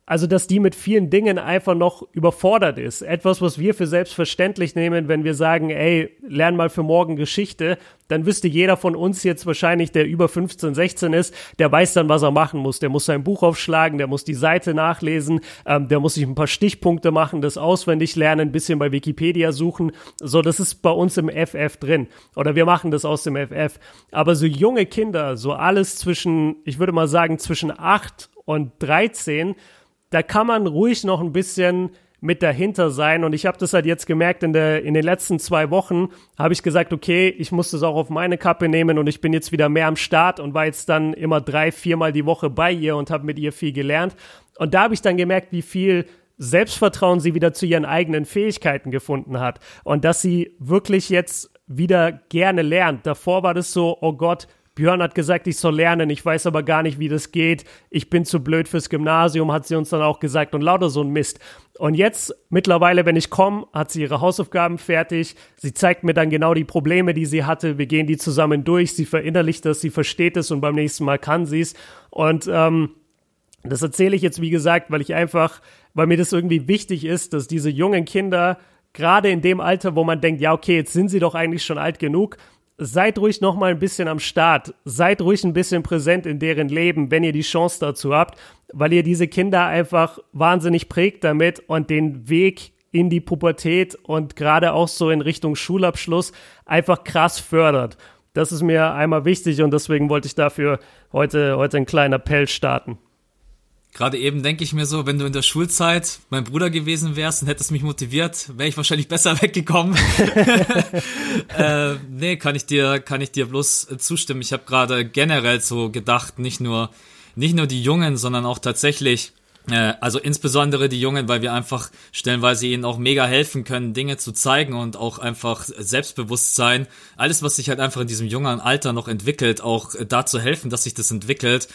also, dass die mit vielen Dingen einfach noch überfordert ist. Etwas, was wir für selbstverständlich nehmen, wenn wir sagen, ey, lern mal für morgen Geschichte, dann wüsste jeder von uns jetzt wahrscheinlich, der über 15, 16 ist, der weiß dann, was er machen muss. Der muss sein Buch aufschlagen, der muss die Seite nachlesen, ähm, der muss sich ein paar Stichpunkte machen, das auswendig lernen, ein bisschen bei Wikipedia suchen. So, das ist bei uns im FF drin. Oder wir machen das aus dem FF. Aber so junge Kinder, so alles zwischen, ich würde mal sagen, zwischen 8 und 13, da kann man ruhig noch ein bisschen mit dahinter sein. Und ich habe das halt jetzt gemerkt, in, der, in den letzten zwei Wochen habe ich gesagt, okay, ich muss das auch auf meine Kappe nehmen und ich bin jetzt wieder mehr am Start und war jetzt dann immer drei, viermal die Woche bei ihr und habe mit ihr viel gelernt. Und da habe ich dann gemerkt, wie viel Selbstvertrauen sie wieder zu ihren eigenen Fähigkeiten gefunden hat und dass sie wirklich jetzt wieder gerne lernt. Davor war das so, oh Gott, Björn hat gesagt, ich soll lernen, ich weiß aber gar nicht, wie das geht. Ich bin zu blöd fürs Gymnasium, hat sie uns dann auch gesagt und lauter so ein Mist. Und jetzt, mittlerweile, wenn ich komme, hat sie ihre Hausaufgaben fertig. Sie zeigt mir dann genau die Probleme, die sie hatte. Wir gehen die zusammen durch. Sie verinnerlicht das, sie versteht es und beim nächsten Mal kann sie es. Und ähm, das erzähle ich jetzt, wie gesagt, weil ich einfach, weil mir das irgendwie wichtig ist, dass diese jungen Kinder gerade in dem Alter, wo man denkt, ja, okay, jetzt sind sie doch eigentlich schon alt genug, seid ruhig noch mal ein bisschen am Start, seid ruhig ein bisschen präsent in deren Leben, wenn ihr die Chance dazu habt, weil ihr diese Kinder einfach wahnsinnig prägt damit und den Weg in die Pubertät und gerade auch so in Richtung Schulabschluss einfach krass fördert. Das ist mir einmal wichtig und deswegen wollte ich dafür heute, heute einen kleinen Appell starten. Gerade eben denke ich mir so, wenn du in der Schulzeit mein Bruder gewesen wärst und hättest mich motiviert, wäre ich wahrscheinlich (laughs) besser weggekommen. (laughs) äh, nee, kann ich dir, kann ich dir bloß zustimmen. Ich habe gerade generell so gedacht, nicht nur, nicht nur die Jungen, sondern auch tatsächlich, äh, also insbesondere die Jungen, weil wir einfach stellenweise ihnen auch mega helfen können, Dinge zu zeigen und auch einfach Selbstbewusstsein, alles, was sich halt einfach in diesem jungen Alter noch entwickelt, auch dazu helfen, dass sich das entwickelt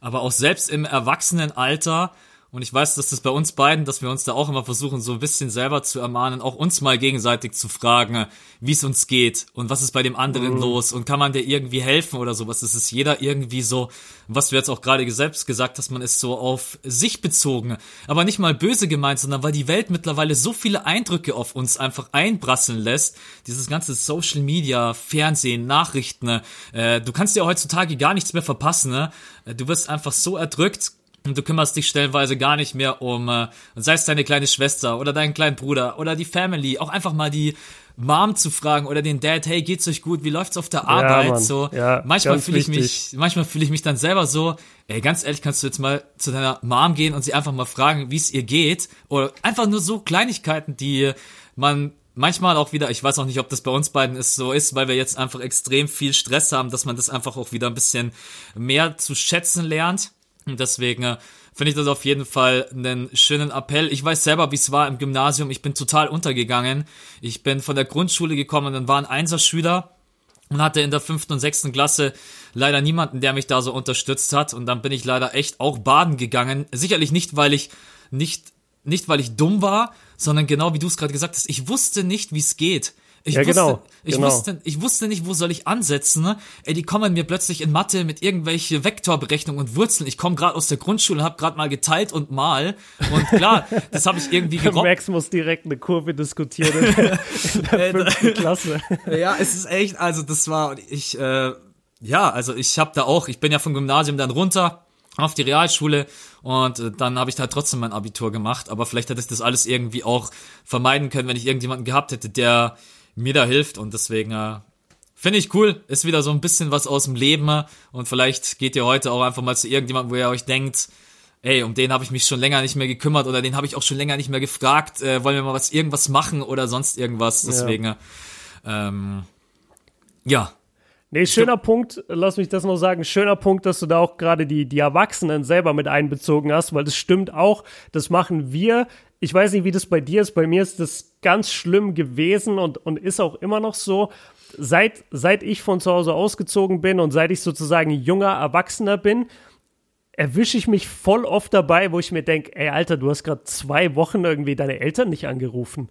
aber auch selbst im Erwachsenenalter und ich weiß, dass das bei uns beiden, dass wir uns da auch immer versuchen, so ein bisschen selber zu ermahnen, auch uns mal gegenseitig zu fragen, wie es uns geht und was ist bei dem anderen mhm. los und kann man dir irgendwie helfen oder sowas. Das ist jeder irgendwie so, was du jetzt auch gerade selbst gesagt hast, man ist so auf sich bezogen, aber nicht mal böse gemeint, sondern weil die Welt mittlerweile so viele Eindrücke auf uns einfach einbrasseln lässt. Dieses ganze Social Media, Fernsehen, Nachrichten, äh, du kannst dir heutzutage gar nichts mehr verpassen. Ne? Du wirst einfach so erdrückt und du kümmerst dich stellenweise gar nicht mehr um, äh, sei es deine kleine Schwester oder deinen kleinen Bruder oder die Family, auch einfach mal die Mom zu fragen oder den Dad, hey, geht's euch gut? Wie läuft's auf der Arbeit? Ja, so, ja, manchmal fühle ich mich, manchmal fühle ich mich dann selber so, ey, ganz ehrlich, kannst du jetzt mal zu deiner Mom gehen und sie einfach mal fragen, wie es ihr geht? Oder einfach nur so Kleinigkeiten, die man manchmal auch wieder, ich weiß auch nicht, ob das bei uns beiden ist, so ist, weil wir jetzt einfach extrem viel Stress haben, dass man das einfach auch wieder ein bisschen mehr zu schätzen lernt. Deswegen äh, finde ich das auf jeden Fall einen schönen Appell. Ich weiß selber, wie es war im Gymnasium. Ich bin total untergegangen. Ich bin von der Grundschule gekommen und war ein Einserschüler und hatte in der fünften und sechsten Klasse leider niemanden, der mich da so unterstützt hat. Und dann bin ich leider echt auch baden gegangen. Sicherlich nicht, weil ich nicht, nicht weil ich dumm war, sondern genau wie du es gerade gesagt hast. Ich wusste nicht, wie es geht Ich ja, wusste, genau, ich genau. wusste, ich wusste nicht, wo soll ich ansetzen. Ne? Ey, die kommen mir plötzlich in Mathe mit irgendwelche Vektorberechnungen und Wurzeln. Ich komme gerade aus der Grundschule, habe gerade mal geteilt und mal. Und klar, das habe ich irgendwie (laughs) gerockt. Max muss direkt eine Kurve diskutieren in der, in der (laughs) fünften Klasse. (laughs) Ja, es ist echt, also das war, ich, äh, ja, also ich habe da auch, ich bin ja vom Gymnasium dann runter auf die Realschule und äh, dann habe ich da trotzdem mein Abitur gemacht, aber vielleicht hätte ich das alles irgendwie auch vermeiden können, wenn ich irgendjemanden gehabt hätte, der mir da hilft und deswegen äh, finde ich cool, ist wieder so ein bisschen was aus dem Leben äh, und vielleicht geht ihr heute auch einfach mal zu irgendjemandem, wo ihr euch denkt, ey, um den habe ich mich schon länger nicht mehr gekümmert oder den habe ich auch schon länger nicht mehr gefragt, äh, wollen wir mal was irgendwas machen oder sonst irgendwas, deswegen ja. ähm, ja, Nee, schöner Punkt, lass mich das noch sagen, schöner Punkt, dass du da auch gerade die, die Erwachsenen selber mit einbezogen hast, weil das stimmt auch, das machen wir. Ich weiß nicht, wie das bei dir ist, bei mir ist das ganz schlimm gewesen und, und ist auch immer noch so. Seit, seit ich von zu Hause ausgezogen bin und seit ich sozusagen junger Erwachsener bin, erwische ich mich voll oft dabei, wo ich mir denke, ey Alter, du hast gerade zwei Wochen irgendwie deine Eltern nicht angerufen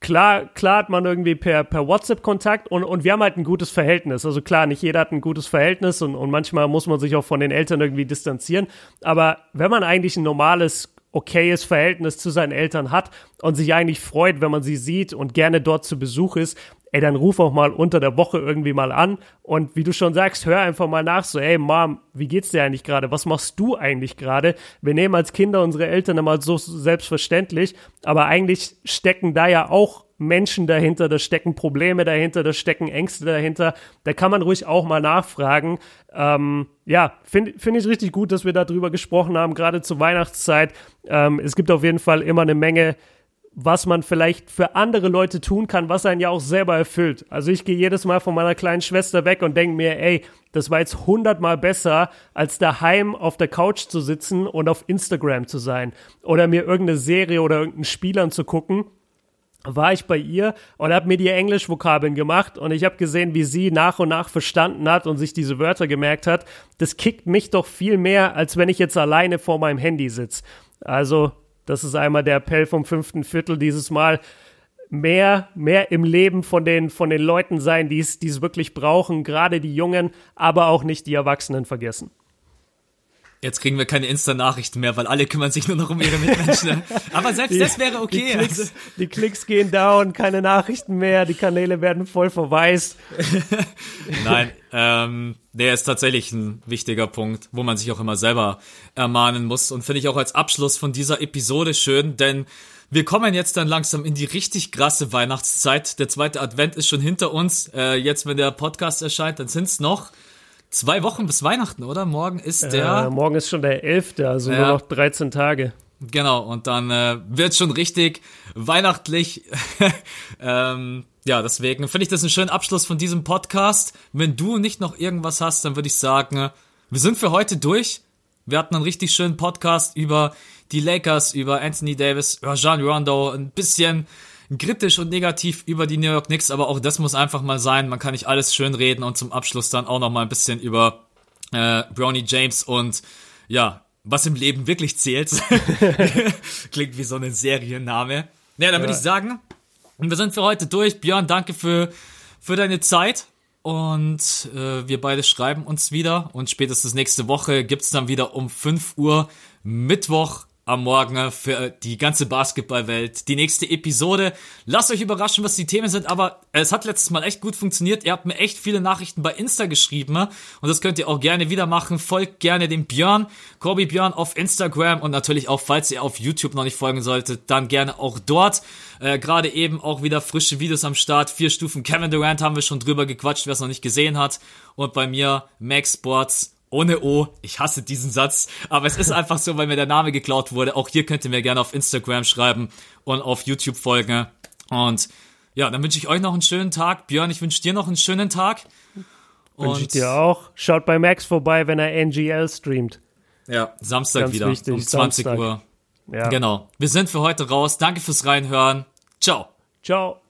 klar, klar hat man irgendwie per, per WhatsApp Kontakt und, und wir haben halt ein gutes Verhältnis. Also klar, nicht jeder hat ein gutes Verhältnis und, und manchmal muss man sich auch von den Eltern irgendwie distanzieren. Aber wenn man eigentlich ein normales, okayes Verhältnis zu seinen Eltern hat und sich eigentlich freut, wenn man sie sieht und gerne dort zu Besuch ist, ey, dann ruf auch mal unter der Woche irgendwie mal an und wie du schon sagst, hör einfach mal nach, so, ey, Mom, wie geht's dir eigentlich gerade? Was machst du eigentlich gerade? Wir nehmen als Kinder unsere Eltern immer so selbstverständlich, aber eigentlich stecken da ja auch Menschen dahinter, da stecken Probleme dahinter, da stecken Ängste dahinter. Da kann man ruhig auch mal nachfragen. Ähm, ja, finde find ich richtig gut, dass wir darüber gesprochen haben, gerade zur Weihnachtszeit. Ähm, es gibt auf jeden Fall immer eine Menge was man vielleicht für andere Leute tun kann, was einen ja auch selber erfüllt. Also ich gehe jedes Mal von meiner kleinen Schwester weg und denke mir, ey, das war jetzt hundertmal besser, als daheim auf der Couch zu sitzen und auf Instagram zu sein oder mir irgendeine Serie oder irgendeinen Spiel anzugucken. War ich bei ihr und habe mir die Englischvokabeln gemacht und ich habe gesehen, wie sie nach und nach verstanden hat und sich diese Wörter gemerkt hat. Das kickt mich doch viel mehr, als wenn ich jetzt alleine vor meinem Handy sitze. Also das ist einmal der Appell vom fünften Viertel dieses Mal. Mehr, mehr im Leben von den, von den Leuten sein, die es, die es wirklich brauchen, gerade die Jungen, aber auch nicht die Erwachsenen vergessen. Jetzt kriegen wir keine Insta-Nachrichten mehr, weil alle kümmern sich nur noch um ihre Mitmenschen. Aber selbst die, das wäre okay. Die Klicks, also. die Klicks, gehen down, keine Nachrichten mehr, die Kanäle werden voll verwaist. (laughs) Nein, ähm, der ist tatsächlich ein wichtiger Punkt, wo man sich auch immer selber ermahnen muss. Und finde ich auch als Abschluss von dieser Episode schön, denn wir kommen jetzt dann langsam in die richtig krasse Weihnachtszeit. Der zweite Advent ist schon hinter uns. Äh, jetzt, wenn der Podcast erscheint, dann sind es noch zwei Wochen bis Weihnachten, oder? Morgen ist der. Äh, morgen ist schon der 11., also ja. nur noch 13 Tage. Genau, und dann äh, wird schon richtig weihnachtlich. (laughs) ähm, ja, deswegen finde ich das einen schönen Abschluss von diesem Podcast. Wenn du nicht noch irgendwas hast, dann würde ich sagen, wir sind für heute durch. Wir hatten einen richtig schönen Podcast über die Lakers, über Anthony Davis, über Jean Rondo, ein bisschen kritisch und negativ über die New York Knicks, aber auch das muss einfach mal sein. Man kann nicht alles schön reden und zum Abschluss dann auch noch mal ein bisschen über äh, Brownie James und ja, was im Leben wirklich zählt. (laughs) (laughs) Klingt wie so ein Serienname. Ja, dann ja. würde ich sagen, wir sind für heute durch. Björn, danke für, für deine Zeit. Und äh, wir beide schreiben uns wieder. Und spätestens nächste Woche gibt's dann wieder um 5 Uhr Mittwoch am Morgen für die ganze Basketballwelt. Die nächste Episode. Lasst euch überraschen, was die Themen sind, aber es hat letztes Mal echt gut funktioniert. Ihr habt mir echt viele Nachrichten bei Insta geschrieben und das könnt ihr auch gerne wieder machen. Folgt gerne dem Björn, Corby Björn auf Instagram und natürlich auch, falls ihr auf YouTube noch nicht folgen solltet, dann gerne auch dort. Äh, Gerade eben auch wieder frische Videos am Start. Vier Stufen Kevin Durant haben wir schon drüber gequatscht, wer es noch nicht gesehen hat. Und bei mir Max Sports ohne O. Ich hasse diesen Satz, aber es ist einfach so, weil mir der Name geklaut wurde. Auch hier könnt ihr mir gerne auf Instagram schreiben und auf YouTube folgen. Und ja, dann wünsche ich euch noch einen schönen Tag. Björn, ich wünsche dir noch einen schönen Tag. Wünsche ich dir auch. Schaut bei Max vorbei, wenn er NGL streamt. Ja, Samstag Ganz wieder wichtig, um 20 Samstag. Uhr. Ja. Genau. Wir sind für heute raus. Danke fürs Reinhören. Ciao. Ciao.